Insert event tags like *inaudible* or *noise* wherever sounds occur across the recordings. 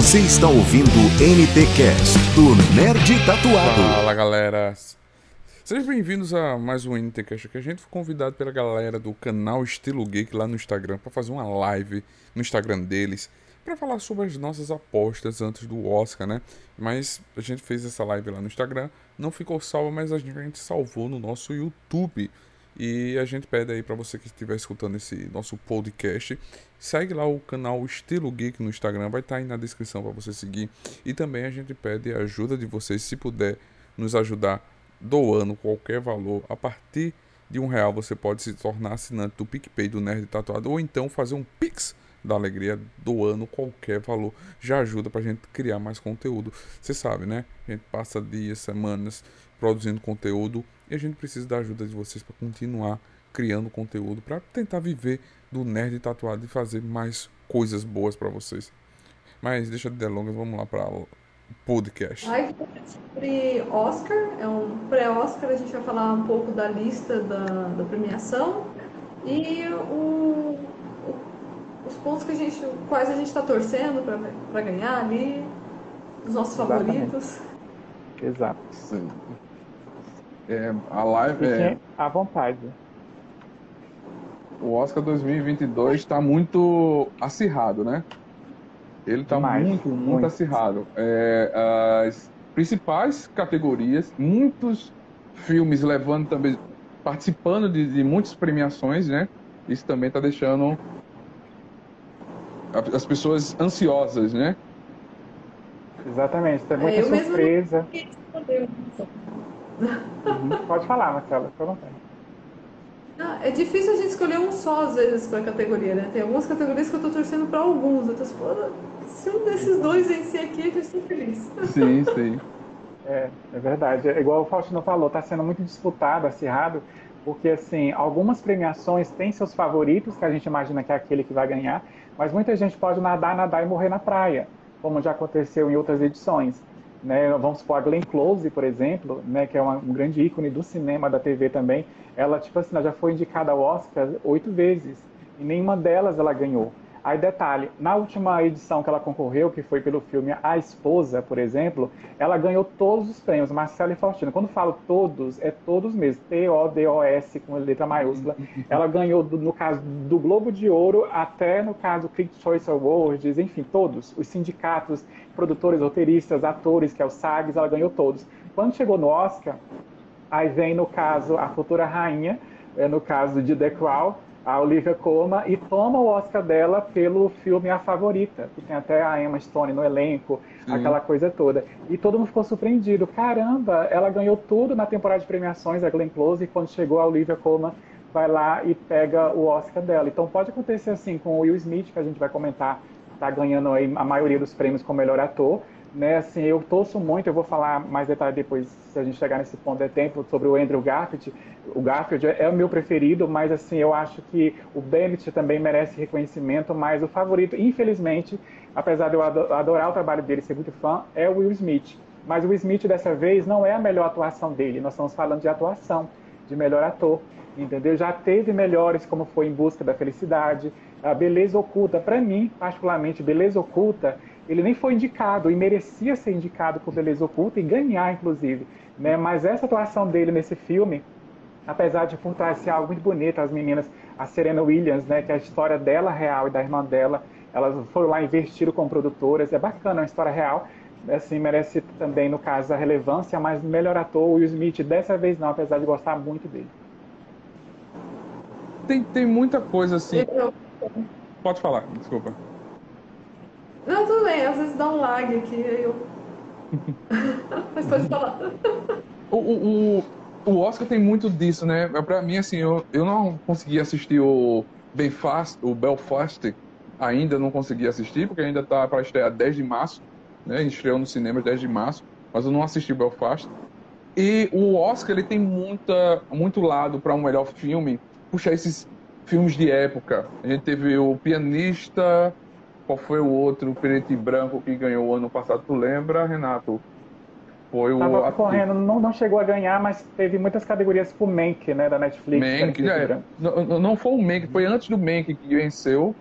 Você está ouvindo NT Cast do Nerd Tatuado. Fala galera, sejam bem-vindos a mais um NT Cast que a gente foi convidado pela galera do canal Estilo Geek lá no Instagram para fazer uma live no Instagram deles para falar sobre as nossas apostas antes do Oscar, né? Mas a gente fez essa live lá no Instagram, não ficou salva, mas a gente salvou no nosso YouTube. E a gente pede aí para você que estiver escutando esse nosso podcast, segue lá o canal Estilo Geek no Instagram, vai estar tá aí na descrição para você seguir. E também a gente pede a ajuda de vocês, se puder nos ajudar doando qualquer valor. A partir de um real você pode se tornar assinante do PicPay do Nerd Tatuado ou então fazer um Pix da alegria doando qualquer valor já ajuda para a gente criar mais conteúdo. Você sabe, né? A gente passa dias, semanas produzindo conteúdo e a gente precisa da ajuda de vocês para continuar criando conteúdo, para tentar viver do nerd tatuado e fazer mais coisas boas para vocês. Mas deixa de delongas, vamos lá para o podcast. Live sobre Oscar, é um pré-Oscar, a gente vai falar um pouco da lista da, da premiação e o, o, os pontos que a gente, quais a gente está torcendo para ganhar ali, os nossos Exatamente. favoritos. Exato. Sim. É, a live Fiquem é. à vontade. O Oscar 2022 está muito acirrado, né? Ele está muito, muito, muito, acirrado. É, as principais categorias, muitos filmes levando também, participando de, de muitas premiações, né? Isso também está deixando as pessoas ansiosas, né? Exatamente, tem muita é, surpresa. Uhum. Pode falar, Marcela, fica à vontade. é difícil a gente escolher um só, às vezes, para categoria, né? Tem algumas categorias que eu estou torcendo para alguns. Eu tô assim, se um desses dois vencer aqui, eu estou feliz. Sim, sim. É, é verdade. É igual o Faustino falou, está sendo muito disputado, acirrado, porque, assim, algumas premiações têm seus favoritos, que a gente imagina que é aquele que vai ganhar, mas muita gente pode nadar, nadar e morrer na praia, como já aconteceu em outras edições. Né, vamos supor, a Glenn Close, por exemplo, né, que é uma, um grande ícone do cinema, da TV também, ela, tipo assim, ela já foi indicada ao Oscar oito vezes, e nenhuma delas ela ganhou. Aí, detalhe, na última edição que ela concorreu, que foi pelo filme A Esposa, por exemplo, ela ganhou todos os prêmios, Marcela e Faustino. Quando falo todos, é todos mesmo, T-O-D-O-S, com letra maiúscula. *laughs* Ela ganhou, no caso do Globo de Ouro, até no caso do Critics' Choice Awards, enfim, todos. Os sindicatos, produtores, roteiristas, atores, que é o SAGs, ela ganhou todos. Quando chegou no Oscar, aí vem, no caso, a futura rainha, é, no caso de The Crown, a Olivia Colman e toma o Oscar dela pelo filme A Favorita, que tem até a Emma Stone no elenco, Sim. aquela coisa toda. E todo mundo ficou surpreendido. Caramba, ela ganhou tudo na temporada de premiações, a Glenn Close, e quando chegou a Olivia Colman, vai lá e pega o Oscar dela. Então pode acontecer assim com o Will Smith, que a gente vai comentar, tá ganhando a maioria dos prêmios como melhor ator. Né, assim, eu torço muito, eu vou falar mais detalhes depois, se a gente chegar nesse ponto de tempo, sobre o Andrew Garfield. O Garfield é o meu preferido, mas assim, eu acho que o Bennett também merece reconhecimento, mas o favorito, infelizmente, apesar de eu adorar o trabalho dele, ser muito fã, é o Will Smith. Mas o Will Smith, dessa vez, não é a melhor atuação dele, nós estamos falando de atuação, de melhor ator, entendeu? Já teve melhores, como foi Em Busca da Felicidade, a Beleza Oculta, para mim, particularmente, Beleza Oculta ele nem foi indicado e merecia ser indicado por Beleza Oculta e ganhar, inclusive. Né? Mas essa atuação dele nesse filme, apesar de por trás ser algo muito bonito, as meninas, a Serena Williams, né, que é a história dela real e da irmã dela, elas foram lá investiram como produtoras, é bacana, é uma história real, assim, merece também, no caso, a relevância, mas melhor ator, o Will Smith, dessa vez não, apesar de gostar muito dele. Tem, tem muita coisa assim. Pode falar, desculpa. Não, tudo bem, às vezes dá um lag aqui, aí eu. *laughs* Mas pode falar. O, o, o, Oscar tem muito disso, né? Pra mim, assim, eu, eu não consegui assistir o Belfast, o Belfast ainda não consegui assistir, porque ainda tá para estrear 10 de março, né? Estreou no cinema 10 de março, mas eu não assisti o Belfast. E o Oscar, ele tem muita, muito lado para um melhor filme, puxar esses filmes de época. A gente teve o Pianista, qual foi o outro preto e branco que ganhou o ano passado? Tu lembra, Renato? Foi Tava o. correndo, não, não chegou a ganhar, mas teve muitas categorias pro Mank, né, da Netflix. Mank, é. não, não foi o Mank, foi antes do Mank que venceu.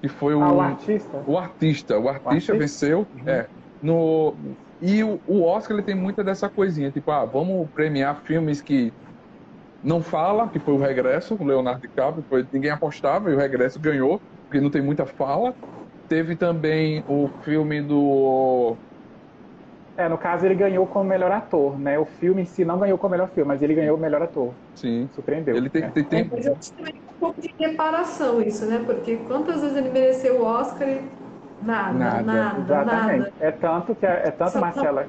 que foi o. Ah, o artista? O artista. O artista, o artista? venceu. Uhum. É. No, e o, o, Oscar ele tem muita dessa coisinha, tipo, ah, vamos premiar filmes que não fala, que foi o Regresso, o Leonardo DiCaprio, foi, ninguém apostava e o Regresso ganhou, porque não tem muita fala. Teve também o filme do é, no caso ele ganhou como melhor ator, né? O filme em si não ganhou como melhor filme, mas ele ganhou o melhor ator. Sim. Surpreendeu. Ele tem, é. tem, tem... É, mas eu acho também um pouco de reparação isso, né? Porque quantas vezes ele mereceu o Oscar e nada, nada, nada. Exatamente. Nada. É tanto que é, é tanto, Marcela,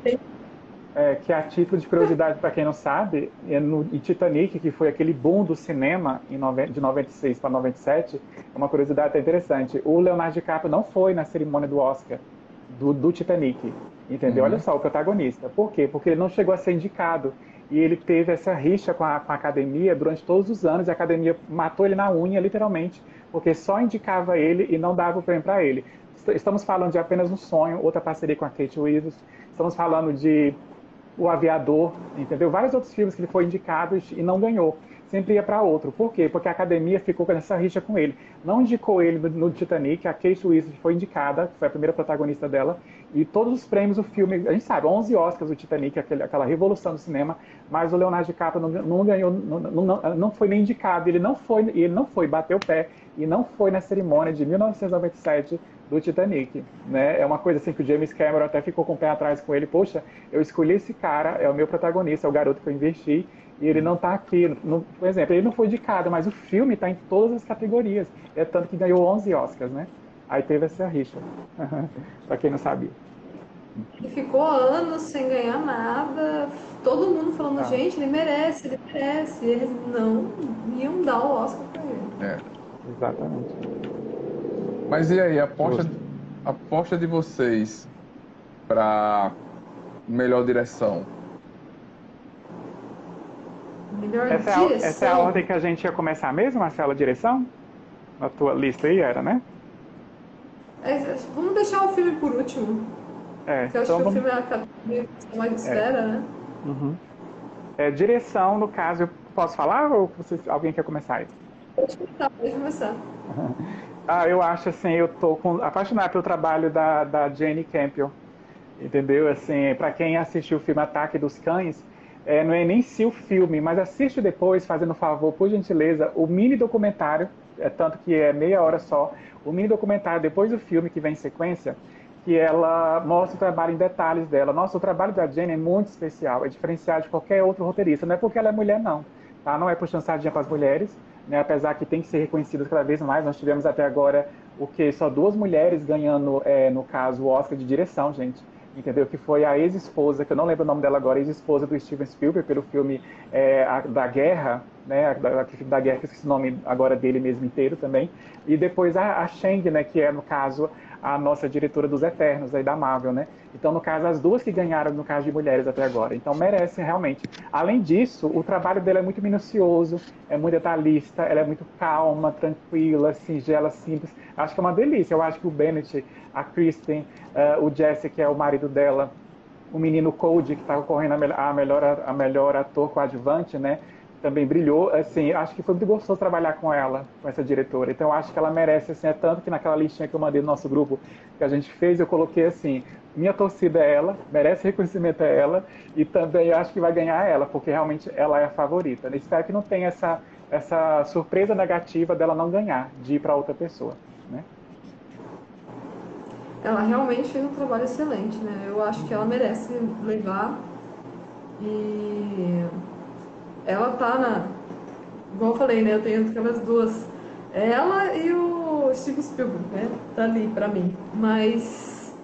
é, que a título de curiosidade para quem não sabe, é no, em Titanic, que foi aquele boom do cinema em nove, de 96 para 97, é uma curiosidade até interessante. O Leonardo DiCaprio não foi na cerimônia do Oscar do, do Titanic. Entendeu? Uhum. Olha só, o protagonista. Por quê? Porque ele não chegou a ser indicado. E ele teve essa rixa com a, com a academia durante todos os anos. E a academia matou ele na unha, literalmente, porque só indicava ele e não dava o prêmio para ele. Estamos falando de apenas um sonho, outra parceria com a Kate Winslet. Estamos falando de O Aviador, entendeu? Vários outros filmes que ele foi indicado e não ganhou sempre ia para outro. Por quê? Porque a academia ficou com essa rixa com ele. Não indicou ele no, Titanic, a Kate Winslet foi indicada, foi a primeira protagonista dela, e todos os prêmios do filme, a gente sabe, 11 Oscars do Titanic, aquele, aquela revolução do cinema, mas o Leonardo DiCaprio não, não ganhou, não, não, não, foi nem indicado, ele não foi, ele não foi, bateu o pé e não foi na cerimônia de 1997 do Titanic, né? É uma coisa assim que o James Cameron até ficou com o pé atrás com ele, poxa, eu escolhi esse cara, é o meu protagonista, é o garoto que eu investi, e ele não está aqui. No, por exemplo, ele não foi indicado, mas o filme está em todas as categorias. É tanto que ganhou 11 Oscars, né? Aí teve essa rixa, *laughs* para quem não sabia. Ele ficou anos sem ganhar nada, todo mundo falando, ah. gente, ele merece, ele merece. E eles não iam dar o Oscar para ele. É. Exatamente. Mas e aí, a aposta, a aposta de vocês para melhor direção? Melhor essa, direção. É a, essa é a ordem que a gente ia começar mesmo, Marcela, direção? Na tua lista aí era, né? É, vamos deixar o filme por último. É, Porque eu acho então que vamos... o filme é a que mais espera, é. né? Uhum. É, direção, no caso, eu posso falar ou você, alguém quer começar aí? Pode começar, pode começar. *laughs* ah, eu acho assim, eu tô com, apaixonado pelo trabalho da, da Jane Campion. Entendeu? Assim, para quem assistiu o filme Ataque dos Cães, é, não é nem se o filme, mas assiste depois, fazendo favor, por gentileza, o mini documentário, é tanto que é meia hora só, o mini documentário depois do filme que vem em sequência, que ela mostra o trabalho em detalhes dela. Nossa, o trabalho da Jenny é muito especial, é diferenciado de qualquer outro roteirista. Não é porque ela é mulher, não. Tá? Não é puxando sardinha para as mulheres, né? apesar que tem que ser reconhecido cada vez mais. Nós tivemos até agora o que só duas mulheres ganhando, é, no caso, o Oscar de direção, gente entendeu? Que foi a ex-esposa, que eu não lembro o nome dela agora, ex-esposa do Steven Spielberg pelo filme é, a, da Guerra, né? Da, da Guerra, que eu esqueci o nome agora dele mesmo inteiro também. E depois a, a Shang, né? Que é, no caso, a nossa diretora dos Eternos aí da Marvel, né? Então, no caso, as duas que ganharam, no caso de mulheres até agora. Então, merecem realmente. Além disso, o trabalho dela é muito minucioso, é muito detalhista, ela é muito calma, tranquila, singela, simples. Acho que é uma delícia. Eu acho que o Bennett, a Kristen, uh, o Jesse, que é o marido dela, o menino Cody, que está concorrendo a melhor, a melhor ator coadjuvante, né? Também brilhou. Assim, acho que foi muito gostoso trabalhar com ela, com essa diretora. Então, acho que ela merece, assim, é tanto que naquela listinha que eu mandei no nosso grupo que a gente fez, eu coloquei assim: minha torcida é ela, merece reconhecimento é ela, e também acho que vai ganhar ela, porque realmente ela é a favorita. Espero que não tenha essa, essa surpresa negativa dela não ganhar, de ir para outra pessoa. Né? Ela realmente fez um trabalho excelente, né? Eu acho que ela merece levar. E ela tá na. Igual eu falei, né? Eu tenho aquelas duas. Ela e o Steve Spielberg, né? Tá ali pra mim. Mas.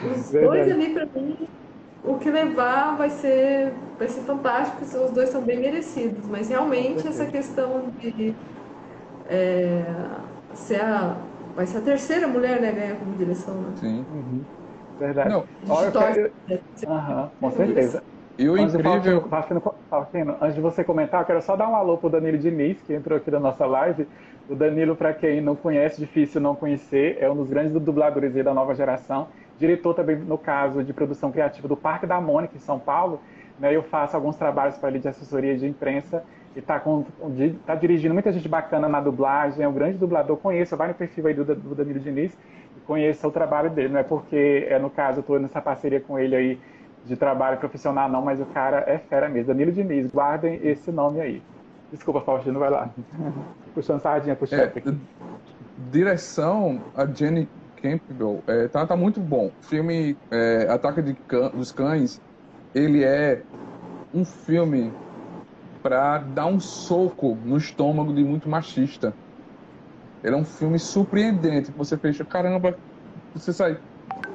Os *laughs* Verdade. dois ali pra mim, o que levar vai ser, vai ser fantástico, os dois são bem merecidos. Mas realmente essa questão de. É, ser a, vai ser a terceira mulher, né? Ganhar como direção, né? Sim. Uhum. Verdade. Não. Olha, eu quero... uhum, com certeza. E o Mas incrível. Faustino, antes de você comentar, eu quero só dar um alô pro Danilo Diniz, que entrou aqui na nossa live. O Danilo, para quem não conhece, difícil não conhecer, é um dos grandes dubladores da nova geração. Diretor também, no caso, de produção criativa do Parque da Mônica, em São Paulo. Né, eu faço alguns trabalhos para ele de assessoria de imprensa. e tá, com, tá dirigindo muita gente bacana na dublagem, é um grande dublador, conheça, vai no perfil aí do, do Danilo Diniz e conheça o trabalho dele, não é porque, é, no caso, eu tô nessa parceria com ele aí de trabalho profissional não, mas o cara é fera mesmo, Danilo Diniz, guardem esse nome aí. Desculpa, Faustino, vai lá. *laughs* Puxando sardinha pro chefe é, Direção, a Jenny Campbell, é, tá, tá muito bom. O filme é, Ataque de Can, dos Cães, ele é um filme para dar um soco no estômago de muito machista. Ele é um filme surpreendente. Você fecha, caramba, você sai.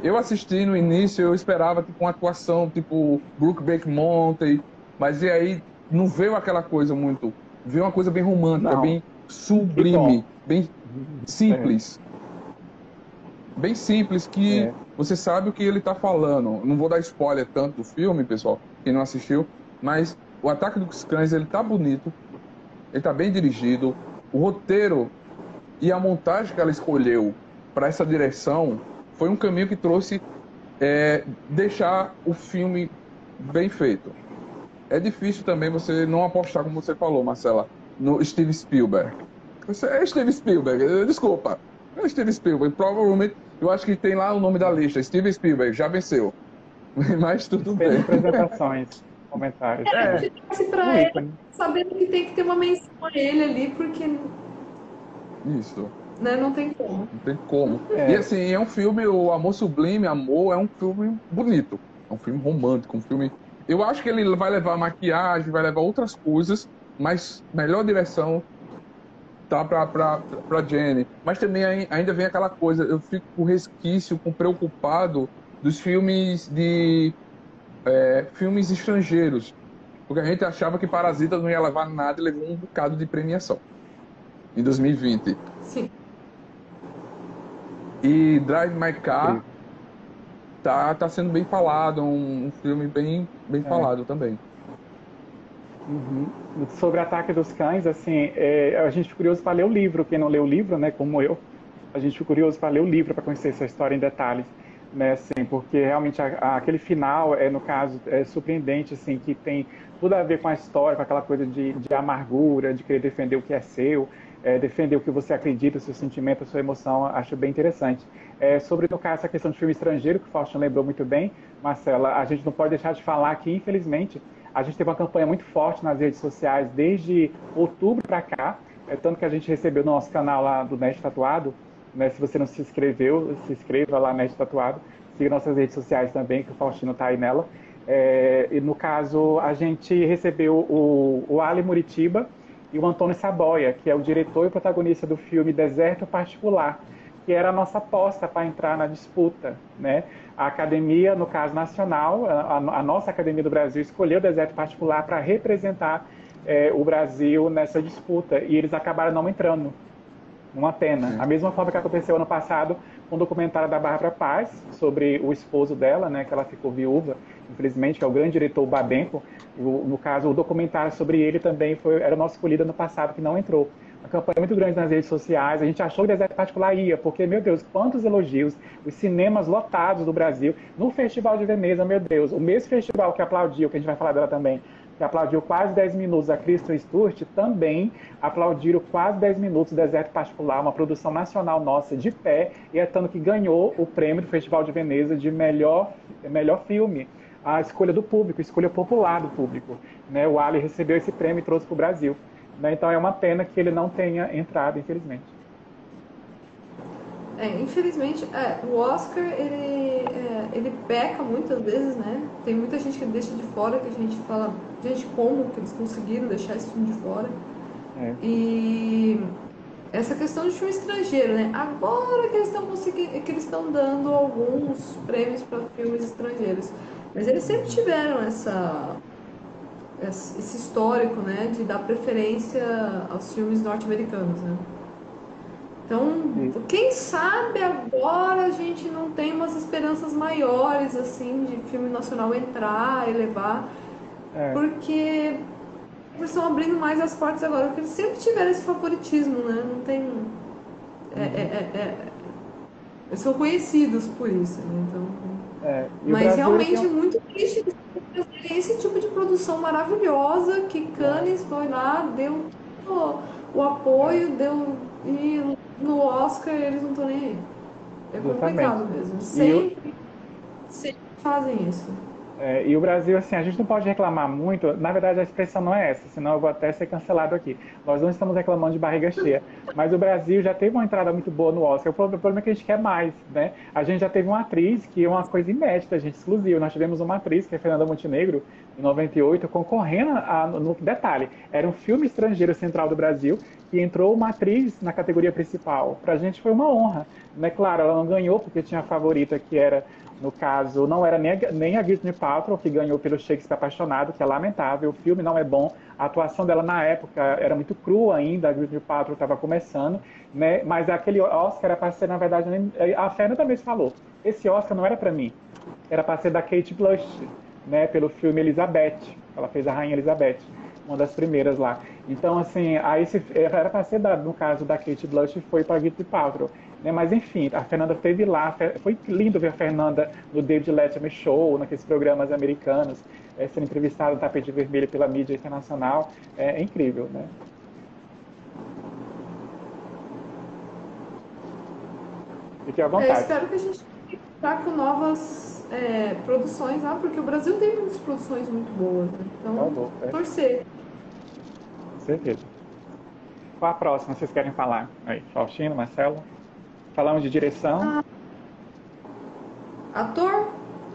Eu assisti no início, eu esperava tipo uma atuação tipo Brookback Mountain, mas e aí não veio aquela coisa muito, veio uma coisa bem romântica, não. bem sublime, bem simples. É. Bem simples que é. você sabe o que ele está falando. Não vou dar spoiler tanto do filme, pessoal, quem não assistiu, mas o Ataque dos Cães ele tá bonito, ele tá bem dirigido, o roteiro e a montagem que ela escolheu para essa direção foi um caminho que trouxe é, deixar o filme bem feito. É difícil também você não apostar, como você falou, Marcela, no Steve Spielberg. Você é Steve Spielberg, desculpa. É Steve Spielberg. Provavelmente, eu acho que tem lá o nome da lista. Steve Spielberg, já venceu. *laughs* Mas tudo bem. apresentações comentários. É, a gente torce pra ele, sabendo que tem que ter uma menção a ele ali, porque. Isso. Né? Não tem como. Não tem como. É. E assim, é um filme, o Amor Sublime, Amor, é um filme bonito. É um filme romântico, um filme. Eu acho que ele vai levar maquiagem, vai levar outras coisas, mas melhor direção tá pra, pra, pra Jenny. Mas também ainda vem aquela coisa, eu fico com resquício, com preocupado dos filmes de é, filmes estrangeiros. Porque a gente achava que Parasita não ia levar nada e levou um bocado de premiação. Em 2020. Sim. E Drive My Car tá, tá sendo bem falado, um, um filme bem, bem é. falado também. Uhum. Sobre Ataque dos Cães, assim, é, a gente ficou curioso para ler o livro. Quem não leu o livro, né, como eu, a gente ficou curioso para ler o livro para conhecer essa história em detalhes né, assim, porque realmente a, a, aquele final, é, no caso, é surpreendente, assim, que tem tudo a ver com a história, com aquela coisa de, de amargura, de querer defender o que é seu, é, defender o que você acredita, o seu sentimento, a sua emoção, acho bem interessante. É, sobre, no caso, essa questão de filme estrangeiro, que o Faustino lembrou muito bem, Marcela, a gente não pode deixar de falar que, infelizmente, a gente teve uma campanha muito forte nas redes sociais desde outubro para cá, é, tanto que a gente recebeu no nosso canal lá do Nerd Tatuado, né? Se você não se inscreveu, se inscreva lá na Tatuado. Siga nossas redes sociais também, que o Faustino está aí nela. É, e no caso, a gente recebeu o, o Ali Muritiba e o Antônio Saboia, que é o diretor e protagonista do filme Deserto Particular, que era a nossa aposta para entrar na disputa. Né? A academia, no caso nacional, a, a nossa Academia do Brasil escolheu Deserto Particular para representar é, o Brasil nessa disputa, e eles acabaram não entrando. Uma pena. A mesma forma que aconteceu ano passado com o documentário da Bárbara Paz, sobre o esposo dela, né, que ela ficou viúva, infelizmente, que é o grande diretor Babenco. O, no caso, o documentário sobre ele também foi, era nosso escolhido ano passado, que não entrou. Uma campanha muito grande nas redes sociais. A gente achou que o Deserto Particular ia, porque, meu Deus, quantos elogios. Os cinemas lotados do Brasil. No Festival de Veneza, meu Deus. O mesmo festival que aplaudiu, que a gente vai falar dela também, que aplaudiu quase 10 minutos a Kristen Stewart, também aplaudiram quase 10 minutos Deserto Particular, uma produção nacional nossa de pé, e é tanto que ganhou o prêmio do Festival de Veneza de melhor, melhor filme. A escolha do público, a escolha popular do público. Né? O Ali recebeu esse prêmio e trouxe para o Brasil. Né? Então é uma pena que ele não tenha entrado, infelizmente. É, infelizmente, é, o Oscar ele, é, ele peca muitas vezes, né? Tem muita gente que deixa de fora, que a gente fala, gente, como que eles conseguiram deixar esse filme de fora? É. E essa questão de filme estrangeiro, né? Agora que eles estão conseguindo, que eles estão dando alguns prêmios para filmes estrangeiros, mas eles sempre tiveram essa esse histórico, né, de dar preferência aos filmes norte-americanos, né? Então, quem sabe agora a gente não tem umas esperanças maiores, assim, de filme nacional entrar e levar. É. Porque eles estão abrindo mais as portas agora, porque eles sempre tiveram esse favoritismo, né? Não tem. É, uhum. é, é, é eles são conhecidos por isso, né? Então. É, Mas realmente é muito triste esse tipo de produção maravilhosa que Cannes foi lá, deu o, o apoio, deu e no Oscar eles não estão nem aí. É complicado mesmo. Sempre, sempre fazem isso. É, e o Brasil, assim, a gente não pode reclamar muito. Na verdade, a expressão não é essa, senão eu vou até ser cancelado aqui. Nós não estamos reclamando de barriga cheia. Mas o Brasil já teve uma entrada muito boa no Oscar. O problema é que a gente quer mais, né? A gente já teve uma atriz que é uma coisa inédita, gente exclusiva. Nós tivemos uma atriz, que é Fernanda Montenegro, em 98, concorrendo a, no detalhe. Era um filme estrangeiro central do Brasil que entrou uma atriz na categoria principal. Para a gente foi uma honra. Né? Claro, ela não ganhou porque tinha a favorita que era no caso, não era nem nem a Whitney Paltrow que ganhou pelo Shakespeare Apaixonado, que é lamentável. O filme não é bom. A atuação dela na época era muito crua ainda. A Whitney Paltrow estava começando, né? Mas aquele Oscar era para ser, na verdade, a Fernanda também falou. Esse Oscar não era para mim. Era para ser da Kate Blush, né? Pelo filme Elizabeth. Ela fez a Rainha Elizabeth, uma das primeiras lá. Então, assim, aí se, era para ser, no caso da Kate Blush, foi para Whitney Paltrow. Né? Mas enfim, a Fernanda esteve lá, foi lindo ver a Fernanda no David Letterman Show, naqueles programas americanos, é, sendo entrevistada no tapete vermelho pela mídia internacional, é, é incrível, né? Fique à vontade. É, espero que a gente tá com novas é, produções lá, porque o Brasil tem muitas produções muito boas, né? então tá bom, é. torcer. Com certeza. Qual a próxima vocês querem falar? Aí, Faustino, Marcelo? Falamos de direção. Ah. Ator?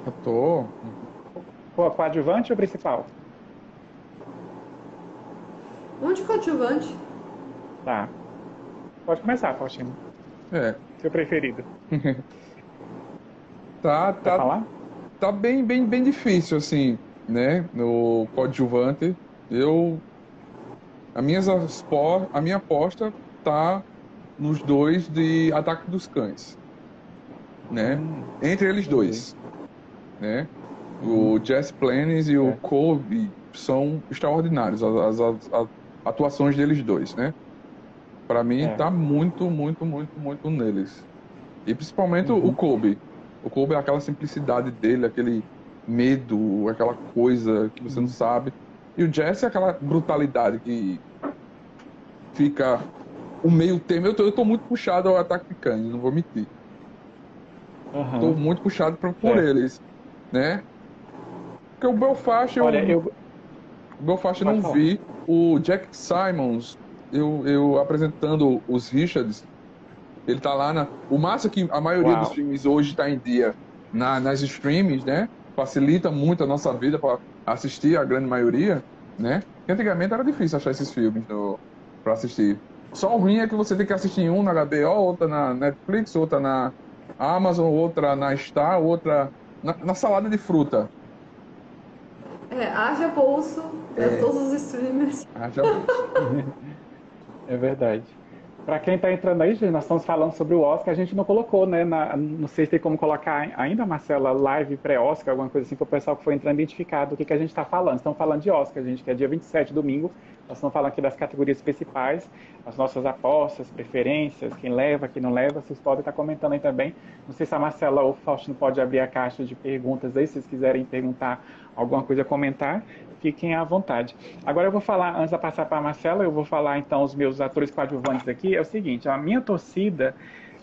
Ator. Pô, coadjuvante ou principal? Um de coadjuvante. Tá. Pode começar, Faustino. É. Seu preferido. *laughs* tá, tá. falar? Tá bem, bem, bem difícil, assim, né? No coadjuvante. Eu. A minha, a minha aposta tá nos dois de Ataque dos Cães, né? Hum. Entre eles dois, né? O hum. Jess Planes e o é. Kobe são extraordinários as, as, as, atuações deles dois, né? Para mim é. tá muito, muito, muito, muito neles. E principalmente uhum. o Kobe. O Kobe é aquela simplicidade dele, aquele medo, aquela coisa que você não uhum. sabe. E o Jesse é aquela brutalidade que fica o meio termo. Eu tô, eu tô muito puxado ao ataque cães, não vou mentir. Uhum. Tô muito puxado pra, por é. eles, né? Porque o Belfast, eu, Olha, eu... O Belfast não falar. vi. O Jack Simons, eu, eu apresentando os Richards, ele tá lá na. O massa é que a maioria Uau. dos filmes hoje tá em dia na, nas streams, né? Facilita muito a nossa vida para assistir a grande maioria, né? Porque antigamente era difícil achar esses filmes para assistir. Só o ruim é que você tem que assistir um na HBO, outra na Netflix, outra na Amazon, outra na Star, outra na, na salada de fruta. É, haja bolso para é. todos os streamers. Haja bolso. *laughs* é verdade. Para quem está entrando aí, gente, nós estamos falando sobre o Oscar, a gente não colocou, né? Na, não sei se tem como colocar ainda, Marcela, live pré-Oscar, alguma coisa assim, para o pessoal que foi entrando identificar do que, que a gente está falando. Estamos falando de Oscar, gente, que é dia 27, domingo. Nós estamos falando aqui das categorias principais, as nossas apostas, preferências, quem leva, quem não leva. Vocês podem estar comentando aí também. Não sei se a Marcela ou o Faustino pode abrir a caixa de perguntas aí, se vocês quiserem perguntar alguma coisa, comentar fiquem à vontade. Agora eu vou falar, antes de passar para a Marcela, eu vou falar então os meus atores coadjuvantes aqui. É o seguinte, a minha torcida,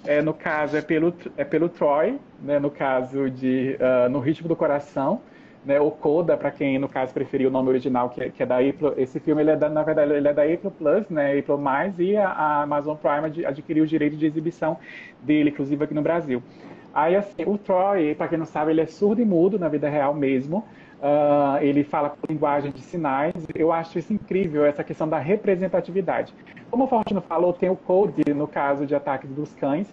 é, no caso, é pelo, é pelo Troy, né, no caso de uh, No Ritmo do Coração, né, o Coda, para quem no caso preferiu o nome original, que é, que é da April, esse filme ele é da, na verdade ele é da April Plus, né, April Mais, e a, a Amazon Prime adquiriu o direito de exibição dele, inclusive aqui no Brasil. Aí assim, o Troy, para quem não sabe, ele é surdo e mudo na vida real mesmo. Uh, ele fala com linguagem de sinais. Eu acho isso incrível, essa questão da representatividade. Como o Fortino falou, tem o Code, no caso de Ataque dos Cães,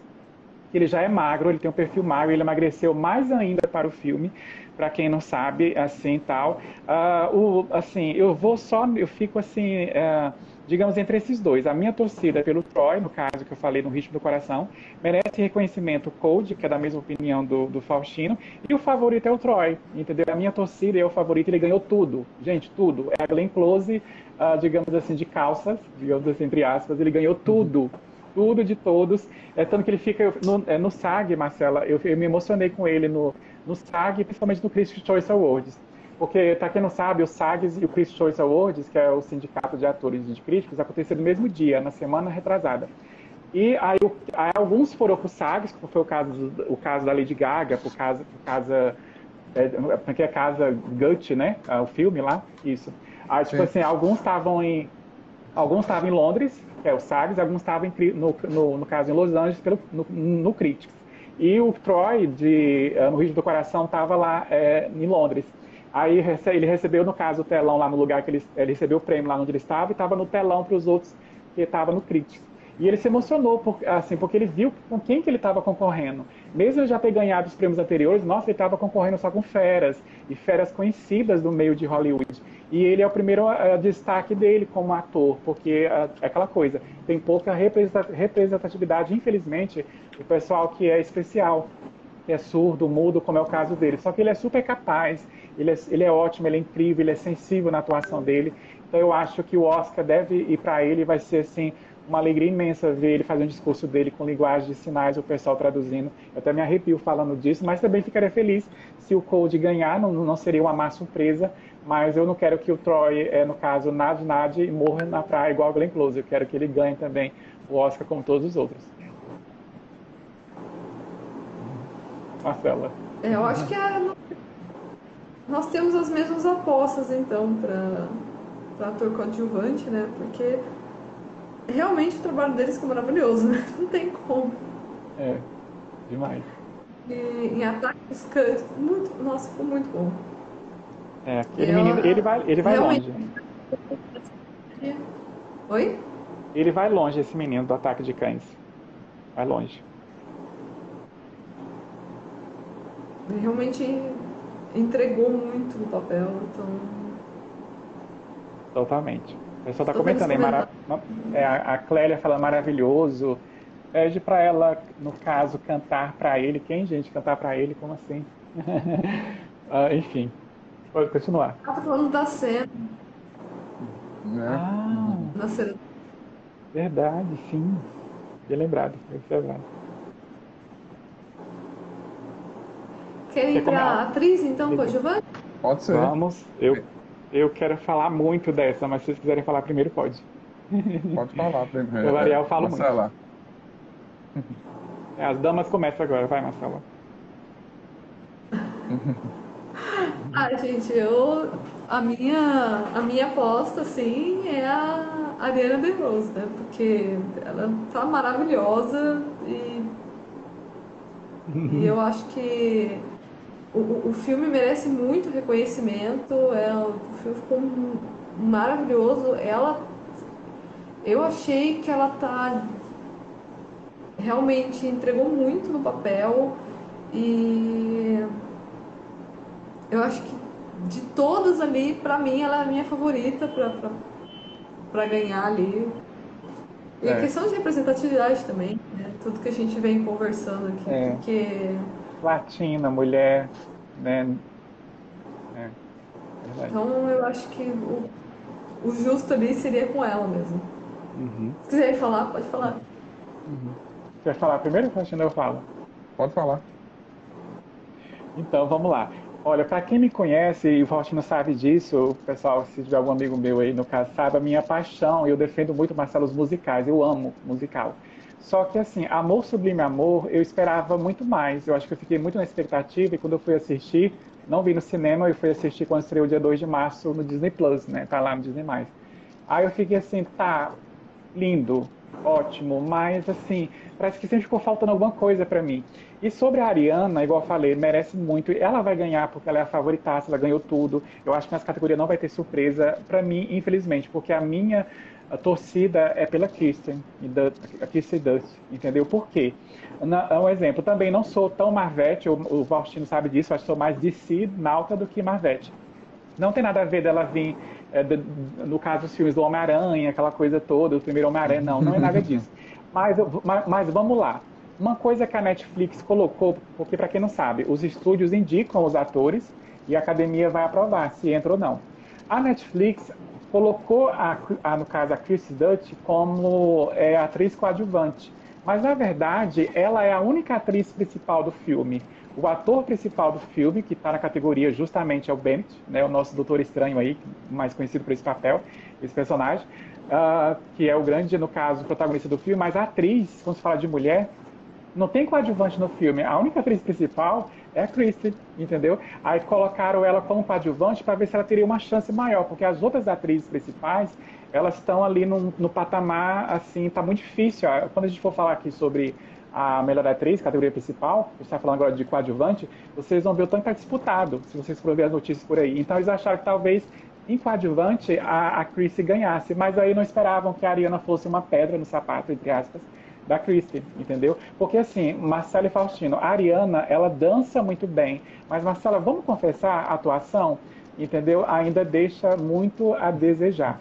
ele já é magro, ele tem um perfil magro, ele emagreceu mais ainda para o filme, para quem não sabe, assim, tal. Uh, o, assim, eu vou só, eu fico assim... Uh, digamos, entre esses dois. A minha torcida pelo Troy, no caso que eu falei no Ritmo do Coração, merece reconhecimento o Code, que é da mesma opinião do, do Faustino, e o favorito é o Troy, entendeu? A minha torcida é o favorito, ele ganhou tudo, gente, tudo. É a Glenn Close, uh, digamos assim, de calças, digamos assim, entre aspas, ele ganhou tudo. Tudo de todos. É tanto que ele fica no, é, no SAG, Marcela. Eu, eu me emocionei com ele no, no SAG, principalmente no Critics' Choice Awards Porque, para quem não sabe, o SAGs e o Critics' Choice Awards, que é o sindicato de atores e de críticos, aconteceram no mesmo dia, na semana retrasada. E aí, aí alguns foram para o SAGs, que foi o caso, o caso da Lady Gaga, por causa, por causa é, porque é casa Gut, né? É o filme lá, isso. Aí, tipo Sim. assim, alguns estavam em alguns estavam em Londres, que é o SAGs, alguns estavam no, no, no, caso em Los Angeles, pelo, no, no Critics. E o Troy, de, uh, no Rio do Coração, estava lá é, em Londres. Aí ele recebeu, no caso, o telão lá no lugar que ele, ele recebeu o prêmio lá onde ele estava e estava no telão para os outros que estavam no Critics. E ele se emocionou, por, assim, porque ele viu com quem que ele estava concorrendo. Mesmo ele já ter ganhado os prêmios anteriores, nossa, ele estava concorrendo só com feras, e feras conhecidas do meio de Hollywood. E ele é o primeiro uh, destaque dele como ator, porque uh, é aquela coisa, tem pouca representatividade, infelizmente, do pessoal que é especial, que é surdo, mudo, como é o caso dele. Só que ele é super capaz, ele é, ele é ótimo, ele é incrível, ele é sensível na atuação dele. Então eu acho que o Oscar deve ir para ele, vai ser assim uma alegria imensa ver ele fazendo o discurso dele com linguagem de sinais, o pessoal traduzindo. Eu até me arrepio falando disso, mas também ficaria feliz se o Code ganhar, não, não seria uma má surpresa, mas eu não quero que o Troy, é, no caso, Nad Nad, morra na praia igual a Glenn Close. Eu quero que ele ganhe também o Oscar como todos os outros. Marcela. É, eu acho que é... nós temos as mesmas apostas, então, para ator coadjuvante, né? Porque realmente o trabalho deles ficou maravilhoso, né? Não tem como. É, demais. E em ataques, muito, nossa, ficou muito bom. É, aquele Eu, menino, ele vai, ele vai longe. Oi? Ele vai longe, esse menino do ataque de cães. Vai longe. Ele realmente entregou muito no papel, então. Totalmente. O pessoal está comentando aí, mara... é, a Clélia fala maravilhoso. Pede para ela, no caso, cantar para ele. Quem, gente, cantar para ele? Como assim? uh, *laughs* enfim, pode continuar. Ela tá falando da cena. Né? Ah, da cena. Verdade, sim. Bem lembrado, observado. Quer ir para atriz, então, coadjuvante? Pode ser. Vamos. Eu eu quero falar muito dessa, mas se vocês quiserem falar primeiro, pode. Pode falar primeiro. O Ariel fala Marcela. muito. É, as damas começam agora, vai, Marcela. *laughs* ah, gente, eu. A minha, a minha aposta, assim, é a Ariana DeRose, né? Porque ela tá maravilhosa e. e eu acho que o, o filme merece muito reconhecimento, é, o filme ficou maravilhoso. Ela, eu achei que ela tá realmente entregou muito no papel e eu acho que de todas ali, para mim, ela é a minha favorita para ganhar ali. E é. a questão de representatividade também, né? tudo que a gente vem conversando aqui, é. porque latina, mulher, né? É, então eu acho que o, o, justo ali seria com ela mesmo. Uhum. Se quiser falar, pode falar. Uhum. Quer falar primeiro, Faxina? Eu falo. Pode falar. Então, vamos lá. Olha, para quem me conhece, e o Faustino sabe disso, o pessoal, se tiver algum amigo meu aí no caso, sabe a minha paixão. Eu defendo muito Marcelo os musicais, eu amo musical. Só que, assim, Amor Sublime Amor, eu esperava muito mais. Eu acho que eu fiquei muito na expectativa e quando eu fui assistir, não vi no cinema, eu fui assistir quando estreou dia 2 de março no Disney Plus, né? Tá lá no Disney+. Aí eu fiquei assim, tá, lindo, ótimo, mas assim, parece que sempre ficou faltando alguma coisa para mim. E sobre a Ariana, igual eu falei, merece muito. Ela vai ganhar porque ela é a favorita, ela ganhou tudo. Eu acho que nessa categoria não vai ter surpresa para mim, infelizmente, porque a minha a torcida é pela Kirsten, a Kirsten Dust, entendeu? Por quê? Na, um exemplo, também não sou tão Marvete, o, o sabe disso, acho que sou mais DC, Nauta do que Marvete. Não tem nada a ver dela vir, é, de, no caso dos filmes do Homem-Aranha, aquela coisa toda, o primeiro Homem-Aranha, não, não é nada *laughs* disso. Mas, mas, mas vamos lá. Uma coisa que a Netflix colocou, porque para quem não sabe, os estúdios indicam os atores e a academia vai aprovar se entra ou não. A Netflix colocou, a, a, no caso, a Chris Dutch como é, atriz coadjuvante. Mas, na verdade, ela é a única atriz principal do filme. O ator principal do filme, que está na categoria justamente é o Bennett, né, o nosso Doutor Estranho aí, mais conhecido por esse papel, esse personagem, uh, que é o grande, no caso, protagonista do filme, mas a atriz, quando se fala de mulher, não tem coadjuvante no filme. A única atriz principal é a Kristen, entendeu? Aí colocaram ela como coadjuvante para ver se ela teria uma chance maior, porque as outras atrizes principais, elas estão ali no, no patamar, assim, tá muito difícil. Quando a gente for falar aqui sobre a melhor atriz, categoria principal, você está falando agora de coadjuvante, vocês vão ver o tanto que está disputado, se vocês forem ver as notícias por aí. Então eles acharam que talvez em coadjuvante a, a Chrissy ganhasse, mas aí não esperavam que a Ariana fosse uma pedra no sapato, entre aspas, da Christie, entendeu? Porque assim, Marcela e Faustino, a Ariana, ela dança muito bem, mas Marcela, vamos confessar, a atuação, entendeu? Ainda deixa muito a desejar.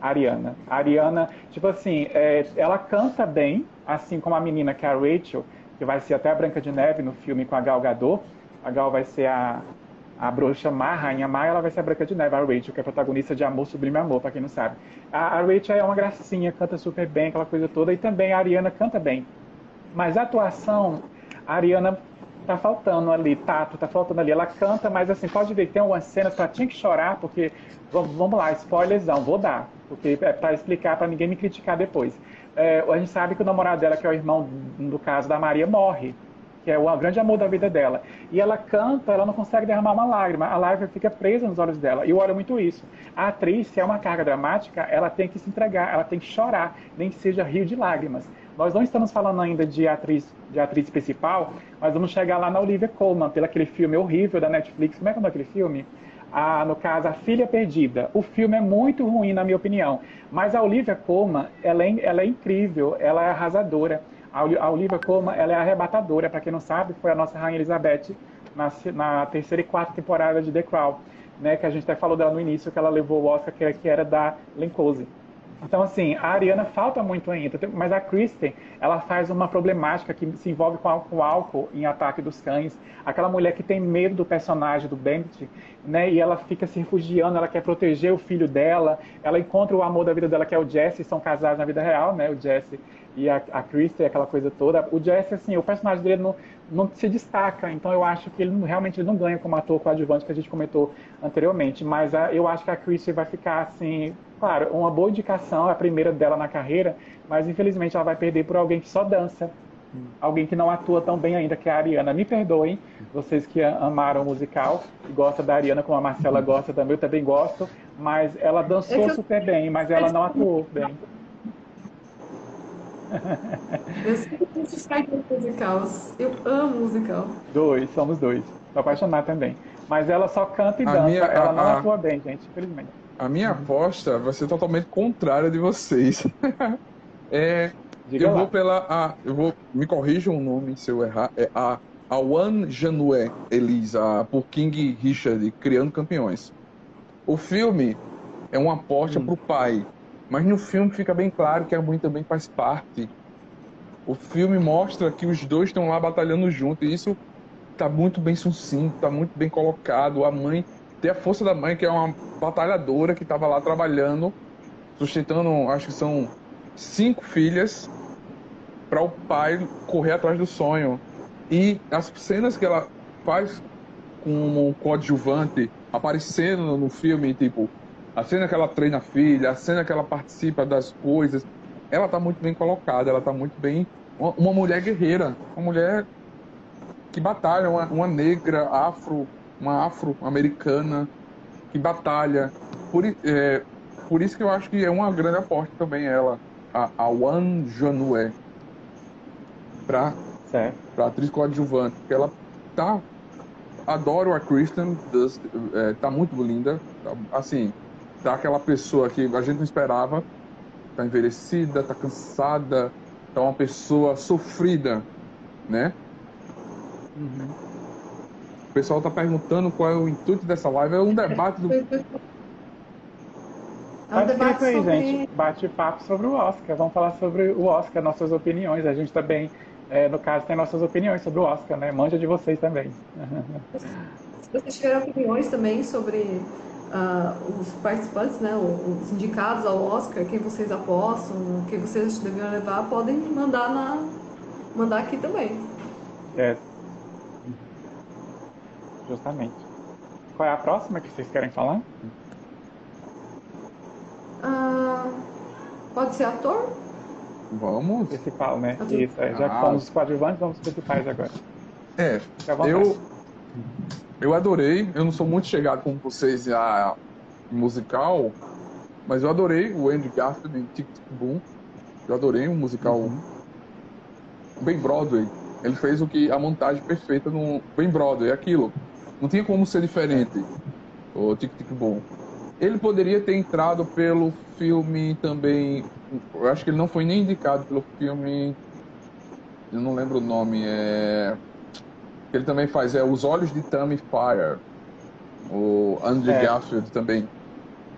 Ariana. A Ariana, tipo assim, é, ela canta bem, assim como a menina que é a Rachel, que vai ser até a Branca de Neve no filme com a Gal Gadot. A Gal vai ser a, a bruxa má, a rainha má, ela vai ser a Branca de Neve, a Rachel, que é protagonista de Amor Sublime Amor, para quem não sabe. A, a Rachel é uma gracinha, canta super bem, aquela coisa toda, e também a Ariana canta bem. Mas a atuação, a Ariana tá faltando ali, tato, tá faltando ali. Ela canta, mas assim, pode ver tem algumas cenas que ela tinha que chorar, porque, vamos lá, spoilerzão, vou dar, porque é para explicar, para ninguém me criticar depois. É, a gente sabe que o namorado dela, que é o irmão, no caso da Maria, morre que é o grande amor da vida dela. E ela canta, ela não consegue derramar uma lágrima, a lágrima fica presa nos olhos dela. E eu olho muito isso. A atriz, se é uma carga dramática, ela tem que se entregar, ela tem que chorar, nem que seja rio de lágrimas. Nós não estamos falando ainda de atriz, de atriz principal, mas vamos chegar lá na Olivia Colman, pelo aquele filme horrível da Netflix. Como é que é aquele filme? A, no caso, A Filha Perdida. O filme é muito ruim, na minha opinião. Mas a Olivia Colman, ela é, ela é incrível, ela é arrasadora. A Olivia Colman, ela é arrebatadora, para quem não sabe, foi a nossa Rainha Elizabeth na, na, terceira e quarta temporada de The Crown, né, que a gente até falou dela no início, que ela levou o Oscar, que, que era da Lencose. Então, assim, a Ariana falta muito ainda, mas a Kristen, ela faz uma problemática que se envolve com, o álcool em Ataque dos Cães. Aquela mulher que tem medo do personagem do Bandit, né? E ela fica se refugiando, ela quer proteger o filho dela. Ela encontra o amor da vida dela, que é o Jesse, são casados na vida real, né? O Jesse e a, a Kristen, aquela coisa toda. O Jesse, assim, o personagem dele não, não se destaca, então eu acho que ele realmente ele não ganha como ator coadjuvante que a gente comentou anteriormente. Mas a, eu acho que a Kristen vai ficar, assim, claro, uma boa indicação, a primeira dela na carreira, mas infelizmente ela vai perder por alguém que só dança. Alguém que não atua tão bem ainda, que é a Ariana. Me perdoem, vocês que amaram o musical e gostam da Ariana, como a Marcela gosta também, eu também gosto, mas ela dançou super bem, mas ela não atuou bem. Eu sempre quis musical. Eu amo musical. Dois, somos dois. Tô apaixonado também. Mas ela só canta e a dança. Minha, ela a, não a, atua bem, gente, infelizmente. A minha aposta vai ser totalmente contrária de vocês. *laughs* é, eu lá. vou pela. A, eu vou. Me corrijam o nome se eu errar. É a Awan Janoué Elisa, por King Richard, Criando Campeões. O filme é uma aposta hum. pro pai mas no filme fica bem claro que a mãe também faz parte. O filme mostra que os dois estão lá batalhando junto e isso está muito bem sucinto, está muito bem colocado. A mãe tem a força da mãe, que é uma batalhadora que estava lá trabalhando, sustentando, acho que são cinco filhas, para o pai correr atrás do sonho. E as cenas que ela faz como coadjuvante aparecendo no filme, tipo, a cena que ela treina a filha, a cena que ela participa das coisas, ela tá muito bem colocada, ela tá muito bem. Uma, uma mulher guerreira, uma mulher que batalha, uma, uma negra afro, uma afro-americana que batalha. Por, é, por isso que eu acho que é uma grande aposta também ela, a, a Wan para para atriz coadjuvante, porque ela tá adoro a Kristen, é, tá muito linda, tá, assim, tá aquela pessoa que a gente não esperava, tá envelhecida, tá cansada, tá uma pessoa sofrida, né? Uhum. O pessoal tá perguntando qual é o intuito dessa live, é um debate do. É um debate aí, sobre... gente. Bate-papo sobre o Oscar. Vamos falar sobre o Oscar, nossas opiniões. A gente também, é, no caso, tem nossas opiniões sobre o Oscar, né? Manja de vocês também. Se vocês tiverem opiniões também sobre uh, os participantes, né, os indicados ao Oscar, quem vocês apostam, quem vocês deviam levar, podem mandar, na, mandar aqui também. É. Justamente. Qual é a próxima que vocês querem falar? Ah, pode ser ator? Vamos. Principal, né? Ator. Isso, é. já que Ah. fomos os coadjuvantes, vamos para os principais agora. É, eu, eu adorei. Eu não sou muito chegado como vocês a musical, mas eu adorei o Andy Garfield em Tic Tic Boom. Eu adorei um musical Uhum. bem Broadway. Ele fez o que a montagem perfeita no bem Broadway, aquilo. Não tinha como ser diferente. O Tic Tic Boom. Ele poderia ter entrado pelo filme também. Eu acho que ele não foi nem indicado pelo filme. Eu não lembro o nome. É ele também faz é Os Olhos de Tammy Fire. O Andrew É. Garfield também.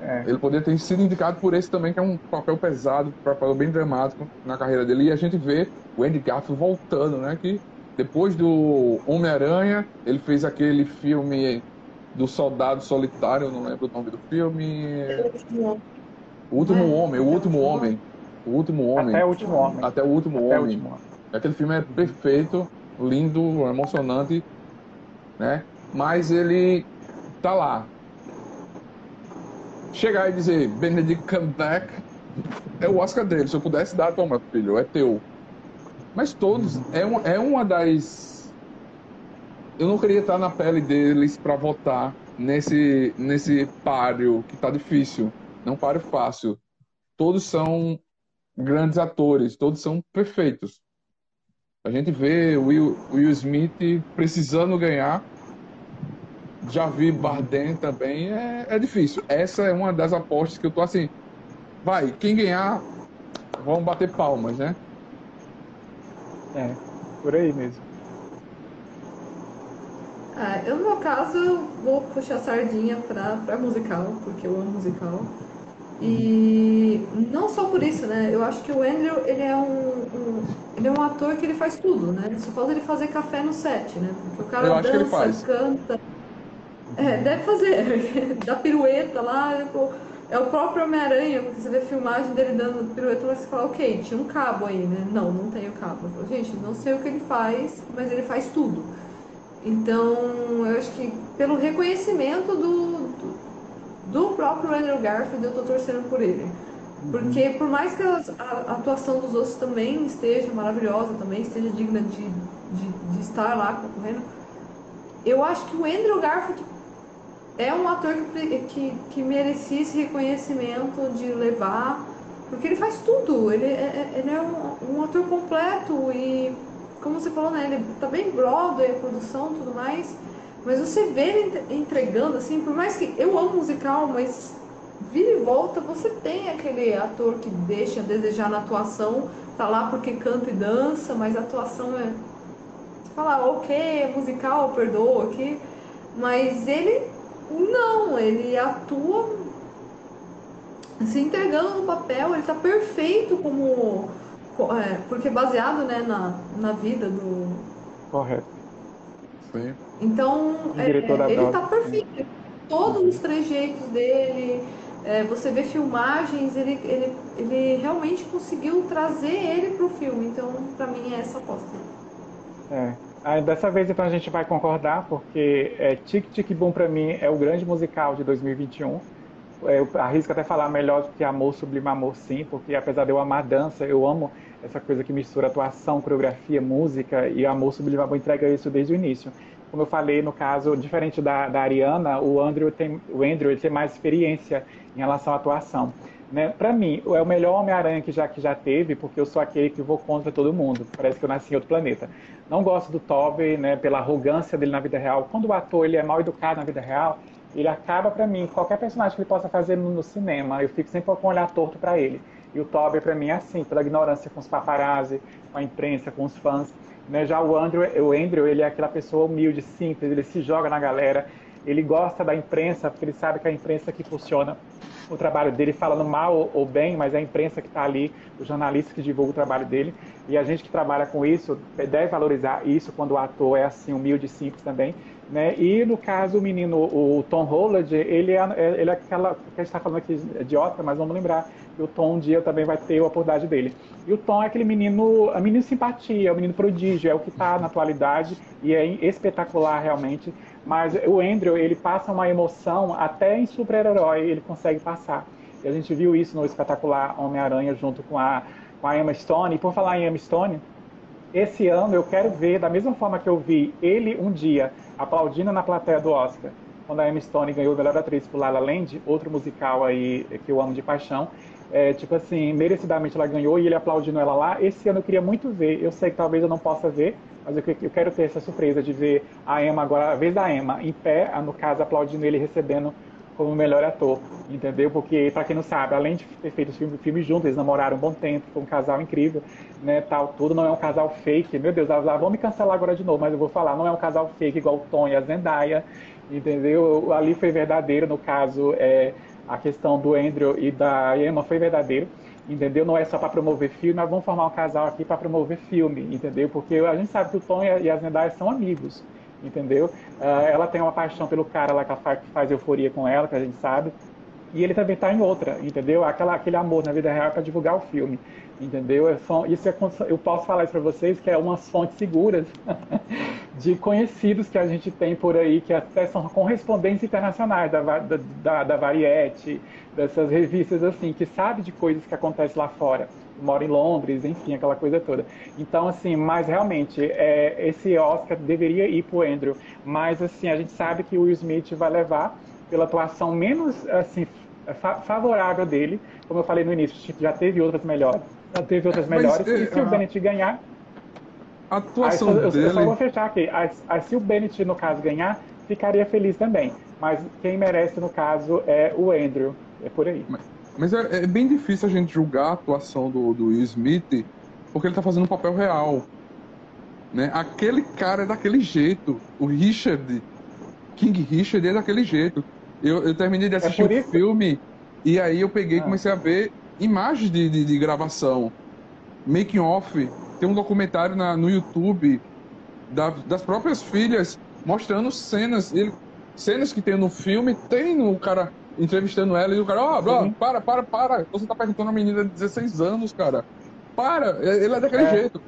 É. Ele poderia ter sido indicado por esse também, que é um papel pesado, um papel bem dramático na carreira dele. E a gente vê o Andy Garfield voltando, né? Que depois do Homem-Aranha, ele fez aquele filme do Soldado Solitário, não lembro o nome do filme. O Último É, Homem, o Último Homem. O Último Homem. Até o último homem. Até o Último Até o Homem. último homem. Aquele filme é perfeito, lindo, emocionante, né? Mas ele tá lá. Chegar e dizer Benedict Cumberbatch é o Oscar dele. Se eu pudesse dar, toma, filho, é teu. Mas todos é, um, é uma das. Eu não queria estar na pele deles para votar nesse nesse páreo que tá difícil, não páreo fácil. Todos são grandes atores, todos são perfeitos. A gente vê Will, Will Smith precisando ganhar. Já vi Bardem também. É, é difícil. Essa é uma das apostas que eu tô assim. Vai, quem ganhar, vamos bater palmas, né? É, por aí mesmo. Ah, eu, no meu caso, vou puxar a sardinha pra, pra musical, porque eu amo musical. E não só por isso, né? Eu acho que o Andrew, ele é um, um- ele é um ator que ele faz tudo, né? Só falta ele fazer café no set, né? Porque o cara Eu dança, canta. É, deve fazer. *laughs* Dá pirueta lá, tipo, é o próprio Homem-Aranha, porque você vê a filmagem dele dando pirueta lá, você fala, ok, tinha um cabo aí, né? Não, não tem o cabo. Eu falo, Gente, não sei o que ele faz, mas ele faz tudo. Então, eu acho que pelo reconhecimento do, do, do próprio Andrew Garfield, eu tô torcendo por ele. Porque por mais que a, a atuação dos outros também esteja maravilhosa, também esteja digna de, de, de estar lá concorrendo, eu acho que o Andrew Garfield é um ator que, que, que merecia esse reconhecimento de levar, porque ele faz tudo, ele é, é- ele é um, um ator completo e, como você falou, né, ele tá bem Broadway, a produção tudo mais, mas você vê ele entre- entregando, assim, por mais que eu amo musical, mas vira e volta, você tem aquele ator que deixa a desejar na atuação, tá lá porque canta e dança, mas a atuação é. Você fala, ok, é musical, perdoa aqui. Mas ele não, ele atua se entregando no papel, ele tá perfeito como. co- é, porque baseado né, na, na vida do, Correto. Sim. então, O é, é, ele Broadway. tá perfeito. Todos os trejeitos dele, é, você vê filmagens, ele, ele, ele realmente conseguiu trazer ele pro filme. Então, pra mim, é essa aposta. É. Aí, dessa vez, então, a gente vai concordar, porque é, Tic Tic Boom, pra mim, é o grande musical de 2021. É, Eu arrisco até falar melhor do que Amor Sublime Amor, sim, porque apesar de eu amar dança, eu amo essa coisa que mistura atuação, coreografia, música, e Amor Sublime Amor entrega isso desde o início. Como eu falei, no caso, diferente da, da Ariana, o Andrew, tem, o Andrew tem mais experiência em relação à atuação. Né? Para mim, é o melhor Homem-Aranha que já, que já teve, porque eu sou aquele que vou contra todo mundo. Parece que eu nasci em outro planeta. Não gosto do Tobey, né, pela arrogância dele na vida real. Quando o ator ele é mal educado na vida real, ele acaba para mim, qualquer personagem que ele possa fazer no, no cinema, eu fico sempre com um olhar torto para ele. E o Tobey para mim é assim, pela ignorância com os paparazzi, com a imprensa, com os fãs. Né? Já o Andrew, o Andrew, ele é aquela pessoa humilde, simples, ele se joga na galera, ele gosta da imprensa, porque ele sabe que é a imprensa que funciona o trabalho dele, falando mal ou- bem, mas é a imprensa que está ali, os jornalistas que divulgam o trabalho dele, e a gente que trabalha com isso deve valorizar isso quando o ator é assim, humilde e simples também. Né? E no caso, o menino, o Tom Holland, ele é, ele é aquela que a gente está falando aqui idiota, mas vamos lembrar que o Tom um dia também vai ter a oportunidade dele. E o Tom é aquele menino, um menino simpatia, é um menino prodígio, é o que está na atualidade e é espetacular realmente Mas o Andrew, ele passa uma emoção até em super-herói, ele consegue passar. E a gente viu isso no espetacular Homem-Aranha junto com a, com a Emma Stone. E por falar em Emma Stone, esse ano eu quero ver, da mesma forma que eu vi ele um dia aplaudindo na plateia do Oscar, quando a Emma Stone ganhou a melhor atriz por La La Land, outro musical aí que eu amo de paixão. É, tipo assim, merecidamente ela ganhou e ele aplaudindo ela lá. Esse ano eu queria muito ver. Eu sei que talvez eu não possa ver, mas eu, eu quero ter essa surpresa de ver a Emma agora, a vez da Emma, em pé, no caso, aplaudindo ele recebendo como melhor ator, entendeu? Porque, para quem não sabe, além de ter feito filmes, filmes juntos, eles namoraram um bom tempo, foi um casal incrível, né, tal, tudo, não é um casal fake, meu Deus, elas vão me cancelar agora de novo, mas eu vou falar, não é um casal fake igual o Tom e a Zendaya, entendeu? Ali foi verdadeiro, no caso, é, a questão do Andrew e da Emma foi verdadeiro, entendeu? Não é só para promover filme, mas vamos formar um casal aqui para promover filme, entendeu? Porque a gente sabe que o Tom e a Zendaya são amigos, entendeu? Uh, ela tem uma paixão pelo cara lá que faz, euforia com ela, que a gente sabe. E ele também está em outra, entendeu? Aquela, aquele amor na vida real para divulgar o filme, entendeu? É isso é, eu posso falar isso para vocês que é umas fontes seguras *laughs* de conhecidos que a gente tem por aí, que até são correspondentes internacionais da, da, da, da Variety, dessas revistas assim, que sabe de coisas que acontecem lá fora mora em Londres, enfim, aquela coisa toda. Então, assim, mas realmente, é, esse Oscar deveria ir para o Andrew, mas, assim, a gente sabe que o Will Smith vai levar pela atuação menos, assim, fa favorável dele, como eu falei no início, já teve outras melhores, teve outras melhores, mas, e se o Bennett ganhar... A atuação aí, eu, dele... Eu só vou fechar aqui, aí, aí, se o Bennett, no caso, ganhar, ficaria feliz também, mas quem merece, no caso, é o Andrew, é por aí. Mas... Mas é, é, bem difícil a gente julgar a atuação do, do Will Smith porque ele tá fazendo um papel real. Né? Aquele cara é daquele jeito. O Richard, King Richard, é daquele jeito. Eu, eu terminei de é assistir é o filme e aí eu peguei e ah. comecei a ver imagens de, de, de gravação, making off. Tem um documentário na, no YouTube da, das próprias filhas mostrando cenas. Ele, cenas que tem no filme, tem no cara entrevistando ela e o cara, ó, oh, para, para, para. Você tá perguntando a menina de 16 anos, cara. Para, ele é daquele é. jeito.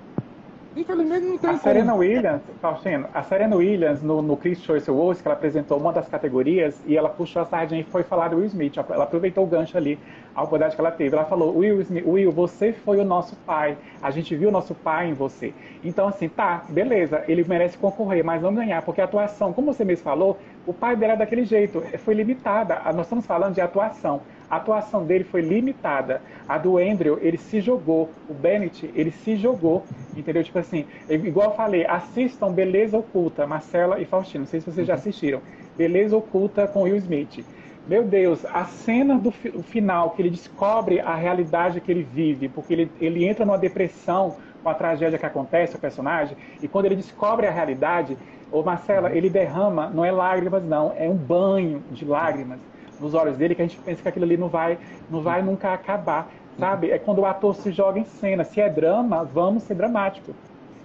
Infelizmente não tem A Serena Williams, Faustino, a Serena Williams, no, no Chris Choice Awards, que ela apresentou uma das categorias, e ela puxou a sardinha e foi falar do Will Smith. Ela aproveitou o gancho ali, a oportunidade que ela teve. Ela falou, Will, Smith, Will, você foi o nosso pai. A gente viu o nosso pai em você. Então, assim, tá, beleza, ele merece concorrer, mas não ganhar, porque a atuação, como você mesmo falou, o pai dela é daquele jeito, foi limitada. Nós estamos falando de atuação. A atuação dele foi limitada. A do Andrew, ele se jogou. O Bennett, ele se jogou. Entendeu? Tipo assim, igual eu falei, assistam Beleza Oculta, Marcela e Faustino. Não sei se vocês já assistiram. Beleza Oculta com Will Smith. Meu Deus, a cena do fi final, que ele descobre a realidade que ele vive, porque ele, ele entra numa depressão com a tragédia que acontece, o personagem, e quando ele descobre a realidade, o Marcela, ele derrama, não é lágrimas não, é um banho de lágrimas nos olhos dele que a gente pensa que aquilo ali não vai, não vai nunca acabar, sabe? É quando o ator se joga em cena. Se é drama, vamos ser dramático.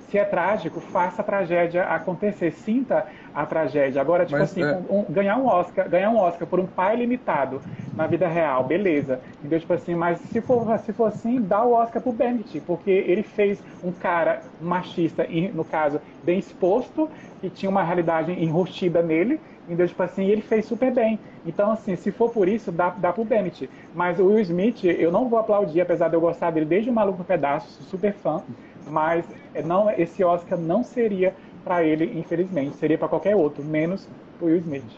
Se é trágico, faça a tragédia acontecer, sinta a tragédia. Agora, tipo Mas, assim, é... um, ganhar um Oscar, ganhar um Oscar por um pai limitado na vida real, beleza. Entendeu? Tipo assim, mas se for, se for assim, dá o Oscar pro Bennett, porque ele fez um cara machista, no caso, bem exposto, que tinha uma realidade enrustida nele, entendeu? Tipo assim, ele fez super bem. Então, assim, se for por isso, dá, dá pro Bennett. Mas o Will Smith, eu não vou aplaudir, apesar de eu gostar dele desde o Maluco no Pedaço, super fã. Mas não, esse Oscar não seria para ele, infelizmente. Seria para qualquer outro, menos o Will Smith.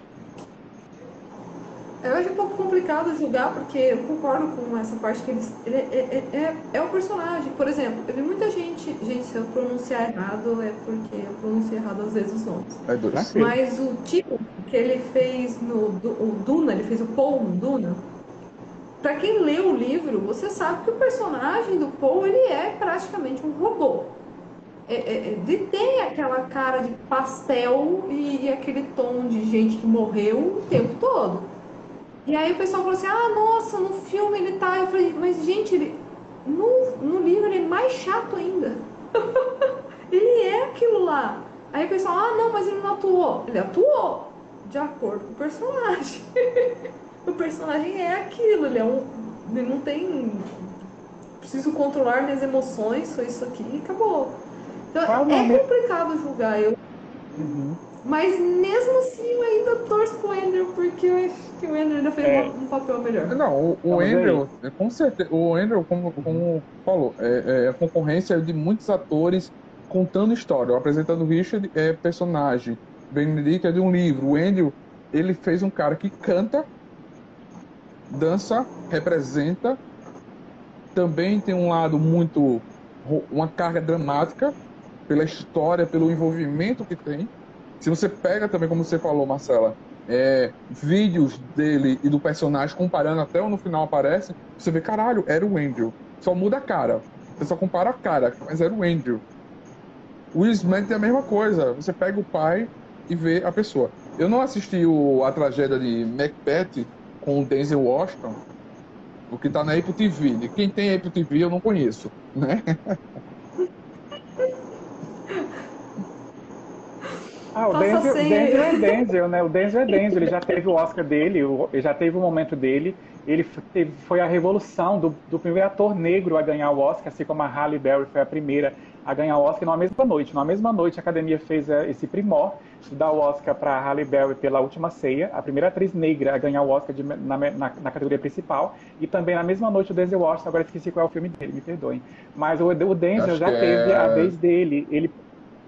Eu acho um pouco complicado julgar, porque eu concordo com essa parte que ele, ele é, é, é, é, o personagem. Por exemplo, eu vi muita gente. Gente, se eu pronunciar errado, é porque eu pronuncio errado às vezes os nomes. É duro. Mas o tipo que ele fez no o Duna, ele fez o Paul no Duna. Pra quem lê o livro, você sabe que o personagem do Paul ele é praticamente um robô. É, é, é ele tem aquela cara de pastel e, e aquele tom de gente que morreu o tempo todo. E aí o pessoal falou assim, ah, nossa, no filme ele tá. Eu falei, mas gente, ele, no, no livro ele é mais chato ainda. ele *laughs* é aquilo lá. Aí o pessoal, ah, não, mas ele não atuou. Ele atuou, de acordo com o personagem. *laughs* o personagem é aquilo, ele é um. Ele não tem. Preciso controlar minhas emoções, foi isso aqui e acabou. Então é complicado julgar. Eu Uhum. Mas mesmo assim eu ainda torço pro Andrew, porque eu acho que o Andrew ainda fez é. um papel melhor. Não, o, o Andrew, com certeza, o Andrew, como, como falou, é, é, a concorrência de muitos atores contando história. O apresentando Richard é personagem. Benedict é de um livro. O Andrew, ele fez um cara que canta, dança, representa. Também tem um lado muito. uma carga dramática pela história, pelo envolvimento que tem. Se você pega também, como você falou, Marcela, é, vídeos dele e do personagem comparando até no final aparece, você vê, caralho, era o Andrew. Só muda a cara. Você só compara a cara, mas era o Andrew. O Smith é a mesma coisa. Você pega o pai e vê a pessoa. Eu não assisti o, a tragédia de Macbeth com o Denzel Washington, o que está na Apple TV. De quem tem Apple TV eu não conheço, né? Ah, o Denzel. Denzel é Denzel, né? O Denzel é Denzel, ele já teve o Oscar dele, ele já teve o momento dele. Ele teve, foi a revolução do, do, primeiro ator negro a ganhar o Oscar, assim como a Halle Berry foi a primeira a ganhar o Oscar numa mesma noite. Numa mesma noite, a academia fez eh, esse primor de dar o Oscar para Halle Berry pela Última Ceia, a primeira atriz negra a ganhar o Oscar de, na, na, na, categoria principal. E também na mesma noite o Denzel Washington, agora esqueci qual é o filme dele, me perdoem. Mas o, o Denzel Acho já teve é... a vez dele. Ele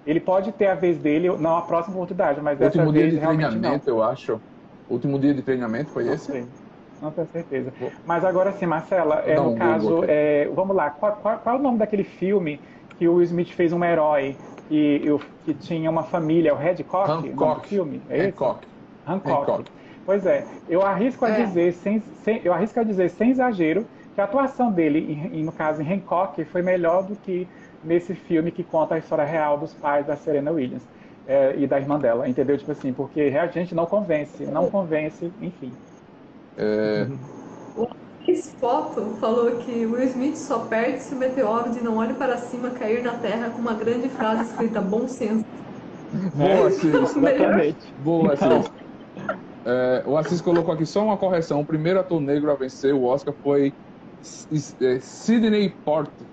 ele pode ter a vez dele na próxima oportunidade, mas dessa Último vez dia de treinamento, não. eu acho. Último dia de treinamento foi não esse? Sei. Não tenho certeza. Mas agora sim, Marcela, é, no um caso, é, vamos lá, qual, qual, qual, é o nome daquele filme que o Smith fez um herói e, que tinha uma família, o Redcock? Hancock. filme? É Hancock. Hancock. Hancock. Pois é, eu arrisco a é. dizer, sem, sem, eu arrisco a dizer sem exagero, que a atuação dele, em, no caso em Hancock, foi melhor do que nesse filme que conta a história real dos pais da Serena Williams é, e da irmã dela, entendeu? Tipo assim, porque a gente não convence, não convence, enfim. É... O Foto falou que Will Smith só perde se o meteoro de não olhe para cima cair na Terra com uma grande frase escrita bom senso. Boa, Assis. *laughs* Exatamente. Boa, Assis. Então... É, o Assis colocou aqui só uma correção. O primeiro ator negro a vencer o Oscar foi é, Sidney Porter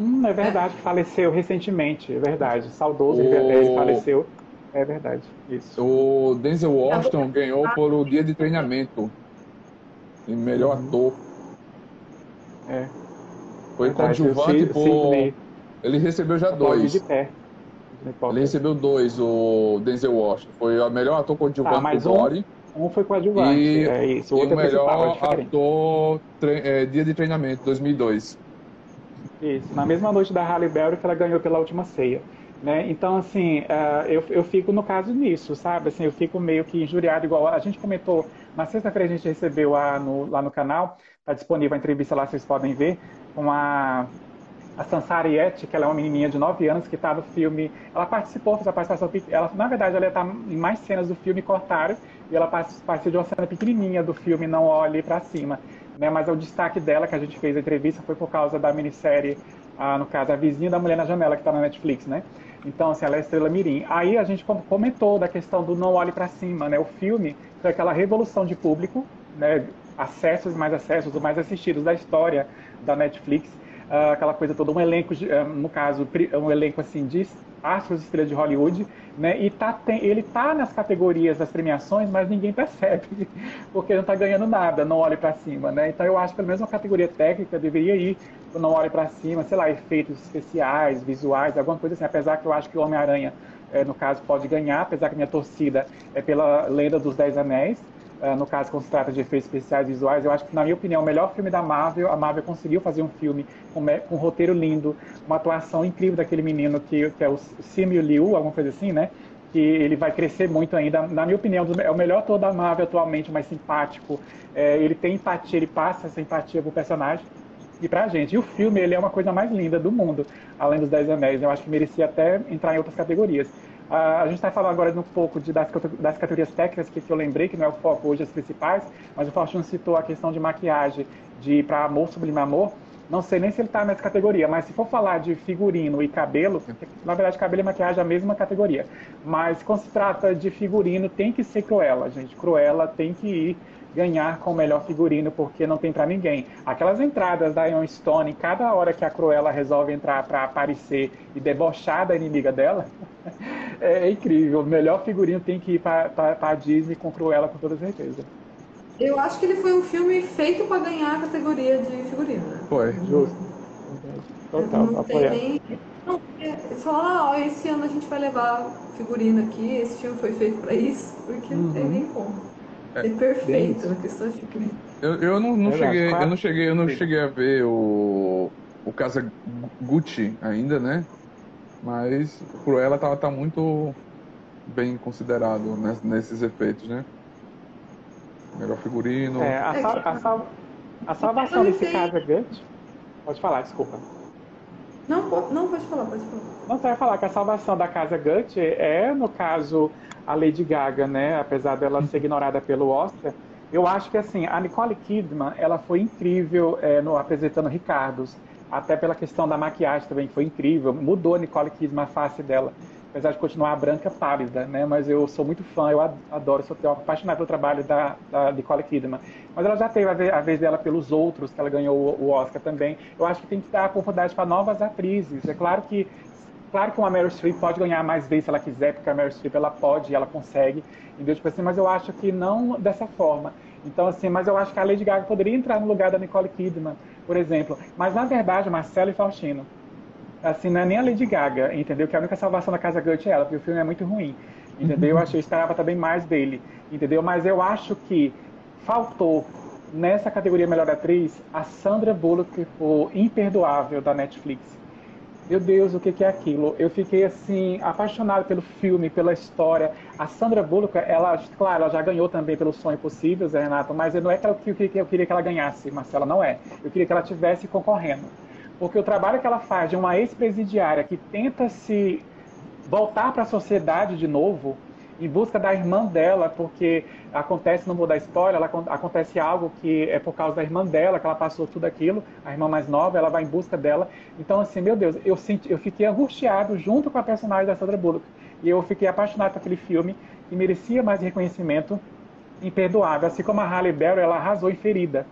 Hum, é verdade, faleceu recentemente, é verdade. Saudoso, o... ele faleceu. É verdade, isso. O Denzel Washington ganhou por o dia de treinamento. E melhor uhum. ator. É. Foi coadjuvante por. Ele recebeu já dois. De pé. Ele recebeu dois, o Denzel Washington. Foi o melhor ator coadjuvante ah, mas um, Um foi coadjuvante, e, é isso. O, e o é melhor é ator é, dia de treinamento, 2002. Isso, na mesma noite da Halle Berry que ela ganhou pela última ceia. Né? Então, assim, uh, eu, eu fico no caso nisso, sabe? Assim, eu fico meio que injuriado, igual a gente comentou, na sexta-feira a gente recebeu lá no, lá no canal, está disponível a entrevista lá, vocês podem ver, com a, a Sansara que ela é uma menininha de 9 anos que está no filme, ela participou, fez a participação, ela, na verdade ela está em mais cenas do filme, cortaram, e ela participou de uma cena pequenininha do filme Não Olhe para Cima né? Mas o destaque dela, que a gente fez a entrevista, foi por causa da minissérie, ah, no caso, A Vizinha da Mulher na Janela, que está na Netflix, né? Então, assim, ela é estrela mirim. Aí a gente comentou da questão do Não Olhe para Cima, né? O filme foi aquela revolução de público, né? Acessos, mais acessos, os mais assistidos da história da Netflix. Uh, aquela coisa toda, um elenco, uh, no caso, um elenco assim de astros estrelas de Hollywood, né? E tá, tem, ele tá nas categorias das premiações, mas ninguém percebe, *laughs* porque não está ganhando nada, não olhe para cima, né? Então eu acho que pelo menos uma categoria técnica deveria ir não olhe para cima, sei lá, efeitos especiais, visuais, alguma coisa assim. Apesar que eu acho que o Homem-Aranha, é, no caso, pode ganhar, apesar que minha torcida é pela Lenda dos Dez Anéis. Uh, no caso, quando se trata de efeitos especiais visuais, eu acho que, na minha opinião, o melhor filme da Marvel, a Marvel conseguiu fazer um filme com, com um roteiro lindo, uma atuação incrível daquele menino que, que é o Simu Liu, alguma coisa assim, né? Que ele vai crescer muito ainda. Na minha opinião, é o melhor ator da Marvel atualmente, mais simpático. É, ele tem empatia, ele passa essa empatia pro personagem e pra gente. E o filme, ele é uma coisa mais linda do mundo, além dos Dez Anéis. Eu acho que merecia até entrar em outras categorias. A gente está falando agora um pouco de, das, das, categorias técnicas que, que, eu lembrei, que não é o foco hoje as principais, mas o Faustino citou a questão de maquiagem de para amor, sublime amor. Não sei nem se ele está nessa categoria, mas se for falar de figurino e cabelo, na verdade cabelo e maquiagem é a mesma categoria. Mas quando se trata de figurino, tem que ser Cruella, gente. Cruella tem que ir ganhar com o melhor figurino, porque não tem para ninguém. Aquelas entradas da Ion Stone, cada hora que a Cruella resolve entrar para aparecer e debochar da inimiga dela, é, *laughs* é, incrível. O melhor figurino tem que ir para a Disney com Cruella, com toda certeza. Eu acho que ele foi um filme feito para ganhar a categoria de figurino. Né? Foi. Justo. Total, não tem nem... Não, é, falar, ó, esse ano a gente vai levar figurino aqui, esse filme foi feito para isso, porque uhum. não tem uhum. nem como. É, é perfeito na questão de figurino. Eu, eu não, não cheguei, eu não cheguei, eu não cheguei a ver o o Casa Gucci ainda, né? Mas Cruella tá, tá muito bem considerado nesses efeitos, né? Melhor figurino. É, a, sal, a, sal, a salvação desse Casa Gucci. Pode falar, desculpa. Não, não, pode falar, pode falar. Não, você vai falar que a salvação da Casa Gucci é, no caso, a Lady Gaga, né? Apesar dela ser *laughs* ignorada pelo Oscar. Eu acho que, assim, a Nicole Kidman, ela foi incrível é, no apresentando Ricardos até pela questão da maquiagem também, que foi incrível. Mudou a Nicole Kidman a face dela, apesar de continuar branca pálida, né? Mas eu sou muito fã, eu adoro, sou apaixonado pelo trabalho da, da Nicole Kidman. Mas ela já teve a vez, a vez dela pelos outros, que ela ganhou o, Oscar também. Eu acho que tem que dar oportunidade para novas atrizes. É claro que Claro que uma Meryl Streep pode ganhar mais vezes se ela quiser, porque a Meryl Streep ela pode, ela consegue, entendeu? Tipo assim, mas eu acho que não dessa forma. Então, assim, mas eu acho que a Lady Gaga poderia entrar no lugar da Nicole Kidman, por exemplo. Mas, na verdade, Marcelo e Faustino, assim, não é nem a Lady Gaga, entendeu? Que a única salvação da Casa Gucci é ela, porque o filme é muito ruim, entendeu? Eu, achei, eu esperava também mais dele, entendeu? Mas eu acho que faltou nessa categoria Melhor Atriz a Sandra Bullock por Imperdoável da Netflix meu Deus, o que é aquilo? Eu fiquei assim apaixonado pelo filme, pela história. A Sandra Bullock, ela, claro, ela já ganhou também pelo Sonho Impossível, Zé Renato, mas não é que eu queria que ela ganhasse, Marcela, não é. Eu queria que ela tivesse concorrendo. Porque o trabalho que ela faz de uma ex-presidiária que tenta se voltar para a sociedade de novo, em busca da irmã dela, porque acontece, não vou dar spoiler, ela, acontece algo que é por causa da irmã dela, que ela passou tudo aquilo, a irmã mais nova, ela vai em busca dela. Então, assim, meu Deus, eu, senti, eu fiquei angustiado junto com a personagem da Sandra Bullock. E eu fiquei apaixonado por aquele filme e merecia mais reconhecimento imperdoável. Assim como a Halle Berry, ela arrasou em Ferida.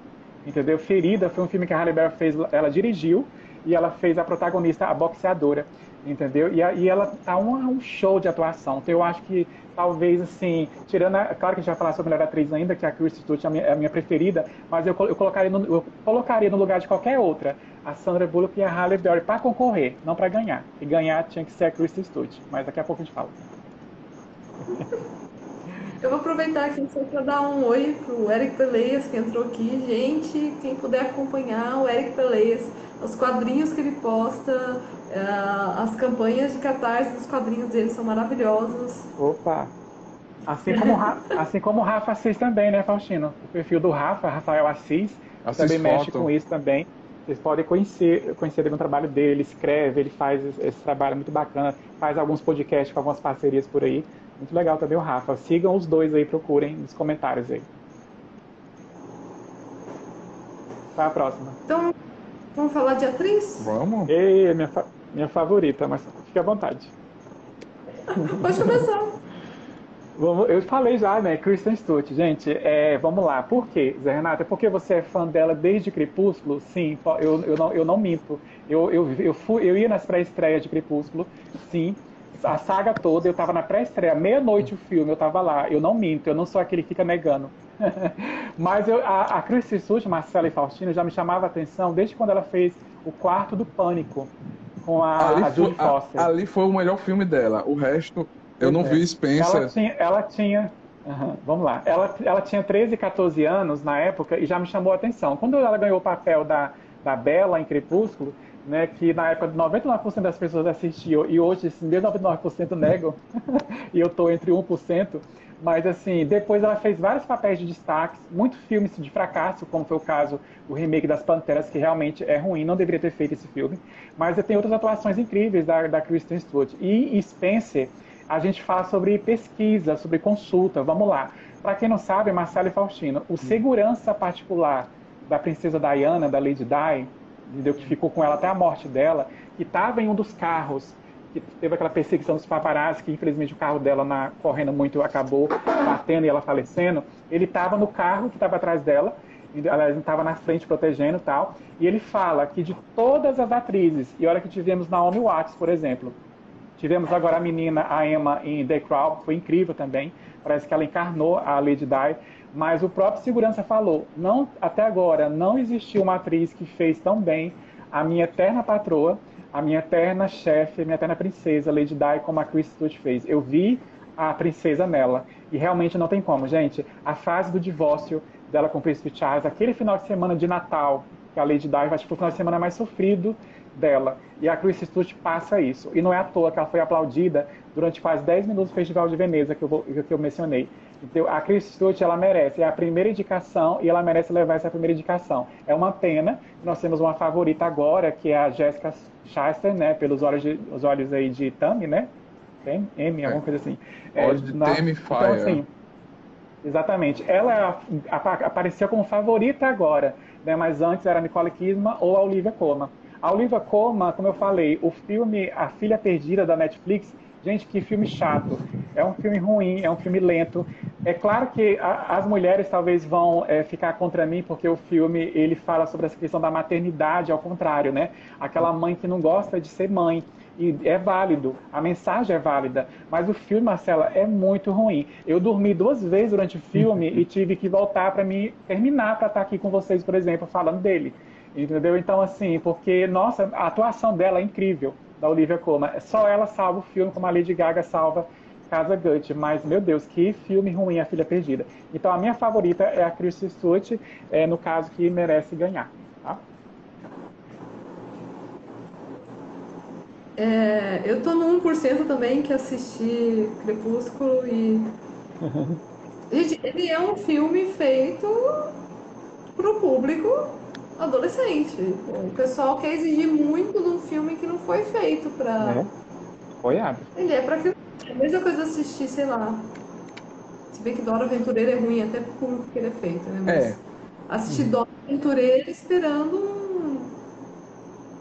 Entendeu? Ferida foi um filme que a Halle Berry fez, ela dirigiu e ela fez a protagonista, a boxeadora entendeu? E, e ela tá um, um, show de atuação. Então eu acho que talvez assim, tirando, a, claro que a gente vai falar sobre a melhor atriz ainda, que a Kristen Stewart é a minha, é a minha preferida, mas eu, eu, colocaria no, eu colocaria no lugar de qualquer outra a Sandra Bullock e a Halle Berry para concorrer, não para ganhar. E ganhar tinha que ser a Kristen Stewart, mas daqui a pouco a gente fala. Eu vou aproveitar aqui só para dar um oi pro Eric Peleias, que entrou aqui. Gente, quem puder acompanhar o Eric Peleias, os quadrinhos que ele posta, Uh, as campanhas de catarse dos quadrinhos dele são maravilhosos. Opa! Assim como, *laughs* assim como o Rafa Assis também, né, Faustino? O perfil do Rafa, Rafael Assis, Assis também foto. mexe com isso também. Vocês podem conhecer, conhecer o trabalho dele, ele escreve, ele faz esse trabalho muito bacana, faz alguns podcasts com algumas parcerias por aí. Muito legal também o Rafa. Sigam os dois aí, procurem nos comentários aí. Tá a próxima. Então, vamos falar de atriz? Vamos. Ei, minha, fa minha favorita, mas fique à vontade. *laughs* Pode começar. Eu falei já, né? Kristen Stewart. Gente, é, vamos lá. Por quê, Zé Renato? É porque você é fã dela desde Crepúsculo? Sim, eu, eu, não, eu não minto. Eu, eu, eu, fui, eu ia nas pré-estreias de Crepúsculo, sim. A saga toda, eu tava na pré-estreia, meia-noite o filme, eu tava lá. Eu não minto, eu não sou aquele que fica negando. *laughs* Mas eu, a, a Kristen Stewart, Marcela e Faustino, já me chamava a atenção desde quando ela fez O Quarto do Pânico com a, ali a foi, Foster. A, ali foi o melhor filme dela. O resto, eu não é. vi Spencer. Ela tinha. Ela tinha uhum, vamos lá. Ela, ela tinha 13, 14 anos na época e já me chamou a atenção. Quando ela ganhou o papel da, da Bela em Crepúsculo, né, que na época 99% das pessoas assistiam e hoje esses mesmos 99% negam, e eu estou entre 1%. Mas, assim, depois ela fez vários papéis de destaque, muitos filmes de fracasso, como foi o caso do remake das Panteras, que realmente é ruim, não deveria ter feito esse filme. Mas tem outras atuações incríveis da, da Kristen Stewart. E Spencer, a gente fala sobre pesquisa, sobre consulta. Vamos lá. Para quem não sabe, Marcelo e Faustino, o segurança particular da princesa Diana, da Lady Di, entendeu? que ficou com ela até a morte dela, que estava em um dos carros que teve aquela perseguição dos paparazzi, que infelizmente o carro dela na, correndo muito acabou batendo e ela falecendo. Ele estava no carro que estava atrás dela, aliás, estava na frente protegendo e tal. E ele fala que de todas as atrizes, e olha que tivemos Naomi Watts, por exemplo, Tivemos agora a menina, a Emma, em The Crown, foi incrível também. Parece que ela encarnou a Lady Di. Mas o próprio segurança falou, não, até agora não existiu uma atriz que fez tão bem a minha eterna patroa, a minha eterna chefe, a minha eterna princesa, Lady Di, como a Chris Stewart fez. Eu vi a princesa nela. E realmente não tem como, gente. A fase do divórcio dela com o príncipe Charles, aquele final de semana de Natal, que a Lady Di vai tipo o final de semana mais sofrido dela. E a Chris Stewart passa isso. E não é à toa que ela foi aplaudida durante quase 10 minutos do Festival de Veneza, que eu, vou, que eu mencionei. Então, a Chris Stewart, ela merece, é a primeira indicação e ela merece levar essa primeira indicação. É uma pena, nós temos uma favorita agora, que é a Jessica Chastain, né, pelos olhos, de, os olhos aí de Tammy, né? Tem? M, alguma é. coisa assim. É, olhos de na, Tammy Fire. Então, assim, exatamente. Ela apareceu como favorita agora, né, mas antes era Nicole Kidman ou a Olivia Colman. A Olivia Colman, como eu falei, o filme A Filha Perdida da Netflix Gente, que filme chato. É um filme ruim, é um filme lento. É claro que a, as mulheres talvez vão é, ficar contra mim, porque o filme ele fala sobre essa questão da maternidade, ao contrário, né? Aquela mãe que não gosta de ser mãe. E é válido, a mensagem é válida, mas o filme, Marcela, é muito ruim. Eu dormi duas vezes durante o filme *laughs* e tive que voltar para me terminar para estar aqui com vocês, por exemplo, falando dele. Entendeu? Então, assim, porque, nossa, a atuação dela é incrível da Olivia Colman. Só ela salva o filme, como a Lady Gaga salva Casa Gucci. Mas, meu Deus, que filme ruim A Filha Perdida. Então, a minha favorita é a Kristen Stewart, é, no caso que merece ganhar. Tá? É, eu tô no 1% também que assisti Crepúsculo e. *laughs* Gente, ele é um filme feito pro público adolescente. O pessoal quer exigir muito de um filme que não foi feito pra. É. Apoiado. Ele é pra filme. É a mesma coisa assistir, sei lá. Se bem que Dora Aventureira é ruim até pro público que ele é feito, né? Mas é. assistir uhum. Dora Aventureira esperando um...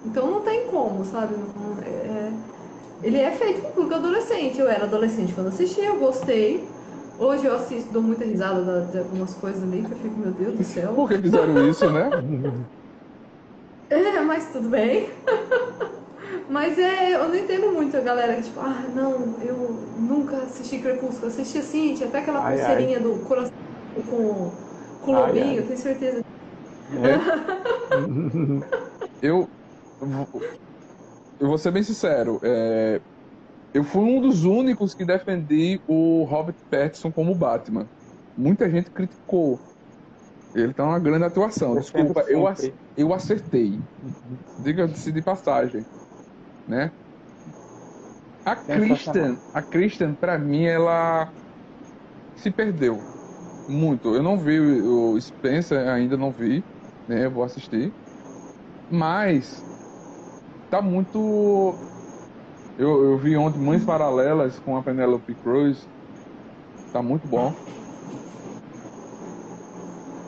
Então não tem como, sabe? É... Ele é feito pro público adolescente. Eu era adolescente quando assisti, eu gostei. Hoje eu assisto, dou muita risada de algumas coisas ali, que eu fico, meu Deus do céu. Por que fizeram isso, né? é, mas tudo bem. *laughs* mas é, eu não entendo muito a galera que, tipo, ah, não, eu nunca assisti Crepúsculo. Assisti assim, tinha até aquela ai, pulseirinha ai. do coração com, com o lobinho, eu tenho certeza. É. *laughs* eu, eu vou ser bem sincero, é, eu fui um dos únicos que defendi o Robert Pattinson como Batman. Muita gente criticou. Ele tá uma grande atuação. Desculpa, eu, eu acertei. Diga-se de passagem. Né? A Kristen, a Kristen, pra mim, ela se perdeu. Muito. Eu não vi o Spencer, ainda não vi. Né? Eu vou assistir. Mas tá muito eu, eu vi ontem Mães Paralelas com a Penelope Cruz. Tá muito bom.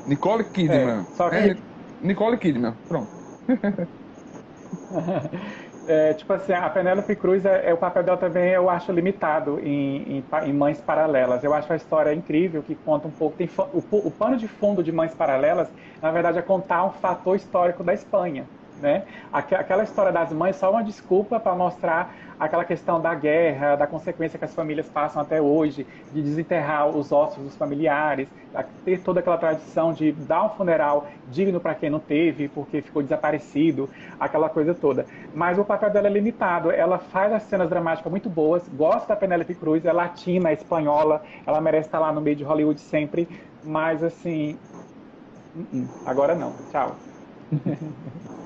Nicole Kidman. É, é, Nicole Kidman, pronto. *laughs* é, tipo assim, a Penelope Cruz, é, é, o papel dela também eu acho limitado em, em, em, Mães Paralelas. Eu acho a história incrível, que conta um pouco. Tem, o, o pano de fundo de Mães Paralelas, na verdade, é contar um fator histórico da Espanha. Né? Aquela história das mães só uma desculpa para mostrar aquela questão da guerra, da consequência que as famílias passam até hoje, de desenterrar os ossos dos familiares, ter toda aquela tradição de dar um funeral digno para quem não teve, porque ficou desaparecido, aquela coisa toda. Mas o papel dela é limitado, ela faz as cenas dramáticas muito boas, gosta da Penélope Cruz, é latina, é espanhola, ela merece estar lá no meio de Hollywood sempre, mas assim, uh -uh, agora não. Tchau. *laughs*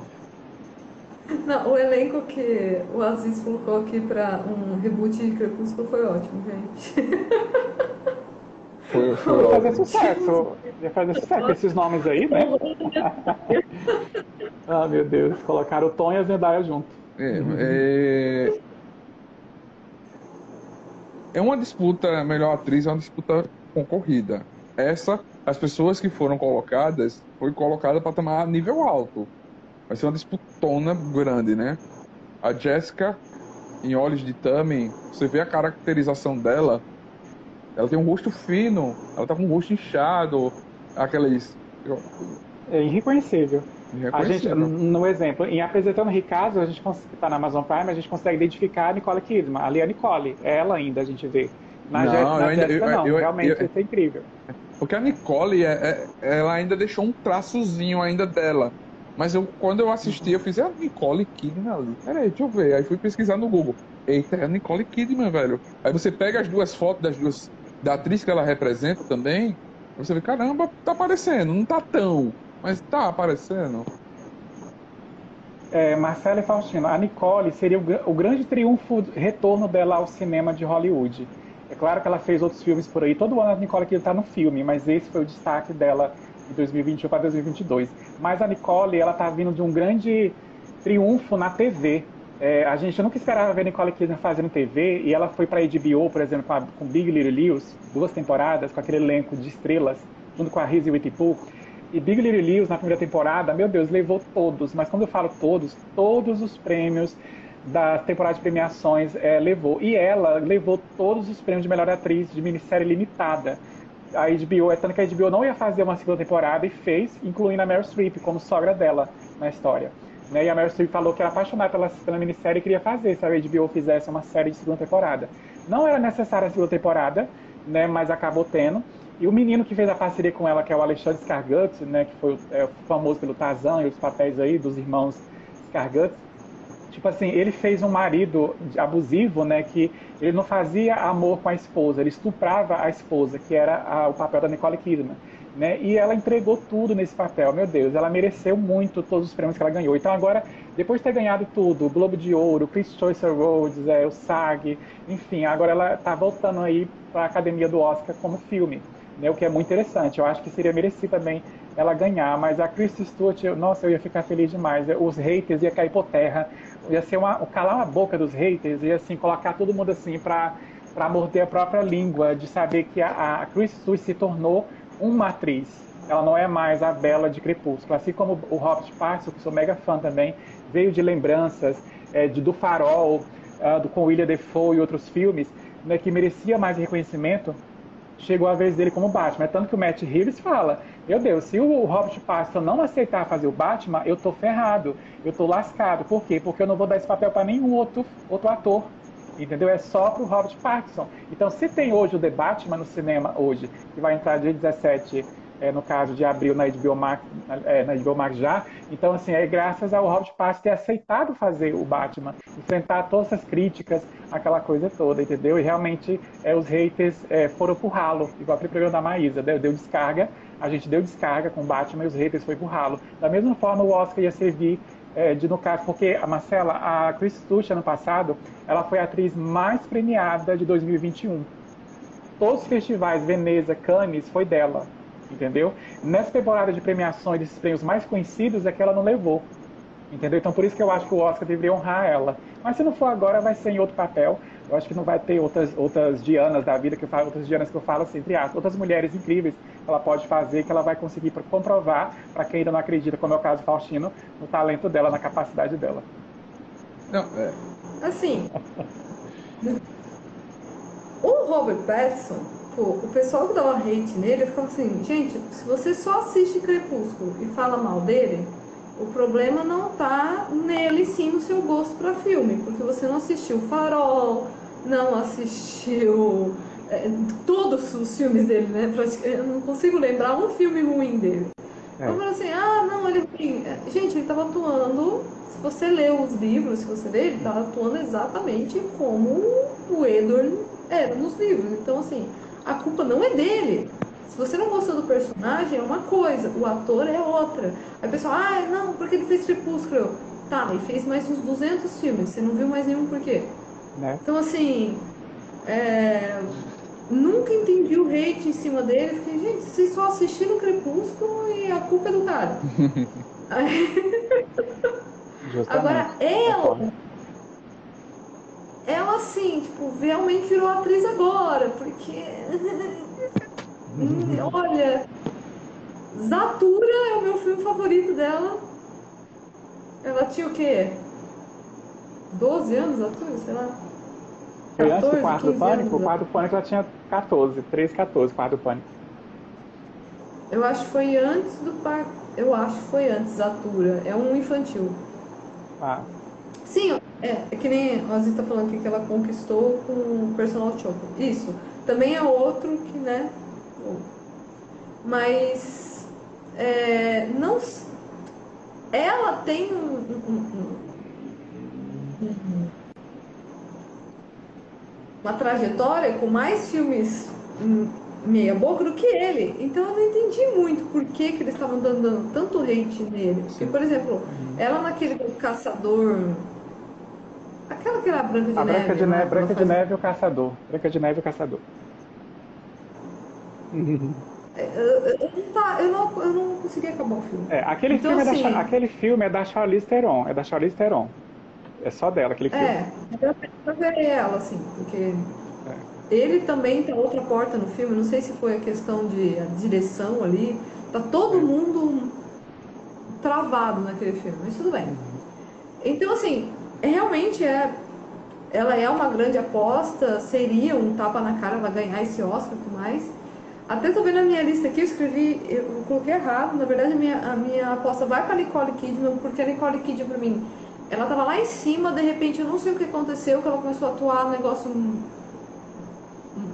Não, o elenco que o Aziz colocou aqui para um reboot de Crepúsculo foi ótimo, gente. Foi, foi fazer sucesso. Ia fazer sucesso esses nomes aí, né? *laughs* ah, meu Deus. Colocaram o Tom e a Zendaya junto. É, é... é uma disputa, melhor atriz, é uma disputa concorrida. Essa, as pessoas que foram colocadas, foi colocada para tomar nível alto. Vai ser uma disputona grande, né? A Jessica, em Olhos de Tamen, você vê a caracterização dela. Ela tem um rosto fino, ela tá com um rosto inchado, aquelas. É irreconhecível. A gente, no exemplo, em apresentando Ricardo, a gente está na Amazon Prime, a gente consegue identificar a Nicole Kidman. Ali é a Nicole, é ela ainda a gente vê. Na Não, eu na ainda- Jéssica, eu- não, eu- realmente eu- isso é incrível. Porque a Nicole, é, é- ela ainda deixou um traçozinho ainda dela. Mas eu, quando eu assisti, eu fiz, é a Nicole Kidman ali. Peraí, deixa eu ver. Aí fui pesquisar no Google. Eita, é a Nicole Kidman, velho. Aí você pega as duas fotos das duas, da atriz que ela representa também. Você vê, caramba, tá aparecendo. Não tá tão, mas tá aparecendo. É, Marcela e Faustino, a Nicole seria o, o grande triunfo, retorno dela ao cinema de Hollywood. É claro que ela fez outros filmes por aí, todo ano a Nicole Kidman está no filme, mas esse foi o destaque dela de 2021 para 2022. Mas a Nicole, ela está vindo de um grande triunfo na TV. É, a gente nunca esperava ver Nicole Kidman fazendo TV e ela foi para HBO, por exemplo, com, a, com Big Little Lies, duas temporadas, com aquele elenco de estrelas, junto com a Reese Witherspoon. E Big Little Lies, na primeira temporada, meu Deus, levou todos, mas quando eu falo todos, todos os prêmios da temporada de premiações é, levou. E ela levou todos os prêmios de melhor atriz de minissérie limitada. A HBO, é tanto que a HBO não ia fazer uma segunda temporada e fez, incluindo a Meryl Streep como sogra dela na história. Né? E a Meryl Streep falou que era apaixonada pela, pela minissérie e queria fazer se a HBO fizesse uma série de segunda temporada. Não era necessária a segunda temporada, né? mas acabou tendo. E o menino que fez a parceria com ela, que é o Alexandre Skarguts, né, que foi é, famoso pelo Tarzan e os papéis aí dos irmãos Skarguts, tipo assim, ele fez um marido abusivo, né, que ele não fazia amor com a esposa, ele estuprava a esposa, que era a- o papel da Nicole Kidman, né, e ela entregou tudo nesse papel, meu Deus, ela mereceu muito todos os prêmios que ela ganhou. Então agora, depois de ter ganhado tudo, o Globo de Ouro, o Chris Choice Awards, é, o SAG, enfim, agora ela tá voltando aí para a Academia do Oscar como filme, né, o que é muito interessante. Eu acho que seria merecido também ela ganhar, mas a Kristen Stewart, nossa, eu ia ficar feliz demais. Os haters ia cair por terra, ia ser uma, calar a boca dos haters, ia assim colocar todo mundo assim para para morder a própria língua, de saber que a, a Kristen Stewart se tornou uma atriz. Ela não é mais a Bela de Crepúsculo, assim como o Robert Pattinson, que sou mega fã também, veio de lembranças é, de, do Farol, ah, do com William Defoe e outros filmes, né, que merecia mais reconhecimento chegou a vez dele como Batman. É tanto que o Matt Reeves fala: Meu Deus, se o Robert Pattinson não aceitar fazer o Batman, eu tô ferrado, eu tô lascado. Por quê? Porque eu não vou dar esse papel para nenhum outro, outro ator. Entendeu? É só pro Robert Pattinson. Então, se tem hoje o The Batman no cinema, hoje, que vai entrar dia 17, é, no caso de abril na HBO, Max, é, na HBO Max já, então, assim, é graças ao Robert Pattinson ter aceitado fazer o Batman, enfrentar todas essas críticas, aquela coisa toda, entendeu? E realmente é, os haters é, foram pro ralo, igual aquele programa da Maísa, deu, deu descarga, a gente deu descarga com Batman e os haters foi pro ralo. Da mesma forma, o Oscar ia servir é, de no caso, porque a Marcela, a Chris Tuch, ano passado, ela foi a atriz mais premiada de 2021. Todos os festivais, Veneza, Cannes, foi dela, entendeu? Nessa temporada de premiações desses prêmios mais conhecidos é que ela não levou, entendeu? Então por isso que eu acho que o Oscar deveria honrar ela. Mas se não for agora, vai ser em outro papel. Eu acho que não vai ter outras, outras Dianas da vida, que eu falo, outras Dianas que eu falo assim, entre aspas, outras mulheres incríveis que ela pode fazer, que ela vai conseguir comprovar, para quem ainda não acredita, como é o caso do Faustino, no talento dela, na capacidade dela. Não, é, Assim, o Robert Pattinson, o pessoal que dava hate nele, eu assim, gente, se você só assiste Crepúsculo e fala mal dele, o problema não tá nele sim no seu gosto pra filme, porque você não assistiu Farol, não assistiu é, todos os filmes dele, né? Eu não consigo lembrar um filme ruim dele. É. Falo assim, ah, não, ele. Gente, ele tava atuando. Se você lê os livros, se você lê, ele tava atuando exatamente como o Edward era nos livros. Então, assim, a culpa não é dele. Se você não gostou do personagem, é uma coisa, o ator é outra. Aí o pessoal, ah, não, porque ele fez Crepúsculo. Tá, ele fez mais uns 200 filmes, você não viu mais nenhum por quê? Né? Então, assim, é, nunca entendi o hate em cima dele. Fiquei, gente, vocês só assistiram Crepúsculo e a culpa é do cara. *laughs* Aí. Agora, ela, ela assim, tipo, realmente virou atriz agora, porque. *laughs* Hum, Olha, Zatura é o meu filme favorito dela. Ela tinha o quê? 12 anos, Zatura, sei lá. Foi antes do 14, quarto do 15 pânico? anos, O quarto do pânico ela tinha 14, 13, 14, quarto do pânico. Eu acho que foi antes do par- Eu acho que foi antes, Atura. É um infantil. Ah, Sim, é, é que nem a Ozzy tá falando aqui que ela conquistou com o personal shopper. Isso. Também é outro que, né? Mas é, não. Ela tem um, um- um- um- uma trajetória com mais filmes meia boca do que ele. Então eu não entendi muito por que, que eles estavam dando, dando tanto hate nele. Porque, por exemplo, ela naquele caçador. Aquela que era a Branca de a Neve. Branca de né, Neve, Branca de. Neve o Caçador. Branca de Neve o Caçador. Eu, eu- tá- eu não, eu não consegui acabar o filme. É, aquele, Então, filme é da, assim- aquele filme é da Charlize Theron, é da Charlize Theron. É só dela aquele filme. É, pra ver ela, assim, porque ele também tá outra porta no filme, não sei se foi a questão de a direção ali, tá todo mundo travado naquele filme, mas tudo bem. Então, assim, realmente é, ela é uma grande aposta, seria um tapa na cara ela ganhar esse Oscar e tudo mais. Até tô vendo a minha lista aqui, eu escrevi, eu coloquei errado, na verdade a minha, a minha aposta vai pra Nicole Kidman, porque a Nicole Kidman pra mim, ela tava lá em cima, de repente eu não sei o que aconteceu, que ela começou a atuar um negócio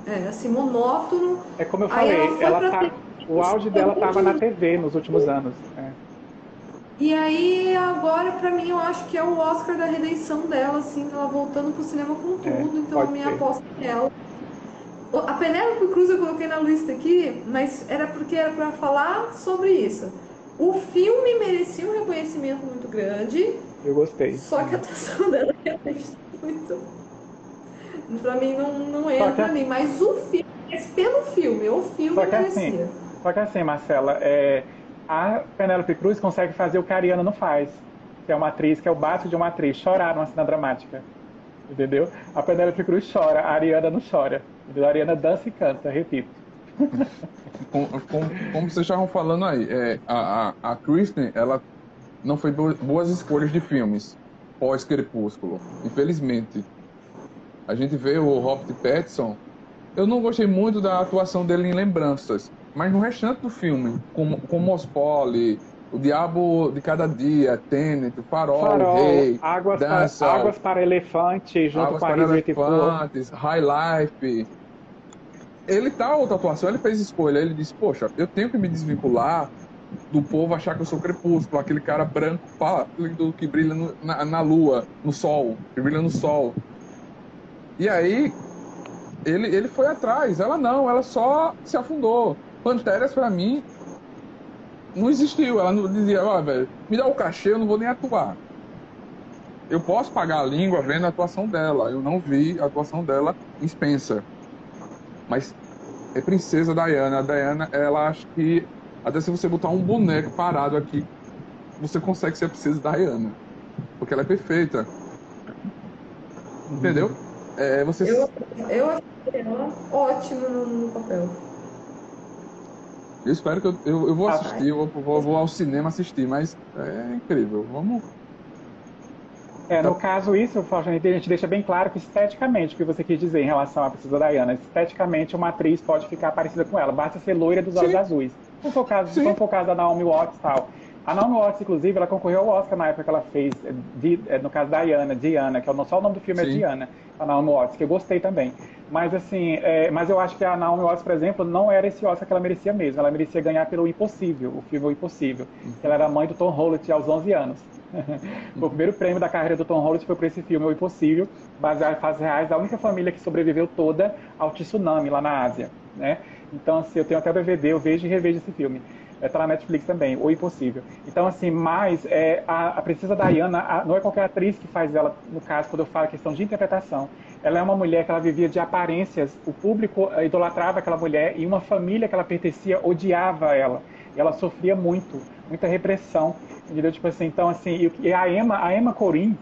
é, assim, monótono. É como eu falei, ela ela tá, o auge dela tava na TV nos últimos anos. é. E aí agora pra mim eu acho que é o Oscar da redenção dela, assim, ela voltando pro cinema com tudo, É, então a minha ser. aposta é ela. A Penélope Cruz eu coloquei na lista aqui, mas era porque era pra falar sobre isso. O filme merecia um reconhecimento muito grande, Eu gostei. só que a atuação *laughs* dela realmente tá muito. Pra mim não, não Só que- pra mim, mas o filme, mas pelo filme, o filme Só que merecia. assim, só que assim, Marcela, é, a Penélope Cruz consegue fazer o que a Ariana não faz, que é uma atriz, que é o básico de uma atriz, chorar numa cena dramática. Entendeu? A Penélope Cruz chora, a Ariana não chora. Ariana dança e canta, repito. Com- com- como vocês estavam falando aí, é, a, a, a Kristen, ela não foi bo- boas escolhas de filmes pós-Crepúsculo, infelizmente. A gente vê o Robert Pattinson, eu não gostei muito da atuação dele em Lembranças, mas no restante do filme, como, como Os Poli, O Diabo de Cada Dia, Tenet, O Farol, Farol, O Rei, águas, Dança, para, águas para elefante, junto Águas com a para. Elefantes, High Life. Ele tá outra atuação, ele fez escolha. Ele disse: Poxa, eu tenho que me desvincular do povo achar que eu sou crepúsculo, aquele cara branco pálido que brilha no- na, na lua, no sol, que brilha no sol. E aí, ele, ele foi atrás. Ela não, ela só se afundou. Panteras, pra mim, não existiu. Ela não dizia: Ó, velho, me dá o cachê, eu não vou nem atuar. Eu posso pagar a língua vendo a atuação dela. Eu não vi a atuação dela em Spencer. Mas é Princesa Diana. A Diana, ela acho que até se você botar um boneco parado aqui, você consegue ser a Princesa Diana. Porque ela é perfeita. Entendeu? É, você... Eu, eu achei ela ótima no, no papel. Eu espero que eu, eu, eu vou Ah, assistir, eu vou, vou, vou ao cinema assistir, mas é incrível. Vamos. É, no caso, isso, Faustino, a gente deixa bem claro que esteticamente, o que você quis dizer em relação à Princesa Diana, esteticamente uma atriz pode ficar parecida com ela, basta ser loira dos olhos Sim. azuis. Não foi o caso, Sim. não foi o caso da Naomi Watts e tal. A Naomi Watts, inclusive, ela concorreu ao Oscar na época que ela fez, eh, no caso da Diana, Diana, que é só o nome do filme é Sim. Diana, a Naomi Watts, que eu gostei também. Mas assim, eh, mas eu acho que a Naomi Watts, por exemplo, não era esse Oscar que ela merecia mesmo. Ela merecia ganhar pelo Impossível, o filme O Impossível. que Ela era mãe do Tom Holland aos 11 anos. O primeiro prêmio da carreira do Tom Holland foi por esse filme, O Impossível, baseado em fatos reais, da única família que sobreviveu toda ao tsunami lá na Ásia, né? Então, assim, eu tenho até o DVD, eu vejo e revejo esse filme. Está na Netflix também, O Impossível. Então, assim, mas é, a, a Princesa Diana, a- não é qualquer atriz que faz ela, no caso, quando eu falo questão de interpretação. Ela é uma mulher que ela vivia de aparências, o público eh, idolatrava aquela mulher e uma família que ela pertencia odiava ela. E ela sofria muito, muita repressão, entendeu? Tipo assim, então, assim, e, a Emma, a Emma Corrin,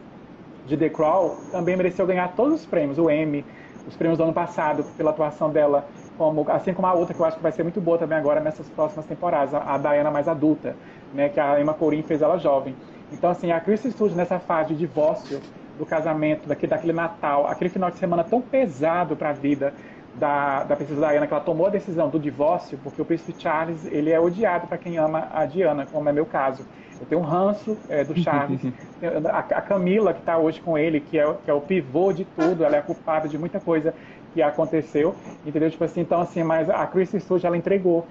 de The Crow, também mereceu ganhar todos os prêmios, o Emmy, os prêmios do ano passado, pela atuação dela, como, assim como a outra que eu acho que vai ser muito boa também agora nessas próximas temporadas, a, a Diana mais adulta, né, que a Emma Corrin fez ela jovem. Então, assim, a Kristen Stewart nessa fase de divórcio, do casamento, daquele, daquele Natal, aquele final de semana tão pesado para a vida da, da princesa Diana, que ela tomou a decisão do divórcio, porque o príncipe Charles ele é odiado para quem ama a Diana, como é meu caso. Eu tenho um ranço é, do Charles. *laughs* a, a, Camila, que está hoje com ele, que é, que é o pivô de tudo, ela é culpada de muita coisa que aconteceu, entendeu? Tipo assim, então assim, mas a Kristen Stewart, ela entregou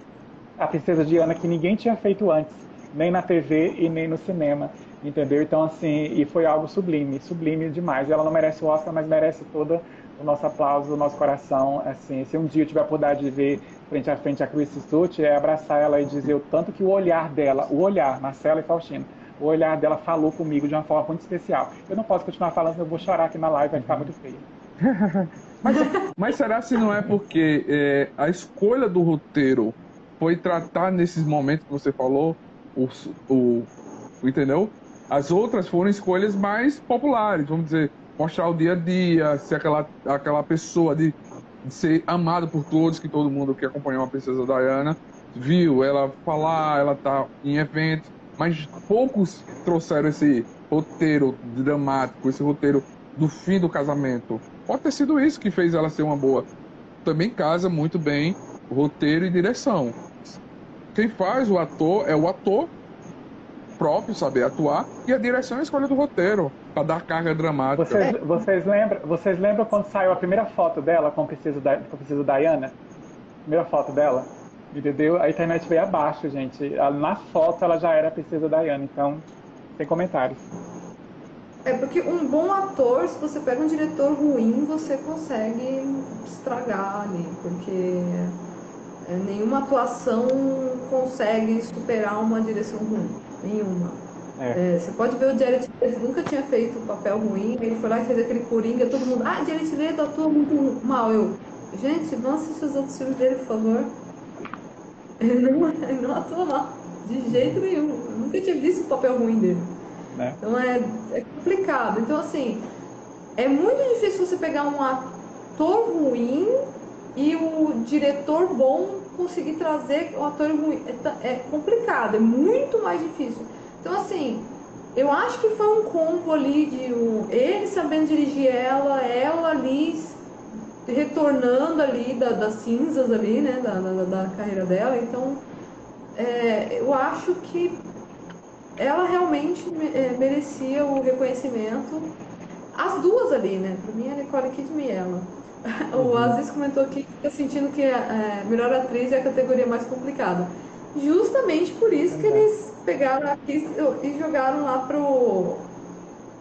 a princesa Diana que ninguém tinha feito antes, nem na TV e nem no cinema, entendeu? Então assim, e foi algo sublime, sublime demais. Ela não merece o Oscar, mas merece todo o nosso aplauso, o nosso coração, assim, se um dia eu tiver a oportunidade de ver frente a frente a Kristen Stewart, é abraçar ela e dizer o tanto que o olhar dela, o olhar, Marcela e Faustino, o olhar dela falou comigo de uma forma muito especial. Eu não posso continuar falando, eu vou chorar aqui na live, vai ficar muito feio. *laughs* mas, mas, será se não é porque é, a escolha do roteiro foi tratar nesses momentos que você falou, o, o, entendeu? As outras foram escolhas mais populares, vamos dizer, mostrar o dia a dia, ser aquela, aquela pessoa de, de ser amada por todos, que todo mundo que acompanhou a princesa Diana viu ela falar, ela tá em eventos, mas poucos trouxeram esse roteiro dramático, esse roteiro do fim do casamento. Pode ter sido isso que fez ela ser uma boa. Também casa muito bem roteiro e direção. Quem faz o ator é o ator próprio saber atuar e a direção é a escolha do roteiro para dar carga dramática. Vocês, vocês, lembram, vocês lembram quando saiu a primeira foto dela com a princesa, com a princesa Diana? Primeira foto dela? Entendeu? A internet veio abaixo, gente. Na foto ela já era a princesa Diana, então sem comentários. É porque um bom ator, se você pega um diretor ruim, você consegue estragar ali, porque é, nenhuma atuação consegue superar uma direção ruim. Nenhuma. É. É, você pode ver o Jared Leto nunca tinha feito um papel ruim, ele foi lá e fez aquele Coringa, todo mundo, ah, Jared Leto atua muito mal. Eu, gente, vamos assistir os outros filmes dele, por favor. Ele não, ele não atua mal, de jeito nenhum. Eu nunca tinha visto um papel ruim dele. Né? Então é, é complicado. Então, assim, é muito difícil você pegar um ator ruim e o diretor bom conseguir trazer o ator ruim. É, é complicado, é muito mais difícil. Então, assim, eu acho que foi um combo ali de um, ele sabendo dirigir ela, ela ali retornando ali da, das cinzas ali, né, da, da, da carreira dela. Então, é, eu acho que ela realmente é, merecia o reconhecimento. As duas ali, né? Pra mim, a Nicole Kidman e ela. *laughs* Uhum. O Aziz comentou aqui que fica sentindo que a é, melhor atriz é a categoria mais complicada. Justamente por isso que eles pegaram aqui e jogaram lá pro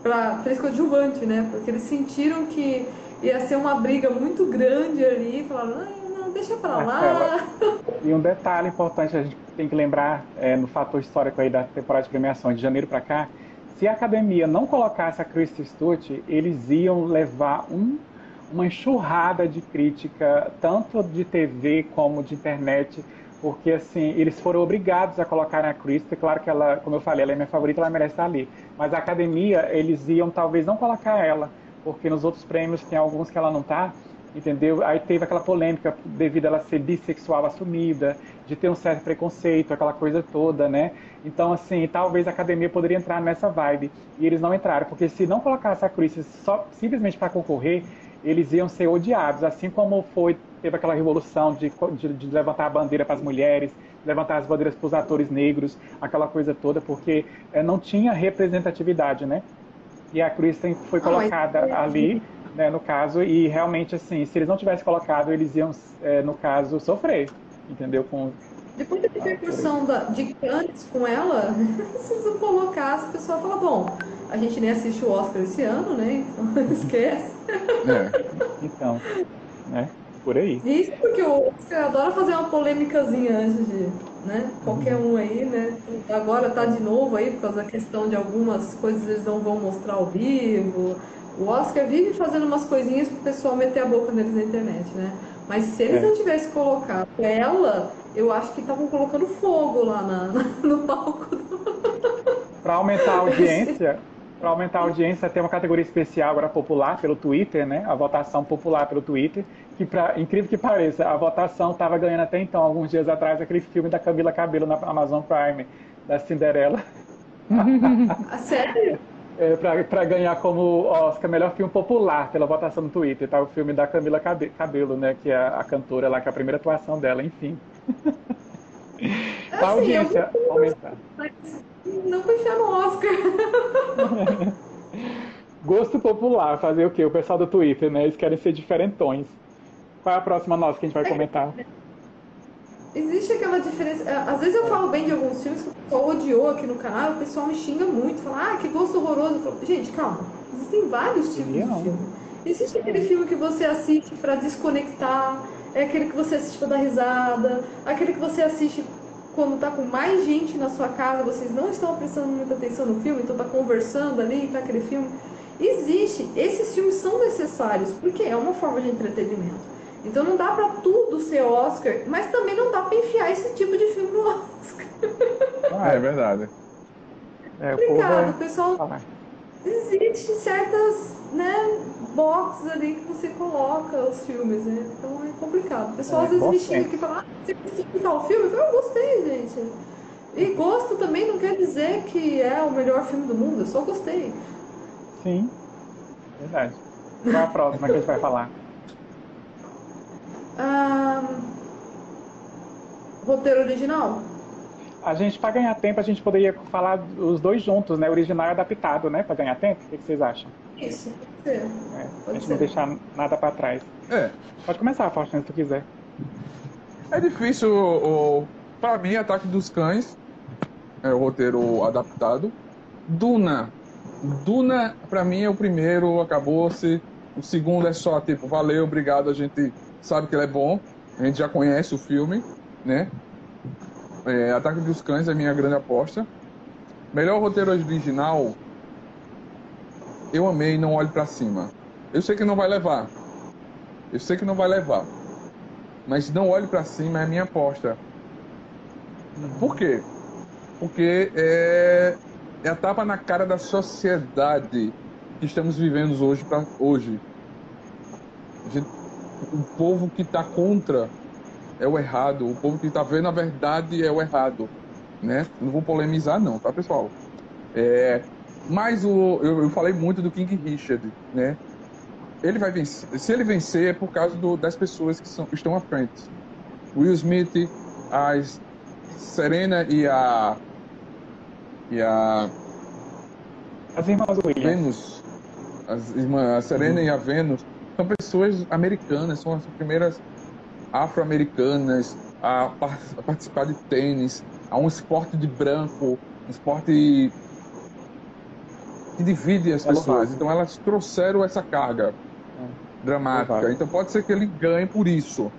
pra atriz coadjuvante, né? Porque eles sentiram que ia ser uma briga muito grande ali, falaram, não, deixa pra lá. *laughs* E um detalhe importante a gente tem que lembrar é, no fator histórico aí da temporada de premiação de janeiro para cá, se a academia não colocasse a Kristen Stewart, eles iam levar um, uma enxurrada de crítica, tanto de TV como de internet, porque assim, eles foram obrigados a colocar a Kristen, claro que ela, como eu falei, ela é minha favorita, ela merece estar ali, mas a academia, eles iam talvez não colocar ela, porque nos outros prêmios tem alguns que ela não está, entendeu? Aí teve aquela polêmica devido a ela ser bissexual assumida, de ter um certo preconceito, aquela coisa toda, né? Então, assim, talvez a academia poderia entrar nessa vibe. E eles não entraram, porque se não colocasse a Chris só simplesmente para concorrer, eles iam ser odiados, assim como foi teve aquela revolução de, de, de levantar a bandeira para as mulheres, levantar as bandeiras para os atores negros, aquela coisa toda, porque é, não tinha representatividade, né? E a Kristen foi colocada ali né, no caso, e realmente, assim, se eles não tivessem colocado, eles iam, é, no caso, sofrer, entendeu? Com... Depois da repercussão da, de Cannes com ela, *laughs* se eles colocassem, o pessoal fala, bom, a gente nem assiste o Oscar esse ano, né? Então *laughs* esquece. É. Então, né? Por aí. Isso porque o Oscar adora fazer uma polêmicazinha antes de, né? Qualquer um aí, né? Agora tá de novo aí por causa da questão de algumas coisas eles não vão mostrar ao vivo. O Oscar vive fazendo umas coisinhas pro pessoal meter a boca neles na internet, né? Mas se eles é. não tivessem colocado ela, eu acho que estavam colocando fogo lá na, na, no palco. *laughs* Para aumentar a audiência, para aumentar a audiência, tem uma categoria especial agora popular pelo Twitter, né? A votação popular pelo Twitter, que para incrível que pareça, a votação estava ganhando até então, alguns dias atrás, aquele filme da Camila Cabelo na Amazon Prime, da Cinderela. *laughs* Sério? é, para ganhar como Oscar melhor filme popular pela votação no Twitter, tá? O filme da Camila Cabelo, né? Que é a cantora lá, que é a primeira atuação dela, enfim. É a audiência assim, aumentar. Não puxar no Oscar. *laughs* Gosto popular, fazer o quê? O pessoal do Twitter, né? Eles querem ser diferentões. Qual é a próxima nossa que a gente vai comentar? Existe aquela diferença. É, às vezes eu falo bem de alguns filmes que o pessoal odiou aqui no canal, o pessoal me xinga muito, fala, ah, que gosto horroroso. Gente, calma. Existem vários tipos de filme. Existe aquele filme que você assiste para desconectar, é aquele que você assiste para dar risada, aquele que você assiste quando tá com mais gente na sua casa, vocês não estão prestando muita atenção no filme, então tá conversando ali, tá aquele filme. Existe, esses filmes são necessários, porque é uma forma de entretenimento. Então não dá para tudo ser Oscar, mas também não dá para enfiar esse tipo de filme no Oscar. Ah, é verdade. É, Obrigado, é... pessoal. Ah. Existem certas né, boxes ali que você coloca os filmes, né? Então é complicado. O pessoal é, às vezes me xinga aqui e fala, ah, você assistiu tal filme? Eu, falo, eu gostei, gente. E gosto também não quer dizer que é o melhor filme do mundo, eu só gostei. Sim, verdade. Qual a próxima que a gente vai falar? Roteiro original? A gente, para ganhar tempo, a gente poderia falar os dois juntos, né? Original e adaptado, né? Para ganhar tempo? O que vocês acham? Isso, pode ser. É, pode a gente ser. não deixar nada para trás. É. Pode começar, Faustino, se tu quiser. É difícil, o, para mim, Ataque dos Cães é o roteiro adaptado. Duna. Duna, para mim, é o primeiro, acabou-se. O segundo é só, tipo, valeu, obrigado, a gente sabe que ele é bom, a gente já conhece o filme, né? É, Ataque dos Cães é minha grande aposta. Melhor roteiro original, eu amei Não Olhe para Cima. Eu sei que não vai levar. Eu sei que não vai levar. Mas Não Olhe para Cima é a minha aposta. Por quê? Porque é, é a tapa na cara da sociedade que estamos vivendo hoje. Pra, hoje. Gente, o povo que está contra é o errado, o povo que está vendo a verdade é o errado, né? Não vou polemizar não, tá pessoal? É, mas o, eu, eu, falei muito do King Richard, né? Ele vai vencer. Se ele vencer é por causa do, das pessoas que são, estão à frente. Will Smith, as Serena e a e a as irmãs Williams. Venus, as irmãs, a Serena uhum. e a Venus são pessoas americanas, são as primeiras afro-americanas a, a, participar de tênis, a um esporte de branco, um esporte que divide as pessoas. Então elas trouxeram essa carga é. dramática. Então pode ser que ele ganhe por isso.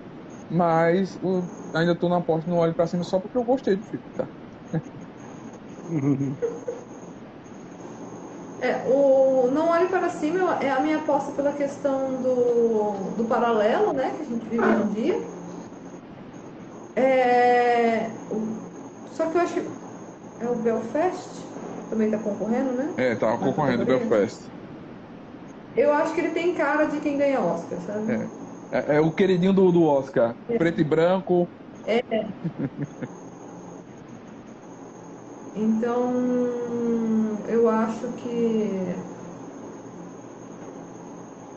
Mas eu ainda estou na porta não olho para cima só porque eu gostei do filme, tá? *laughs* É, o Não Olhe Para Cima é a minha aposta pela questão do, do paralelo, né, que a gente vive hoje em dia. É, só que eu acho que é o Belfast, também está concorrendo, né? É, tá concorrendo o Belfast. Eu acho que ele tem cara de quem ganha Oscar, sabe? É, é, é o queridinho do, do Oscar, é. preto e branco. É. *laughs* Então, eu acho que.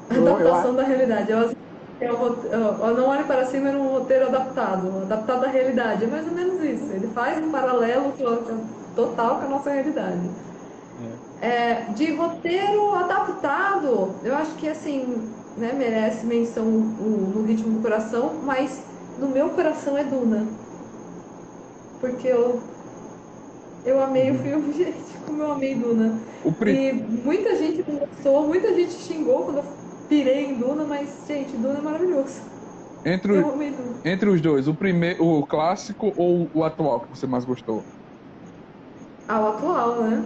Adaptação da realidade. Eu, eu, eu, não olhe para cima um roteiro adaptado, adaptado à realidade. É mais ou menos isso. Ele faz um paralelo total com a nossa realidade. É. É, de roteiro adaptado, eu acho que assim, né, merece menção no ritmo do coração, mas no meu coração é Duna. Porque eu eu amei o uhum. filme, *laughs* gente, como eu amei Duna. E muita gente gostou, muita gente xingou quando eu pirei em Duna, mas, gente, Duna é maravilhoso. Entre, o... entre os dois, o primeiro, o clássico ou o atual que você mais gostou? Ah, o atual, né?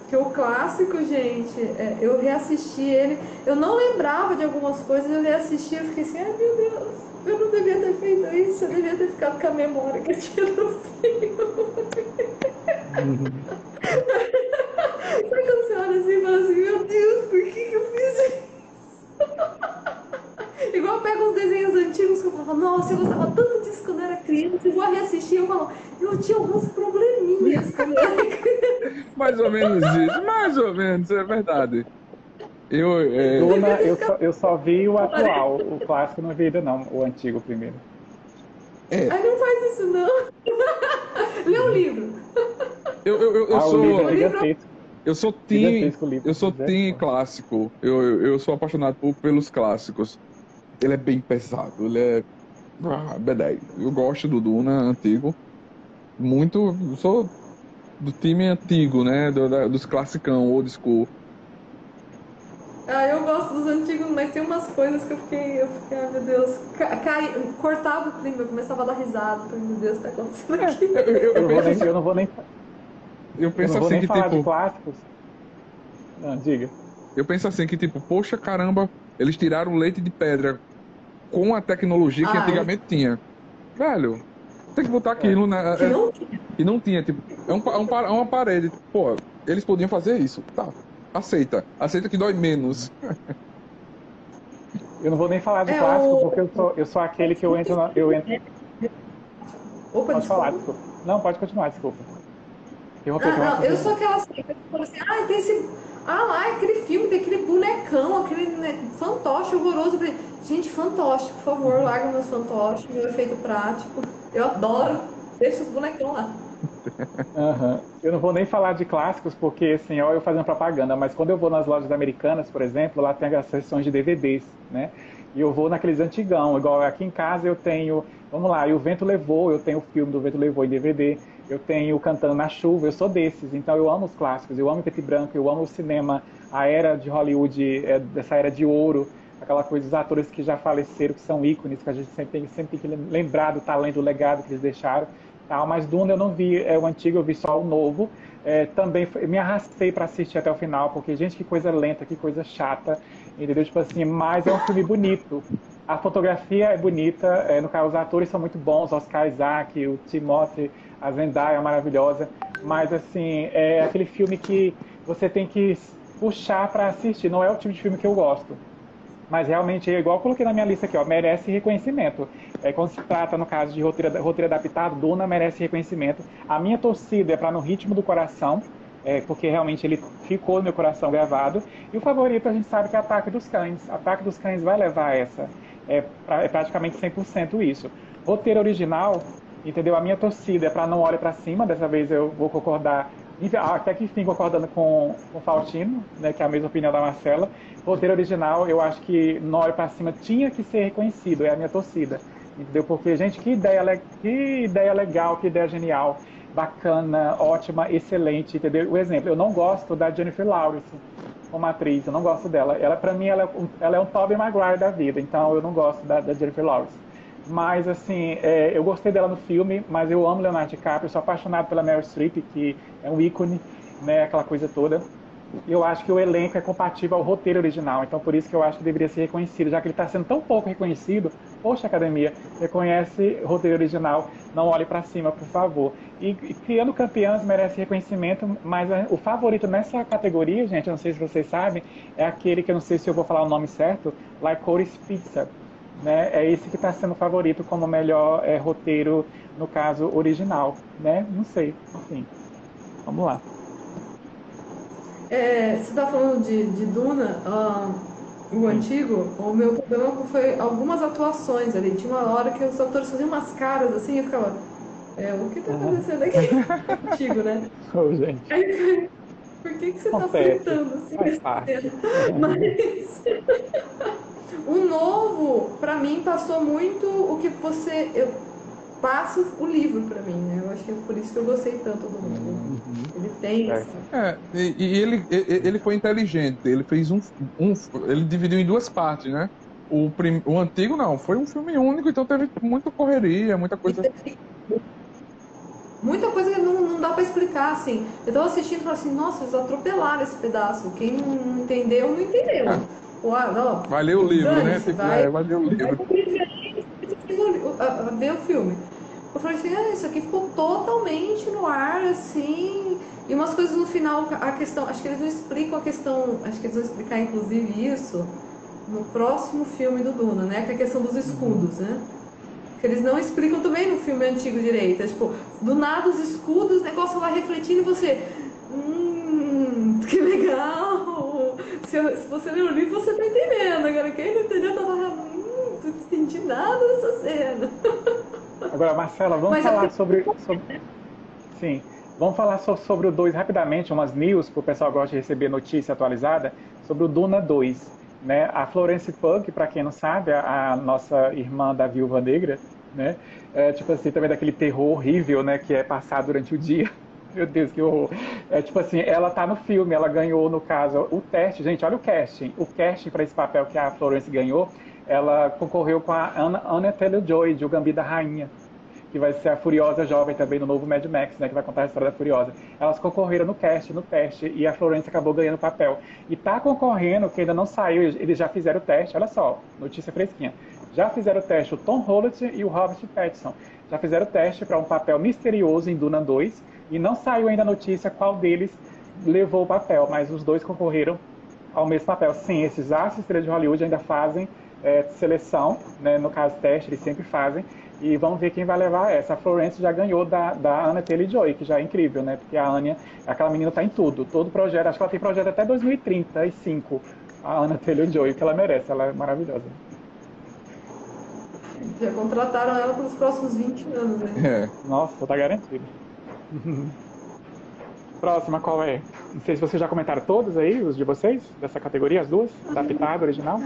Porque o clássico, gente, é, eu reassisti ele. Eu não lembrava de algumas coisas, eu reassisti e fiquei assim, ai meu Deus, eu não devia ter feito isso, eu devia ter ficado com a memória que eu tinha no filme. *laughs* Sabe quando você olha assim e fala assim, meu Deus, por que, que eu fiz isso? Igual eu pego uns desenhos antigos que eu falo, nossa, eu gostava tanto disso quando eu era criança, eu vou a reassistir, eu falo, eu tinha alguns probleminhas com Mais ou menos isso, mais ou menos, é verdade. Eu, é... Duna, eu, só, eu só vi o atual, o clássico não vi ainda não, o antigo primeiro. É. Ai, não faz isso não. *laughs* Lê o livro. Eu, eu, eu, eu ah, sou. Livro é gigantesco. Eu sou team, eu sou team clássico. Eu, eu, eu, sou apaixonado por, pelos clássicos. Ele é bem pesado, ele é. Ah, B10. Eu gosto do Duna antigo. Muito. Eu sou do time antigo, né? Do, da, dos classicão, old school. Ah, eu gosto dos antigos, mas tem umas coisas que eu fiquei, eu fiquei, ai meu Deus, cai, cortava o clima, eu começava a dar risada, falei, meu Deus, tá acontecendo aqui. *laughs* Eu, eu, eu, eu, assim, eu não vou nem. Eu penso eu não vou assim nem que falar tipo. de clássicos. Não, diga. Eu penso assim que tipo, poxa caramba, eles tiraram leite de pedra com a tecnologia que Ai. antigamente tinha. Velho, tem que botar aquilo na. Que é- não tinha. E não tinha, tipo, é, um, é um é uma parede. Pô, eles podiam fazer isso. Tá. Aceita. Aceita que dói menos. *laughs* Eu não vou nem falar de É, clássico, o- porque eu sou, eu sou aquele que eu entro. Na, eu entro Opa, pode falar, desculpa. desculpa. Não, pode continuar, desculpa. Interrompi, Ah, não, interrompi. eu sou aquela assim, que fala assim, ah, tem esse. Ah lá, aquele filme, tem aquele bonecão, aquele né, fantoche horroroso. Gente, fantoche, por favor, larga meus fantoches, meu efeito prático. Eu adoro. Deixa os bonecão lá. *laughs* Aham. Eu não vou nem falar de clássicos, porque assim, ó, eu fazendo propaganda, mas quando eu vou nas lojas americanas, por exemplo, lá tem as seções de DVDs, né? E eu vou naqueles antigão, igual aqui em casa eu tenho, vamos lá, e o Vento Levou, eu tenho o filme do Vento Levou em DVD, eu tenho Cantando na Chuva, eu sou desses, então eu amo os clássicos, eu amo preto e branco, eu amo o cinema, a era de Hollywood, é, dessa era de ouro, aquela coisa dos atores que já faleceram, que são ícones, que a gente sempre tem, sempre tem que lembrar do talento, do legado que eles deixaram. Tal, mas Duna eu não vi é, o antigo, eu vi só o novo. É, também me arrastei para assistir até o final, porque, gente, que coisa lenta, que coisa chata, entendeu? Tipo assim, mas é um filme bonito. A fotografia é bonita, é, no caso, os atores são muito bons, Oscar Isaac, o Timothy, a Zendaya é maravilhosa, mas, assim, é aquele filme que você tem que puxar para assistir, não é o tipo de filme que eu gosto. Mas realmente, é igual eu coloquei na minha lista aqui, ó, merece reconhecimento. É, quando se trata, no caso de roteiro, roteiro adaptado, Duna merece reconhecimento. A minha torcida é para No Ritmo do Coração, é, porque realmente ele ficou no meu coração gravado. E o favorito a gente sabe que é Ataque dos Cães. Ataque dos Cães vai levar essa. É, é praticamente 100% isso. Roteiro original, entendeu? A minha torcida é para Não Olhe para Cima. Dessa vez eu vou concordar, até que enfim, concordando com com o Faustino, né, que é a mesma opinião da Marcela. Roteiro original, eu acho que Não Olhe para Cima tinha que ser reconhecido. É a minha torcida. Entendeu? Porque, gente, que ideia, que ideia legal, que ideia genial, bacana, ótima, excelente, entendeu? O exemplo, eu não gosto da Jennifer Lawrence como atriz, eu não gosto dela. Ela, para mim, ela é, ela é um Tobey Maguire da vida, então eu não gosto da, da Jennifer Lawrence. Mas, assim, é, eu gostei dela no filme, mas eu amo Leonardo DiCaprio, sou apaixonado pela Meryl Streep, que é um ícone, né, aquela coisa toda. Eu acho que o elenco é compatível ao roteiro original, então por isso que eu acho que deveria ser reconhecido, já que ele está sendo tão pouco reconhecido. Poxa, academia, reconhece roteiro original, não olhe para cima, por favor. E, e criando campeãs merece reconhecimento, mas é, o favorito nessa categoria, gente, eu não sei se vocês sabem, é aquele que eu não sei se eu vou falar o nome certo, Licorice Pizza. Né? É esse que está sendo favorito como melhor é, roteiro, no caso original, né? Não sei, enfim. Vamos lá. É, você tá falando de, de Duna, ah, o antigo, o meu problema foi algumas atuações ali. Tinha uma hora que os atores faziam umas caras assim, eu ficava. É, o que tá acontecendo aqui? *laughs* antigo, né? Ô, gente. Aí, por que, que você tá Acontece, fritando assim? faz parte. Mas *laughs* o novo, pra mim, passou muito o que você. Eu passo o livro pra mim, né? Eu acho que é por isso que eu gostei tanto do novo. Ele tem. É. essa- É, e, e ele, ele foi inteligente. Ele fez um, um. Ele dividiu em duas partes, né? O, prim, o antigo não, foi um filme único, então teve muita correria, muita coisa. Muita coisa que não, não dá pra explicar, assim. Eu tava assistindo e falei assim, nossa, eles atropelaram esse pedaço. Quem não entendeu, não entendeu. Ah. Ah, não. Vai ler o livro, né? Tipo, vai. é, vai ler o livro. ver o filme. Eu falei assim, ah, isso aqui ficou totalmente no ar, assim. E umas coisas no final, a questão, acho que eles não explicam a questão, acho que eles vão explicar inclusive isso no próximo filme do Duna, né? Que é a questão dos escudos, né? Que eles não explicam também no filme antigo direito. É, tipo, do nada os escudos, o negócio vai refletindo e você. Hum, *laughs* que legal! Se, se você ler o livro, você tá entendendo. Agora, quem não entendeu, tava. Hum, não entendi nada dessa cena. *laughs* Agora, Marcela, vamos Mas falar sobre, sobre. Sim. Vamos falar sobre o 2 rapidamente, umas news, que o pessoal gosta de receber notícia atualizada, sobre o Duna 2. Né? A Florence Pugh, para quem não sabe, a, a, nossa irmã da Viúva Negra, né? É, tipo assim, também daquele terror horrível, né, que é passado durante o dia. Meu Deus, que horror. É tipo assim, ela tá no filme, ela ganhou, no caso, o teste. Gente, olha o casting. O casting para esse papel que a Florence ganhou, ela concorreu com a Anna, Anna Taylor-Joy, de O Gambi da Rainha que vai ser a Furiosa Jovem também no novo Mad Max, né, que vai contar a história da Furiosa. Elas concorreram no cast, no teste, e a Florence acabou ganhando o papel. E tá concorrendo, que ainda não saiu, eles já fizeram o teste, olha só, notícia fresquinha. Já fizeram o teste o Tom Holland e o Robert Pattinson. Já fizeram o teste para um papel misterioso em Duna 2, e não saiu ainda a notícia qual deles levou o papel, mas os dois concorreram ao mesmo papel. Sim, esses astros de Hollywood ainda fazem é, seleção, né, no caso teste, eles sempre fazem, e vamos ver quem vai levar essa. A Florence já ganhou da, da Anna Taylor-Joy, que já é incrível, né? Porque a Anya, aquela menina tá em tudo. Todo projeto, acho que ela tem projeto até 2035. A Anna Taylor-Joy, que ela merece, ela é maravilhosa. Já contrataram ela para os próximos 20 anos, né? É. Nossa, tá garantido. Próxima, qual é? Não sei se vocês já comentaram todos aí, os de vocês, dessa categoria, as duas? Da Pitágoras original?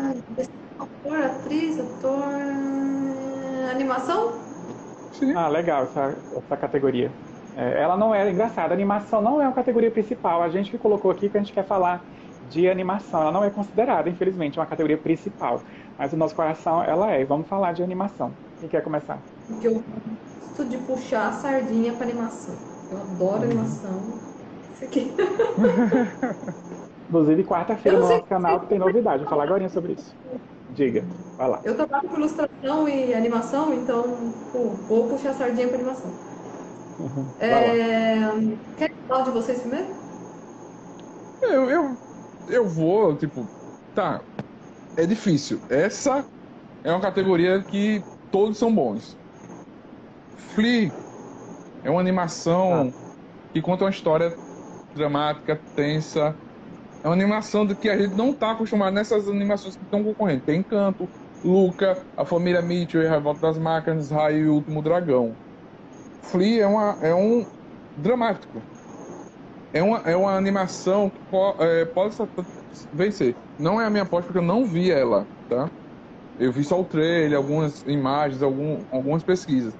Ator, atriz, ator animação? Sim. Ah, legal essa, essa categoria. É, ela não é engraçada, a animação não é uma categoria principal. A gente que colocou aqui que a gente quer falar de animação. Ela não é considerada, infelizmente, uma categoria principal. Mas o nosso coração ela é. Vamos falar de animação. Quem quer começar? Porque eu gosto de puxar a sardinha para animação. Eu adoro uhum. animação. Isso aqui. *laughs* Inclusive, quarta-feira no nosso canal tem novidade. Vou falar agora sobre isso. Diga, vai lá. Eu trabalho com ilustração e animação, então pô, vou puxar a sardinha para animação. Uhum. É... Quer falar de vocês primeiro? Eu, eu, eu vou, tipo, tá. É difícil. Essa é uma categoria que todos são bons. Flea é uma animação ah. que conta uma história dramática, tensa, é uma animação do que a gente não está acostumado nessas animações que estão concorrendo. Tem Encanto, Luca, A Família Mitchell, A Revolta das Máquinas, Raio e o Último Dragão. Flea é, uma, é um dramático. É uma, é uma animação que po, é, pode vencer. Não é a minha aposta porque eu não vi ela, tá? Eu vi só o trailer, algumas imagens, algum, algumas pesquisas.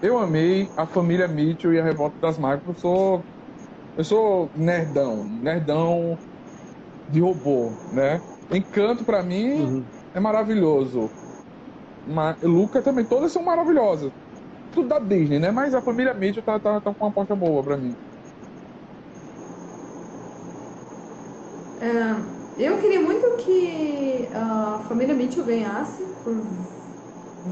Eu amei a família Mitchell e a Revolta das Máquinas. Eu sou eu sou nerdão, nerdão de robô, né? Encanto para mim uhum. é maravilhoso. Mas Luca também, todas são maravilhosas. Tudo da Disney, né? Mas a família Mitchell tá, tá, tá com uma aposta boa para mim. É, eu queria muito que a família Mitchell ganhasse por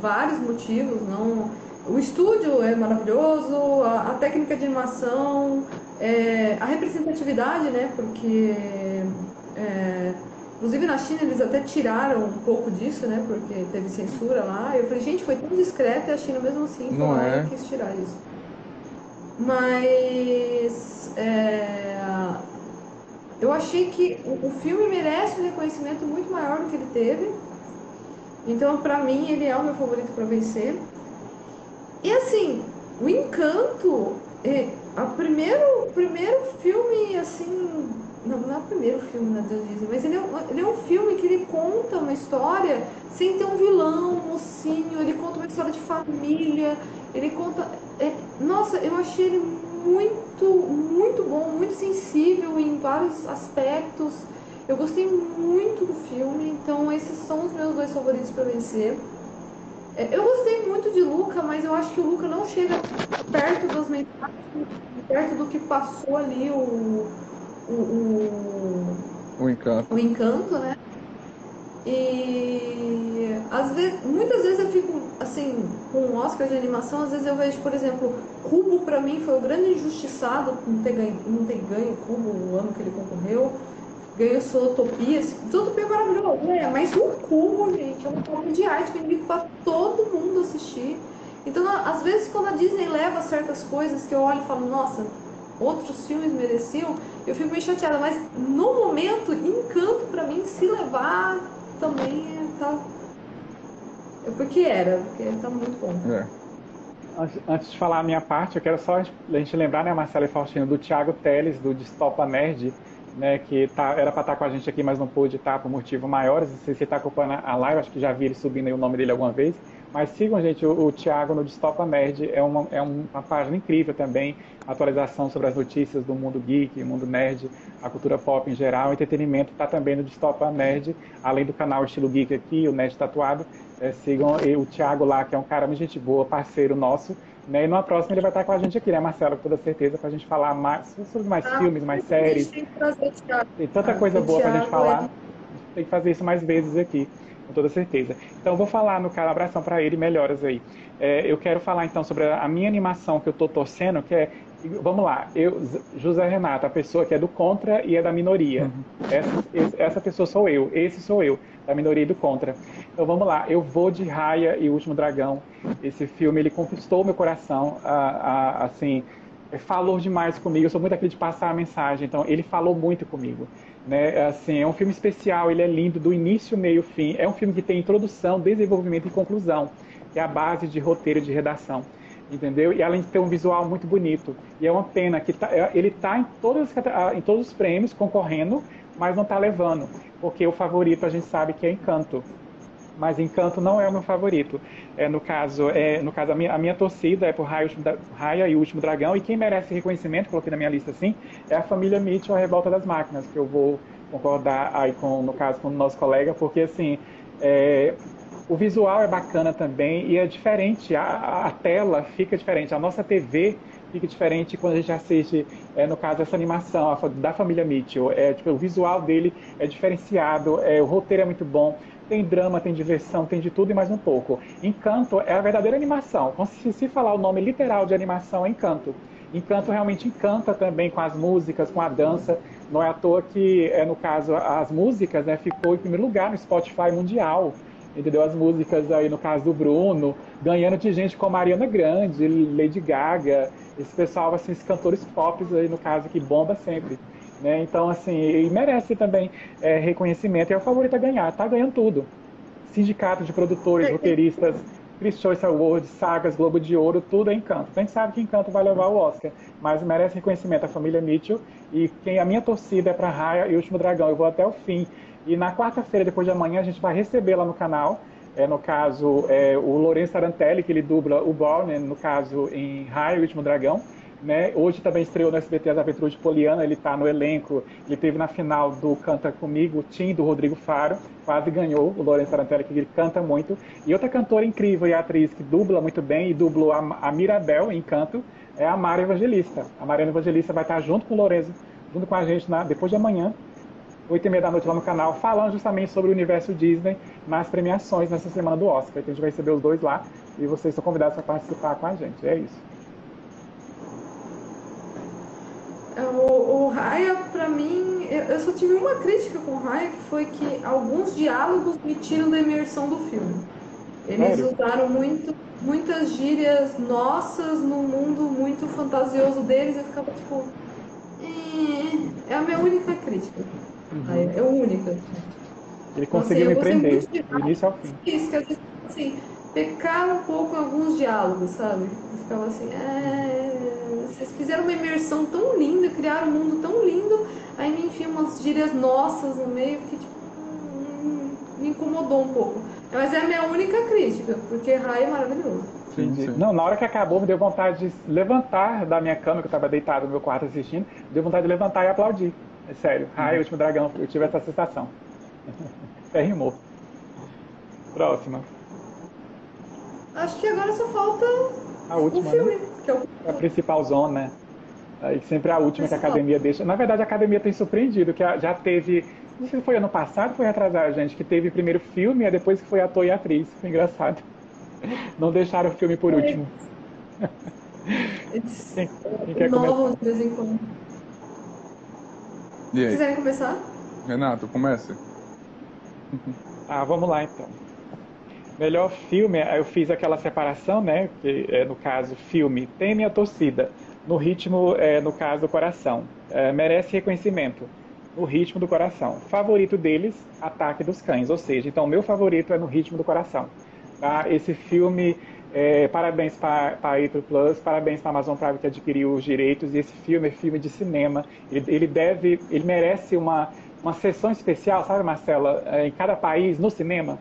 vários motivos, não o estúdio é maravilhoso, a, a técnica de animação, é, a representatividade, né? Porque é, inclusive na China eles até tiraram um pouco disso, né? Porque teve censura lá. Eu falei, gente, foi tão discreto e a China mesmo assim foi lá é. quis tirar isso. Mas é, eu achei que o, o filme merece um reconhecimento muito maior do que ele teve. Então, para mim, ele é o meu favorito para vencer. E assim, o encanto, é, a primeiro, primeiro filme, assim, não, não é o primeiro filme né, da Disney, mas ele é, ele é um filme que ele conta uma história sem ter um vilão, um mocinho, ele conta uma história de família, ele conta. É, nossa, eu achei ele muito, muito bom, muito sensível em vários aspectos. Eu gostei muito do filme, então esses são os meus dois favoritos para vencer. Eu gostei muito de Luca, mas eu acho que o Luca não chega perto das mensagens, perto do que passou ali o. O, o, o encanto. O encanto, né? E às vezes, muitas vezes eu fico assim, com o Oscar de animação, às vezes eu vejo, por exemplo, Cubo para mim foi o grande injustiçado não ter ganho, não ter ganho Cubo o ano que ele concorreu. Ganhou Solotopia. Zootopia é maravilhoso, né? Mas o Cubo, gente, é uma obra de arte que eu indico pra todo mundo assistir. Então, às vezes, quando a Disney leva certas coisas que eu olho e falo, nossa, outros filmes mereciam, eu fico meio chateada. Mas, no momento, Encanto, pra mim, se levar também é, tá... É porque era, porque tá muito bom. É. Antes, antes de falar a minha parte, eu quero só a gente lembrar, né, Marcela e Faustino, do Thiago Teles, do Distopa Nerd, né, que tá, era para estar tá com a gente aqui, mas não pôde estar tá, por motivos maiores. Se você está acompanhando a live, acho que já vi ele subindo o nome dele alguma vez. Mas sigam, gente, o, o Thiago no Distopa Nerd, é uma, é uma página incrível também, atualização sobre as notícias do mundo geek, mundo nerd, a cultura pop em geral, entretenimento está também no Distopa Nerd, além do canal Estilo Geek aqui, o Nerd Tatuado, é, sigam o Thiago lá, que é um cara muito gente boa, parceiro nosso, né? E numa próxima ele vai estar com a gente aqui, né, Marcelo? Com toda certeza, para a gente falar mais sobre mais ah, filmes, mais séries. Tem, tem tanta ah, coisa boa para a gente falar. Tem que fazer isso mais vezes aqui com toda certeza. Então, vou falar no cara, abração para ele, melhoras aí. É, eu quero falar então sobre a minha animação que eu estou torcendo, que é, vamos lá, eu, José Renato, a pessoa que é do contra e é da minoria. Uhum. Essa, essa pessoa sou eu, esse sou eu, da minoria e do contra. Então, vamos lá, eu vou de Raya e o Último Dragão. Esse filme, ele conquistou meu coração, a, a, assim, falou demais comigo. Eu sou muito aquele de passar a mensagem, então ele falou muito comigo. Né? Assim, é um filme especial, ele é lindo do início, meio, fim. É um filme que tem introdução, desenvolvimento e conclusão, é a base de roteiro de redação. Entendeu? E além de ter um visual muito bonito. E é uma pena que tá, é, ele está em, em todos os prêmios concorrendo, mas não está levando. Porque o favorito a gente sabe que é Encanto mas Encanto não é o meu favorito. É, no caso, é, no caso a, minha, a minha torcida é por Raya, Raya e o Último Dragão, e quem merece reconhecimento, coloquei na minha lista assim, é a família Mitchell, a Revolta das Máquinas, que eu vou concordar aí com, no caso, com o nosso colega, porque assim, é, o visual é bacana também e é diferente, a, a, tela fica diferente, a nossa TV fica diferente quando a gente assiste, é, no caso, essa animação da família Mitchell. É, tipo, o visual dele é diferenciado, é, o roteiro é muito bom. Tem drama, tem diversão, tem de tudo e mais um pouco. Encanto é a verdadeira animação. Se, se falar o nome literal de animação, é Encanto. Encanto realmente encanta também com as músicas, com a dança. Não é à toa que, é, no caso, as músicas né, ficou em primeiro lugar no Spotify mundial. Entendeu? As músicas aí, no caso do Bruno, ganhando de gente como Mariana Grande, Lady Gaga, esse pessoal, assim, esses cantores pop aí, no caso, que bomba sempre. Né? Então, assim, e merece também é, reconhecimento. É o favorito a ganhar, tá ganhando tudo. Sindicato de produtores, roteiristas, Chris Choice Awards, sagas, Globo de Ouro, tudo é Encanto. A gente sabe que Encanto vai levar o Oscar, mas merece reconhecimento a família Mitchell. E quem a minha torcida é para Raya e o Último Dragão. Eu vou até o fim. E na quarta-feira, depois de amanhã, a gente vai receber lá no canal, é, no caso, é, o Lourenço Tarantelli, que ele dubla o Borne, no caso, em Raya e o Último Dragão. Né? Hoje também estreou no SBT As Aventuras de Poliana, ele está no elenco, ele teve na final do Canta Comigo, o Tim do Rodrigo Faro, quase ganhou, o Lourenço Tarantelli, que ele canta muito. E outra cantora incrível e atriz que dubla muito bem e dublou a, a Mirabel em canto é a Mara Evangelista. A Mariana Evangelista vai estar junto com o Lourenço, junto com a gente na, depois de amanhã, oito e meia da noite lá no canal, falando justamente sobre o universo Disney nas premiações nessa semana do Oscar. Então a gente vai receber os dois lá e vocês estão convidados para participar com a gente. É isso. O, o Raya, pra mim, eu, só tive uma crítica com o Raya, que foi que alguns diálogos me tiram da imersão do filme. Eles Sério? usaram muito, muitas gírias nossas no mundo muito fantasioso deles, eu ficava tipo. É, é a minha única crítica. Uhum. É a única. Ele conseguiu então, assim, me prender, do início ao fim. Isso, que eu assim, pecar um pouco alguns diálogos, sabe? Eu ficava assim, é vocês fizeram uma imersão tão linda, criaram um mundo tão lindo, aí me enfiam umas gírias nossas no meio que tipo, hum, me incomodou um pouco. Mas é a minha única crítica, porque Rai é maravilhoso. Sim, sim. Não, na hora que acabou, me deu vontade de levantar da minha cama, que eu estava deitado no meu quarto assistindo, deu vontade de levantar e aplaudir. É sério. Rai, uhum. o último dragão, eu tive essa sensação. *laughs* Até rimou. Próxima. Acho que agora só falta a última, o filme, né? que é o... a principal zona, né? Aí sempre a última que a academia deixa. Na verdade, a academia tem surpreendido, que já teve. Não sei se foi ano passado, foi atrasar, gente, que teve primeiro filme e depois que foi ator e atriz. Foi engraçado. *laughs* Não deixaram o filme por último. quem, quem quer de vez em quando. E aí? Quiserem começar? Renato, comece. Ah, vamos lá então. Melhor filme, eu fiz aquela separação, né? Que é, no caso, filme tem minha torcida. No ritmo, é, no caso, coração. É, merece reconhecimento. No ritmo do coração. Favorito deles, Ataque dos Cães. Ou seja, então, meu favorito é no ritmo do coração. Tá? Esse filme, é, parabéns para a Apple Plus, parabéns para a Amazon Prime que adquiriu os direitos. E esse filme é filme de cinema. Ele, ele deve, ele merece uma, uma sessão especial, sabe, Marcela? É, em cada país, no cinema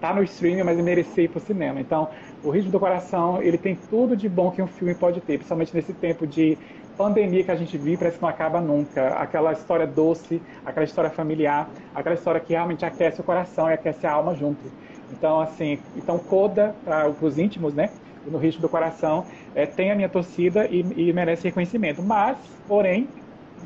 tá no streaming, mas merecia ir pro cinema. Então, o Ritmo do Coração, ele tem tudo de bom que um filme pode ter, principalmente nesse tempo de pandemia que a gente vive, parece que não acaba nunca. Aquela história doce, aquela história familiar, aquela história que realmente aquece o coração e aquece a alma junto. Então, assim, então Coda, para os íntimos, né? No Ritmo do Coração, é, tem a minha torcida e, e merece reconhecimento. Mas, porém,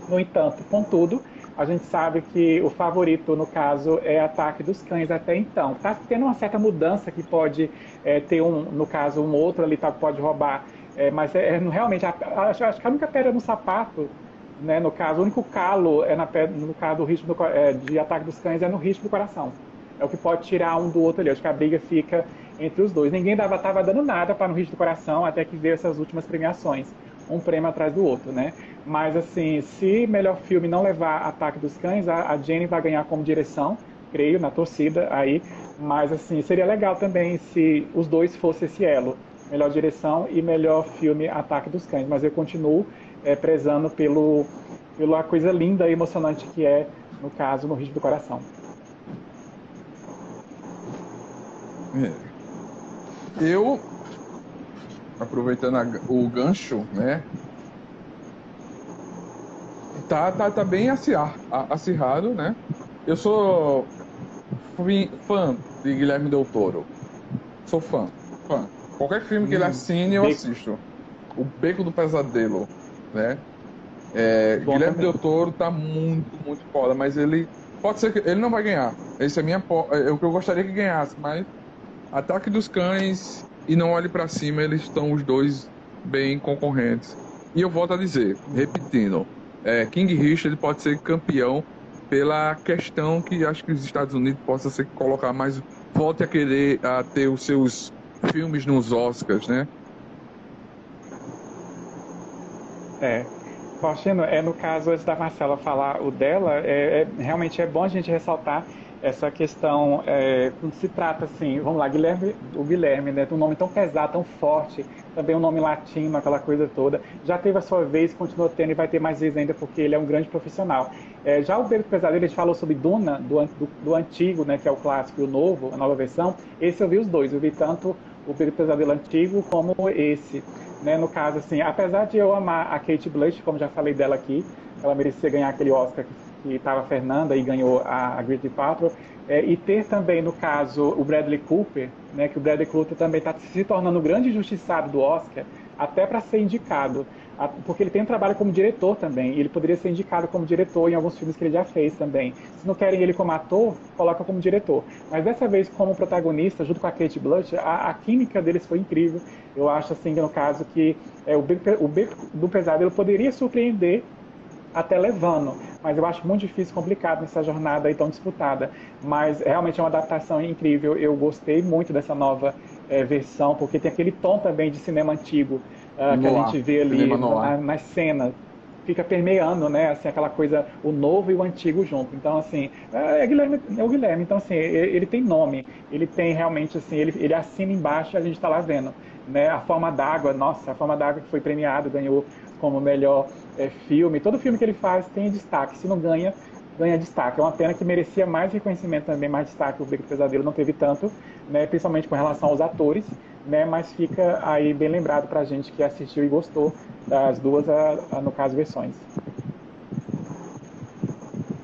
no entanto, contudo, a gente sabe que o favorito, no caso, é Ataque dos Cães até então. Está tendo uma certa mudança que pode é, ter, um, no caso, um outro ali tá, pode roubar. É, mas é, é realmente, acho, acho, que a única pedra no sapato, né, no caso, o único calo é na no caso do ritmo do, é, de Ataque dos Cães é no ritmo do coração. É o que pode tirar um do outro ali. Acho que a briga fica entre os dois. Ninguém estava dando nada para no ritmo do coração até que veio essas últimas premiações. Um prêmio atrás do outro, né? Mas, assim, se melhor filme não levar Ataque dos Cães, a, a Jenny vai ganhar como direção, creio, na torcida aí. Mas, assim, seria legal também se os dois fossem esse elo. Melhor direção e melhor filme Ataque dos Cães. Mas eu continuo é, prezando pelo, pela coisa linda e emocionante que é, no caso, No Ritmo do Coração. É. Eu, aproveitando a, o gancho, né, tá, tá, tá bem acirrado, né? Eu sou fã de Guilherme Del Toro. Sou fã, fã. Qualquer filme que ele hum, assine, eu assisto. O Beco do Pesadelo, né? É, Guilherme também. Del Toro tá muito, muito foda, mas ele pode ser que ele não vai ganhar. Esse é minha é o que eu gostaria que ganhasse, mas Ataque dos Cães e Não Olhe para Cima, eles estão os dois bem concorrentes. E eu volto a dizer, repetindo, é, King Richard pode ser campeão pela questão que acho que os Estados Unidos possa ser colocar mais volte a querer a ter os seus filmes nos Oscars, né? É. Faustino, é no caso antes da Marcela falar o dela, é, é realmente é bom a gente ressaltar essa questão, é, quando se trata assim, vamos lá, Guilherme, o Guilherme, né, um nome tão pesado, tão forte, também um nome latino, aquela coisa toda, já teve a sua vez, continua tendo e vai ter mais vezes ainda, porque ele é um grande profissional. É, já o Beco Pesadelo, gente falou sobre Duna, do, do, do, antigo, né, que é o clássico, e o novo, a nova versão, esse eu vi os dois, eu vi tanto o Beco Pesadelo antigo como esse. Né, no caso, assim, apesar de eu amar a Kate Blanchett, como já falei dela aqui, ela merecia ganhar aquele Oscar que que estava a Fernanda e ganhou a, a Grid Patrol, é, e ter também, no caso, o Bradley Cooper, né, que o Bradley Cooper também está se tornando um grande justiçado do Oscar, até para ser indicado, porque ele tem um trabalho como diretor também, e ele poderia ser indicado como diretor em alguns filmes que ele já fez também. Se não querem ele como ator, coloca como diretor. Mas dessa vez, como protagonista, junto com a Kate Blanchett, a, a química deles foi incrível. Eu acho, assim, no caso, que é, o, o Beco do Pesado ele poderia surpreender até levando. Mas eu acho muito difícil, complicado nessa jornada aí tão disputada. Mas realmente é uma adaptação incrível. Eu gostei muito dessa nova é, versão, porque tem aquele tom também de cinema antigo uh, que a gente vê ali na, nas cenas fica permeando, né, assim, aquela coisa, o novo e o antigo junto. Então, assim, é, é Guilherme, é o Guilherme, então, assim, ele, tem nome, ele tem realmente, assim, ele, ele assina embaixo e a gente está lá vendo, né, a Forma d'Água, nossa, a Forma d'Água que foi premiado, ganhou como melhor é, filme. Todo filme que ele faz tem destaque. Se não ganha, ganha destaque. É uma pena que merecia mais reconhecimento também, mais destaque. O Beco Pesadelo não teve tanto, né, principalmente com relação aos atores, né, mas fica aí bem lembrado para a gente que assistiu e gostou das duas, a, a, no caso, versões.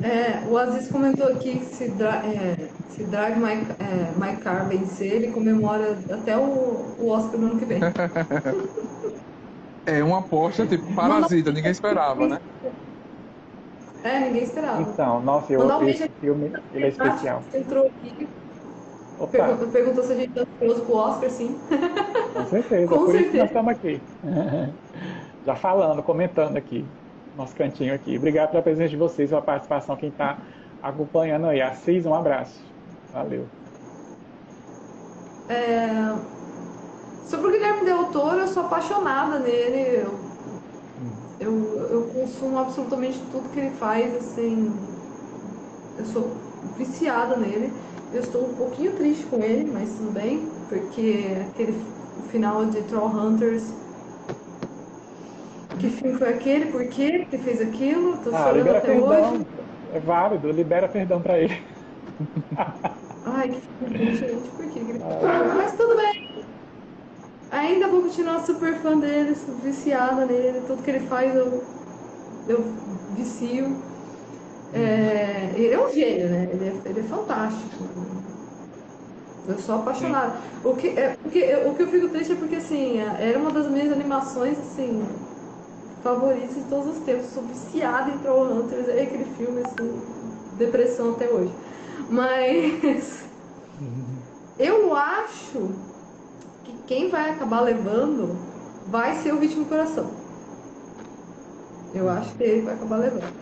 É, o Aziz comentou aqui que se, dra é, se Drive My, é, My Car vencer, ele comemora até o, o Oscar do ano que vem. *laughs* É uma aposta tipo parasita, ninguém esperava, né? É, ninguém esperava. Então, nossa, eu, um esse filme ele é especial. Entrou aqui. Perguntou, perguntou se a gente tá ansioso pro Oscar, sim. Com certeza, Com por certeza. isso que nós estamos aqui. *laughs* Já falando, comentando aqui, nosso cantinho aqui. Obrigado pela presença de vocês, pela participação, quem está acompanhando aí. Assis, um abraço. Valeu. É... Sobre o Guilherme Del Toro, eu sou apaixonada nele. Eu, eu, eu consumo absolutamente tudo que ele faz, assim. Eu sou viciada nele. Eu estou um pouquinho triste com ele, mas tudo bem, porque aquele final de Troll Hunters. Que filme foi aquele? Por quê que fez aquilo? Tô Ah, chorando até perdão. hoje. É válido, libera perdão pra ele. Ai, que filme, *laughs* gente, por que ele Mas tudo bem. Ainda vou continuar super fã dele, viciada nele, tudo que ele faz eu, eu vicio. É, ele é um gênio, né? Ele é, ele é fantástico. Eu sou apaixonada. O que, é, porque, eu- o que eu fico triste é porque, assim, era uma das minhas animações, assim, favoritas de todos os tempos. Sou viciada em Trollhunters, é aquele filme, assim, depressão até hoje. Mas eu acho que quem vai acabar levando vai ser o Vítima do Coração. Eu acho que ele vai acabar levando.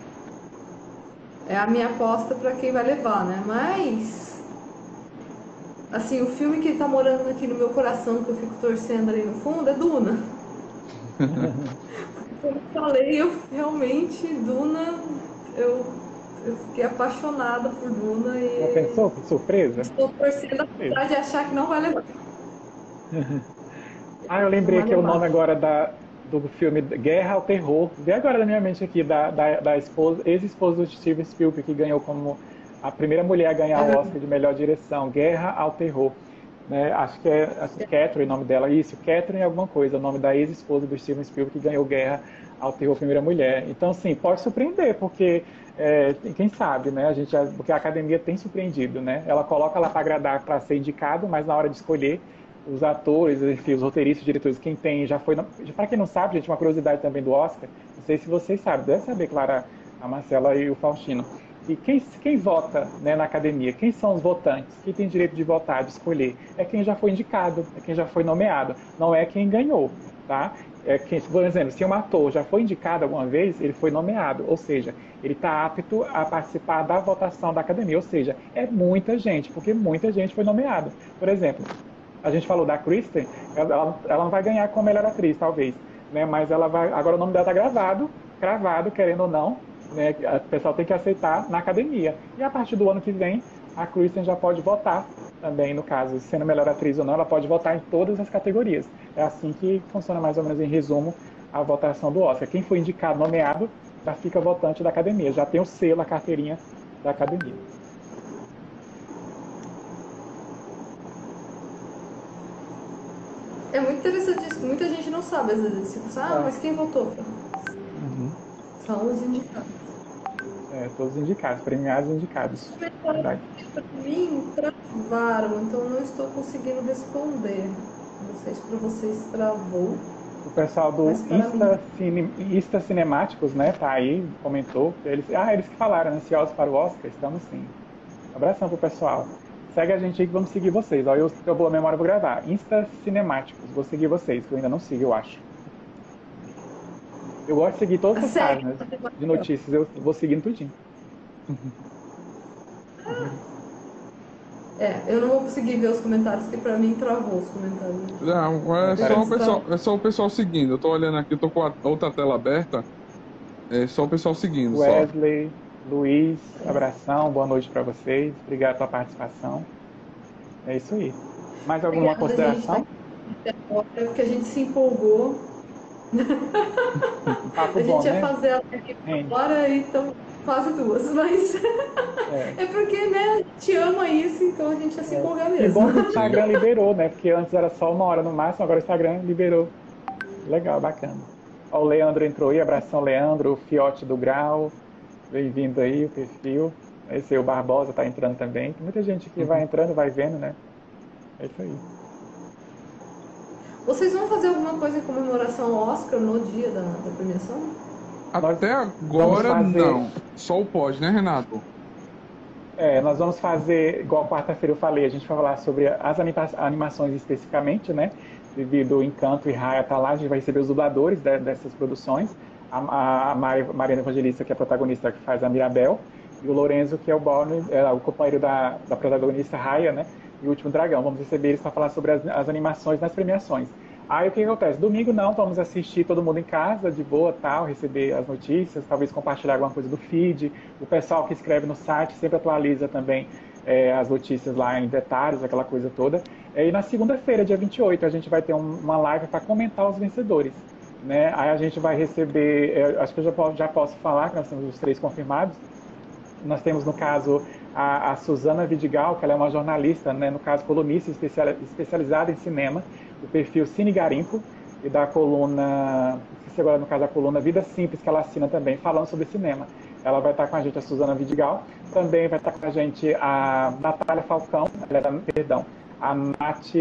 É a minha aposta pra quem vai levar, né? Mas assim, o filme que tá morando aqui no meu coração, que eu fico torcendo ali no fundo, é Duna. *laughs* Como eu falei, eu realmente, Duna, eu, eu fiquei apaixonada por Duna Já e pensou? Que surpresa? estou torcendo apesar de achar que não vai levar. *laughs* Ah, eu lembrei que o mais. nome agora da, do filme Guerra ao Terror, veio agora na minha mente aqui, da, da, da esposa, ex-esposa do Steven Spielberg, que ganhou como a primeira mulher a ganhar o Oscar de melhor direção, Guerra ao Terror. Né? Acho que é acho que é Catherine o nome dela, isso, Catherine alguma coisa, o nome da ex-esposa do Steven Spielberg, que ganhou Guerra ao Terror Primeira Mulher. Então, assim, pode surpreender, porque é, quem sabe, né? A gente, porque a academia tem surpreendido, né? Ela coloca lá para agradar, para ser indicado, mas na hora de escolher os atores, enfim, os roteiristas, os diretores, quem tem, já foi. Para quem não sabe, gente, uma curiosidade também do Oscar, não sei se vocês sabem, deve saber, Clara, a Marcela e o Faustino. E quem, quem vota né, na academia? Quem são os votantes? Quem tem direito de votar, de escolher? É quem já foi indicado, é quem já foi nomeado, não é quem ganhou, tá? É quem, por exemplo, se um ator já foi indicado alguma vez, ele foi nomeado, ou seja, ele está apto a participar da votação da academia, ou seja, é muita gente, porque muita gente foi nomeada. Por exemplo, a gente falou da Kristen, ela, ela não vai ganhar como melhor atriz, talvez, né? Mas ela vai. Agora o nome dela está gravado, cravado, querendo ou não, né? O pessoal tem que aceitar na academia. E a partir do ano que vem, a Kristen já pode votar também, no caso, sendo melhor atriz ou não, ela pode votar em todas as categorias. É assim que funciona mais ou menos em resumo a votação do Oscar. Quem foi indicado, nomeado, já fica votante da academia, já tem o selo, a carteirinha da academia. É muito interessante isso, muita gente não sabe às vezes. Tipo, ah, É. mas quem votou? São os indicados. É, todos indicados, premiados indicados. Para mim, travaram, então eu não estou conseguindo responder. Não sei se para vocês travou. O pessoal do Insta, Cine, Insta Cinemáticos, né, tá aí, comentou. Eles, ah, eles que falaram, ansiosos para o Oscar, estamos sim. Abração pro pessoal. Segue a gente aí que vamos seguir vocês. Ó, eu, eu vou a memória, vou gravar. Insta Cinemáticos, vou seguir vocês, que eu ainda não sigo, eu acho. Eu gosto de seguir todas as páginas de notícias, eu vou seguindo tudinho. É, eu não vou conseguir ver os comentários, porque para mim travou os comentários. Não, é só, o pessoal, é só o pessoal seguindo. Eu tô olhando aqui, eu tô com a outra tela aberta. É só o pessoal seguindo. Só. Luiz, abração, boa noite para vocês. Obrigado pela participação. É isso aí. Mais alguma Obrigada, gente. consideração? É porque a gente se empolgou. Papo A bom, gente ia né? fazer ela aqui agora e então quase duas, mas É. *laughs* é porque, né, a gente ama isso, então a gente ia se empolgar Que mesmo. bom que o Instagram *laughs* liberou, né? Porque antes era só uma hora no máximo, agora o Instagram liberou. Legal, bacana. Ó, o Leandro entrou aí, abração Leandro, o Fiote do Grau. Bem-vindo aí, o perfil. Esse aí, o Barbosa tá entrando também. Tem muita gente que vai entrando, vai vendo, né? É isso aí. Vocês vão fazer alguma coisa em comemoração ao Oscar no dia da, da premiação? Até agora, fazer- não. Só o pós, né, Renato? É, nós vamos fazer, igual quarta-feira eu falei, a gente vai falar sobre as anima- animações especificamente, né? Devido ao Encanto e Raya tá lá, a gente vai receber os dubladores de- dessas produções. A, a, a Mari- Mariana Evangelista, que é a protagonista que faz a Mirabel, e o Lorenzo, que é o é, o companheiro da, da protagonista Raya, né? E o Último Dragão. Vamos receber eles para falar sobre as, as animações nas premiações. Aí o que acontece? Domingo não, vamos assistir todo mundo em casa, de boa, tal, receber as notícias, talvez compartilhar alguma coisa do feed. O pessoal que escreve no site sempre atualiza também é, as notícias lá em detalhes, aquela coisa toda. E na segunda-feira, dia 28, a gente vai ter um, uma live para comentar os vencedores. Né? Aí a gente vai receber, é, acho que eu já posso, já posso falar, que nós temos os três confirmados. Nós temos, no caso, a, a Suzana Vidigal, que ela é uma jornalista, né? no caso, colunista especializada em cinema do perfil Cine Garimpo e da coluna, agora no caso a coluna Vida Simples, que ela assina também, falando sobre cinema. Ela vai estar com a gente a Suzana Vidigal, também vai estar com a gente a Natália Falcão, ela é da, perdão, a Nath,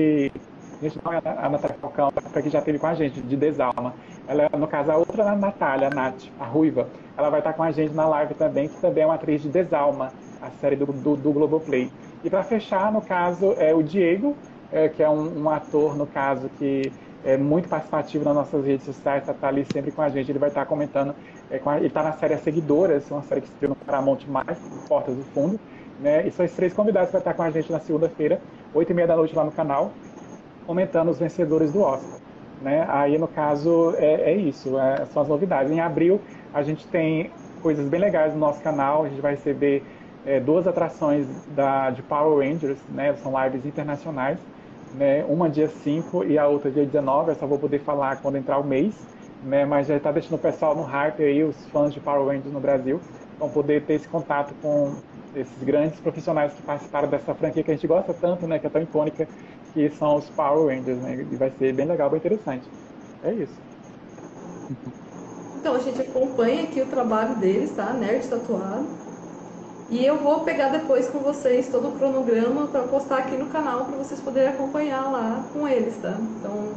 é a Natália Falcão, para que já esteve com a gente, de Desalma. Ela é, no caso, a outra Natália, a Nath, a Ruiva, ela vai estar com a gente na live também, que também é uma atriz de Desalma, a série do, do, do Globoplay. E para fechar, no caso, é o Diego, é, que é um, um, ator, no caso, que é muito participativo nas nossas redes sociais, está tá ali sempre com a gente. Ele vai estar comentando, é, a, ele está na série As Seguidoras, uma série que se no Paramount+, Mais, Portas do Fundo. Né? E são esses três convidados que vai estar com a gente na segunda-feira, oito e meia da noite lá no canal, comentando os vencedores do Oscar. Né? Aí, no caso, é, é isso, é, são as novidades. Em abril, a gente tem coisas bem legais no nosso canal, a gente vai receber é, duas atrações da, de Power Rangers, né? são lives internacionais, né? Uma dia 5 e a outra dia 19. Eu só vou poder falar quando entrar o mês, né? Mas já está deixando o pessoal no hype aí, os fãs de Power Rangers no Brasil, vão poder ter esse contato com esses grandes profissionais que participaram dessa franquia que a gente gosta tanto, né? Que é tão icônica, que são os Power Rangers, né? E vai ser bem legal, bem interessante. É isso. Então, a gente acompanha aqui o trabalho deles, tá? Nerd Tatuado. E eu vou pegar depois com vocês todo o cronograma para postar aqui no canal para vocês poderem acompanhar lá com eles, tá? Então,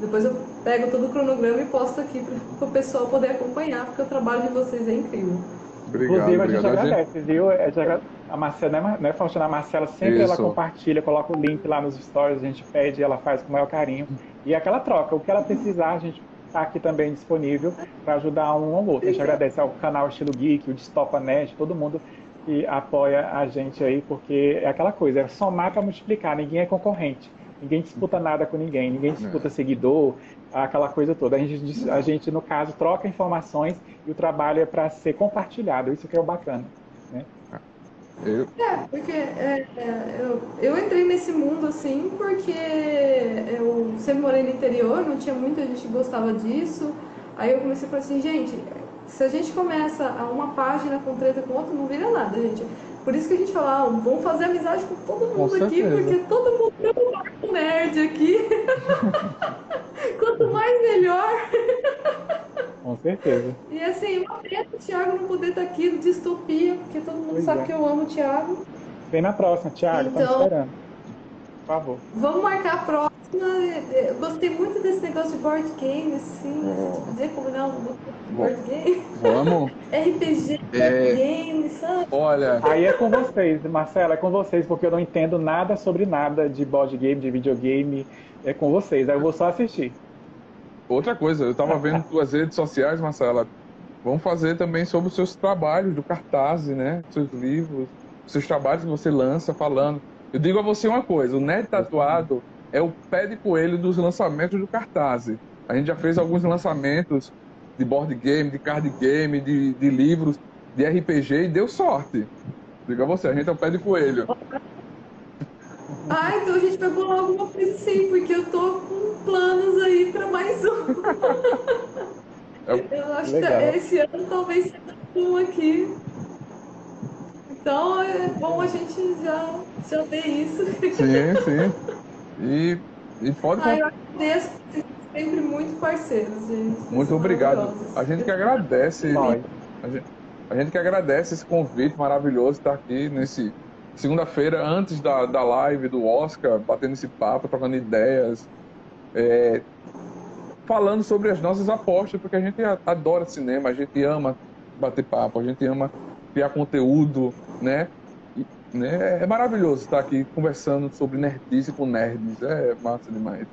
depois eu pego todo o cronograma e posto aqui para o pessoal poder acompanhar, porque o trabalho de vocês é incrível. Obrigado, Inclusive, a gente agradece, viu? É a Marcela, né, né Faustina? A Marcela sempre Isso. ela compartilha, coloca o link lá nos stories, a gente pede, ela faz com o maior carinho. E é aquela troca, o que ela precisar, a gente está aqui também disponível para ajudar um ao outro. A gente agradece ao canal Estilo Geek, o Destopa Net, todo mundo que apoia a gente aí, porque é aquela coisa, é somar para multiplicar, ninguém é concorrente, ninguém disputa nada com ninguém, ninguém disputa é. seguidor, aquela coisa toda. A gente, a gente, no caso, troca informações e o trabalho é para ser compartilhado, isso que é o bacana. Eu... É, porque é, é, eu, eu entrei nesse mundo assim porque eu sempre morei no interior, não tinha muita gente que gostava disso. Aí eu comecei a falar assim, gente, se a gente começa a uma página com treta com outra, não vira nada, gente. Por isso que a gente fala, ah, vamos fazer amizade com todo mundo com aqui, porque todo mundo é um nerd aqui. *laughs* *laughs* Quanto mais melhor. *laughs* Com certeza. E assim, uma pena o Thiago não poder estar aqui no Distopia, porque todo mundo pois sabe é. que eu amo o Thiago. Vem na próxima, Thiago, então, estamos esperando. Por favor. Vamos marcar a próxima. Eu gostei muito desse negócio de board game, assim. Oh. Dizer como não, board game. Vamos. *laughs* RPG, é... board game, sabe? Olha. Aí é com vocês, Marcela, é com vocês, porque eu não entendo nada sobre nada de board game, de videogame. É com vocês, aí eu vou só assistir. Outra coisa, eu tava vendo *laughs* suas redes sociais, Marcela. Vamos fazer também sobre os seus trabalhos do cartaz, né? Seus livros, seus trabalhos que você lança falando eu digo a você uma coisa: o Nerd Tatuado é o pé de coelho dos lançamentos do cartaz. A gente já fez alguns lançamentos de board game, de card game, de, de livros, de RPG e deu sorte. Digo a você, a gente é o pé de coelho. Ah, então a gente vai bolar alguma coisa sim, porque eu tô com planos aí para mais um. É eu acho Legal. que esse ano talvez seja um aqui. Então é bom a gente já, já ter isso. Sim, sim. E, e pode. Ah, eu agradeço sempre muito parceiros, gente. Muito obrigado. A gente que agradece. A gente, a gente que agradece esse convite maravilhoso estar aqui nesse segunda-feira, antes da, da live do Oscar, batendo esse papo, trocando ideias, é, falando sobre as nossas apostas, porque a gente adora cinema, a gente ama bater papo, a gente ama criar conteúdo, né? Né? É maravilhoso estar aqui conversando sobre nerdice com nerds. É massa demais.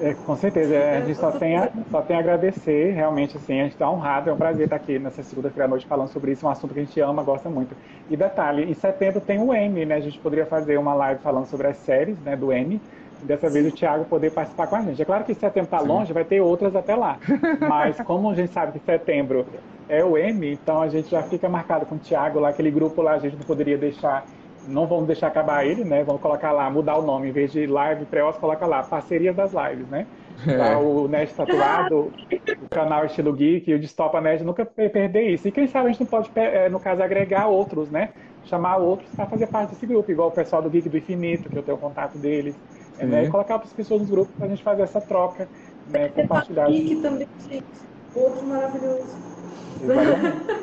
É, com certeza, é, a gente só tem, a, só tem a agradecer, realmente, assim, a gente está honrado, é um prazer estar aqui nessa segunda-feira à noite falando sobre isso, um assunto que a gente ama, gosta muito. E detalhe, em setembro tem o M, né, a gente poderia fazer uma live falando sobre as séries, né, do M, dessa vez o Thiago poder participar com a gente. É claro que setembro está longe, vai ter outras até lá, mas como a gente sabe que setembro é o M, então a gente já fica marcado com o Thiago lá, aquele grupo lá, a gente não poderia deixar não vamos deixar acabar ele, né? Vamos colocar lá, mudar o nome, em vez de live pré-os, coloca lá, parceria das lives, né? É. Lá, o Nerd Tatuado, o canal Estilo Geek e o Destopa Nerd nunca perder isso. E quem sabe a gente não pode, é, no caso, agregar outros, né? Chamar outros para fazer parte desse grupo, igual o pessoal do Geek do Infinito, que eu tenho contato deles. Né? E colocar outras pessoas nos grupos para a gente fazer essa troca, né? Compartilhar. Geek também, gente. Outro maravilhoso.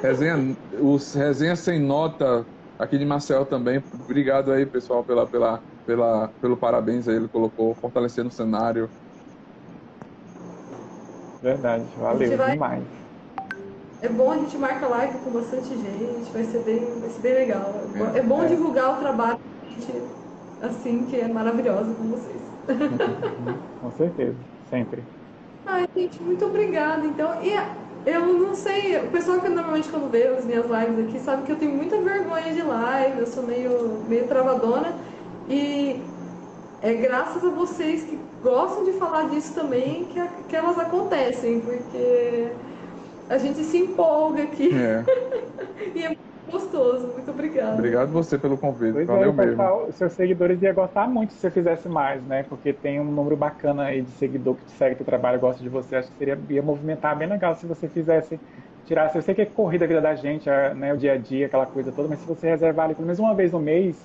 resenha, os resenha sem nota aqui de Marcel também. Obrigado aí, pessoal, pela, pela, pela, pelo parabéns aí, ele colocou, fortalecendo o cenário. Verdade, valeu vai... demais. É bom a gente marcar live com bastante gente, vai ser bem, vai ser bem legal. É, é bom é. divulgar o trabalho gente, assim, que é maravilhosa com vocês. *laughs* com certeza, sempre. Ai, gente, muito obrigada. Então, e eu não sei, o pessoal que normalmente quando vê as minhas lives aqui sabe que eu tenho muita vergonha de live, eu sou meio, meio travadona. E é graças a vocês que gostam de falar disso também que, que elas acontecem, porque a gente se empolga aqui. É. *laughs* e é gostoso. Muito obrigada. Obrigado você pelo convite. Pois Valeu é, mesmo. Pessoal, seus seguidores iam gostar muito se você fizesse mais, né? Porque tem um número bacana aí de seguidor que te segue teu trabalho, gosta de você. Acho que seria ia movimentar bem legal se você fizesse tirasse. Eu sei que é corrida a vida da gente, né? O dia a dia, aquela coisa toda, mas se você reservar ali pelo menos uma vez no mês,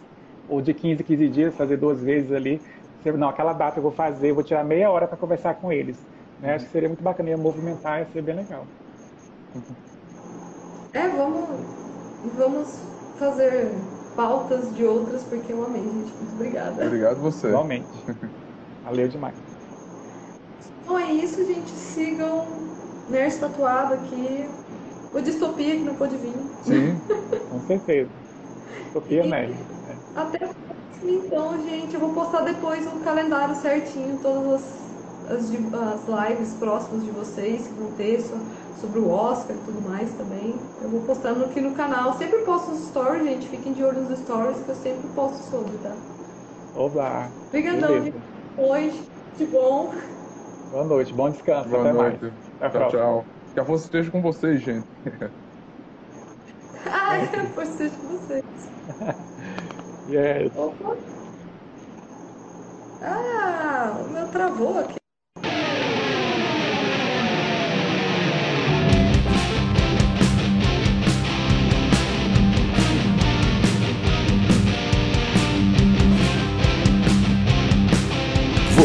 ou de 15, 15 dias, fazer duas vezes ali, você, não, aquela data eu vou fazer, eu vou tirar meia hora para conversar com eles. Né? Acho que seria muito bacana, ia movimentar, ia ser bem legal. É, vamos, vamos fazer pautas de outras, porque eu amei, gente. Muito obrigada. Obrigado você. Igualmente. Valeu demais. Então é isso, gente. Sigam Nerd Tatuado aqui. O Distopia que não pôde vir. Sim, *laughs* com certeza. Distopia e... Nerd. Até então, gente. Eu vou postar depois um calendário certinho, todas as, as, as lives próximas de vocês que vão ter sobre o Oscar e tudo mais também. Eu vou postando aqui no canal. Sempre posto os stories, gente. Fiquem de olho nos stories que eu sempre posto sobre, tá? Olá. Obrigadão, gente. Hoje, de bom. Boa noite, bom descanso. Boa Até noite. mais. Até tchau, tchau. Que a força esteja com vocês, gente. *laughs* ah, a força esteja com vocês. *laughs* yes. Opa. Ah, o meu travou aqui.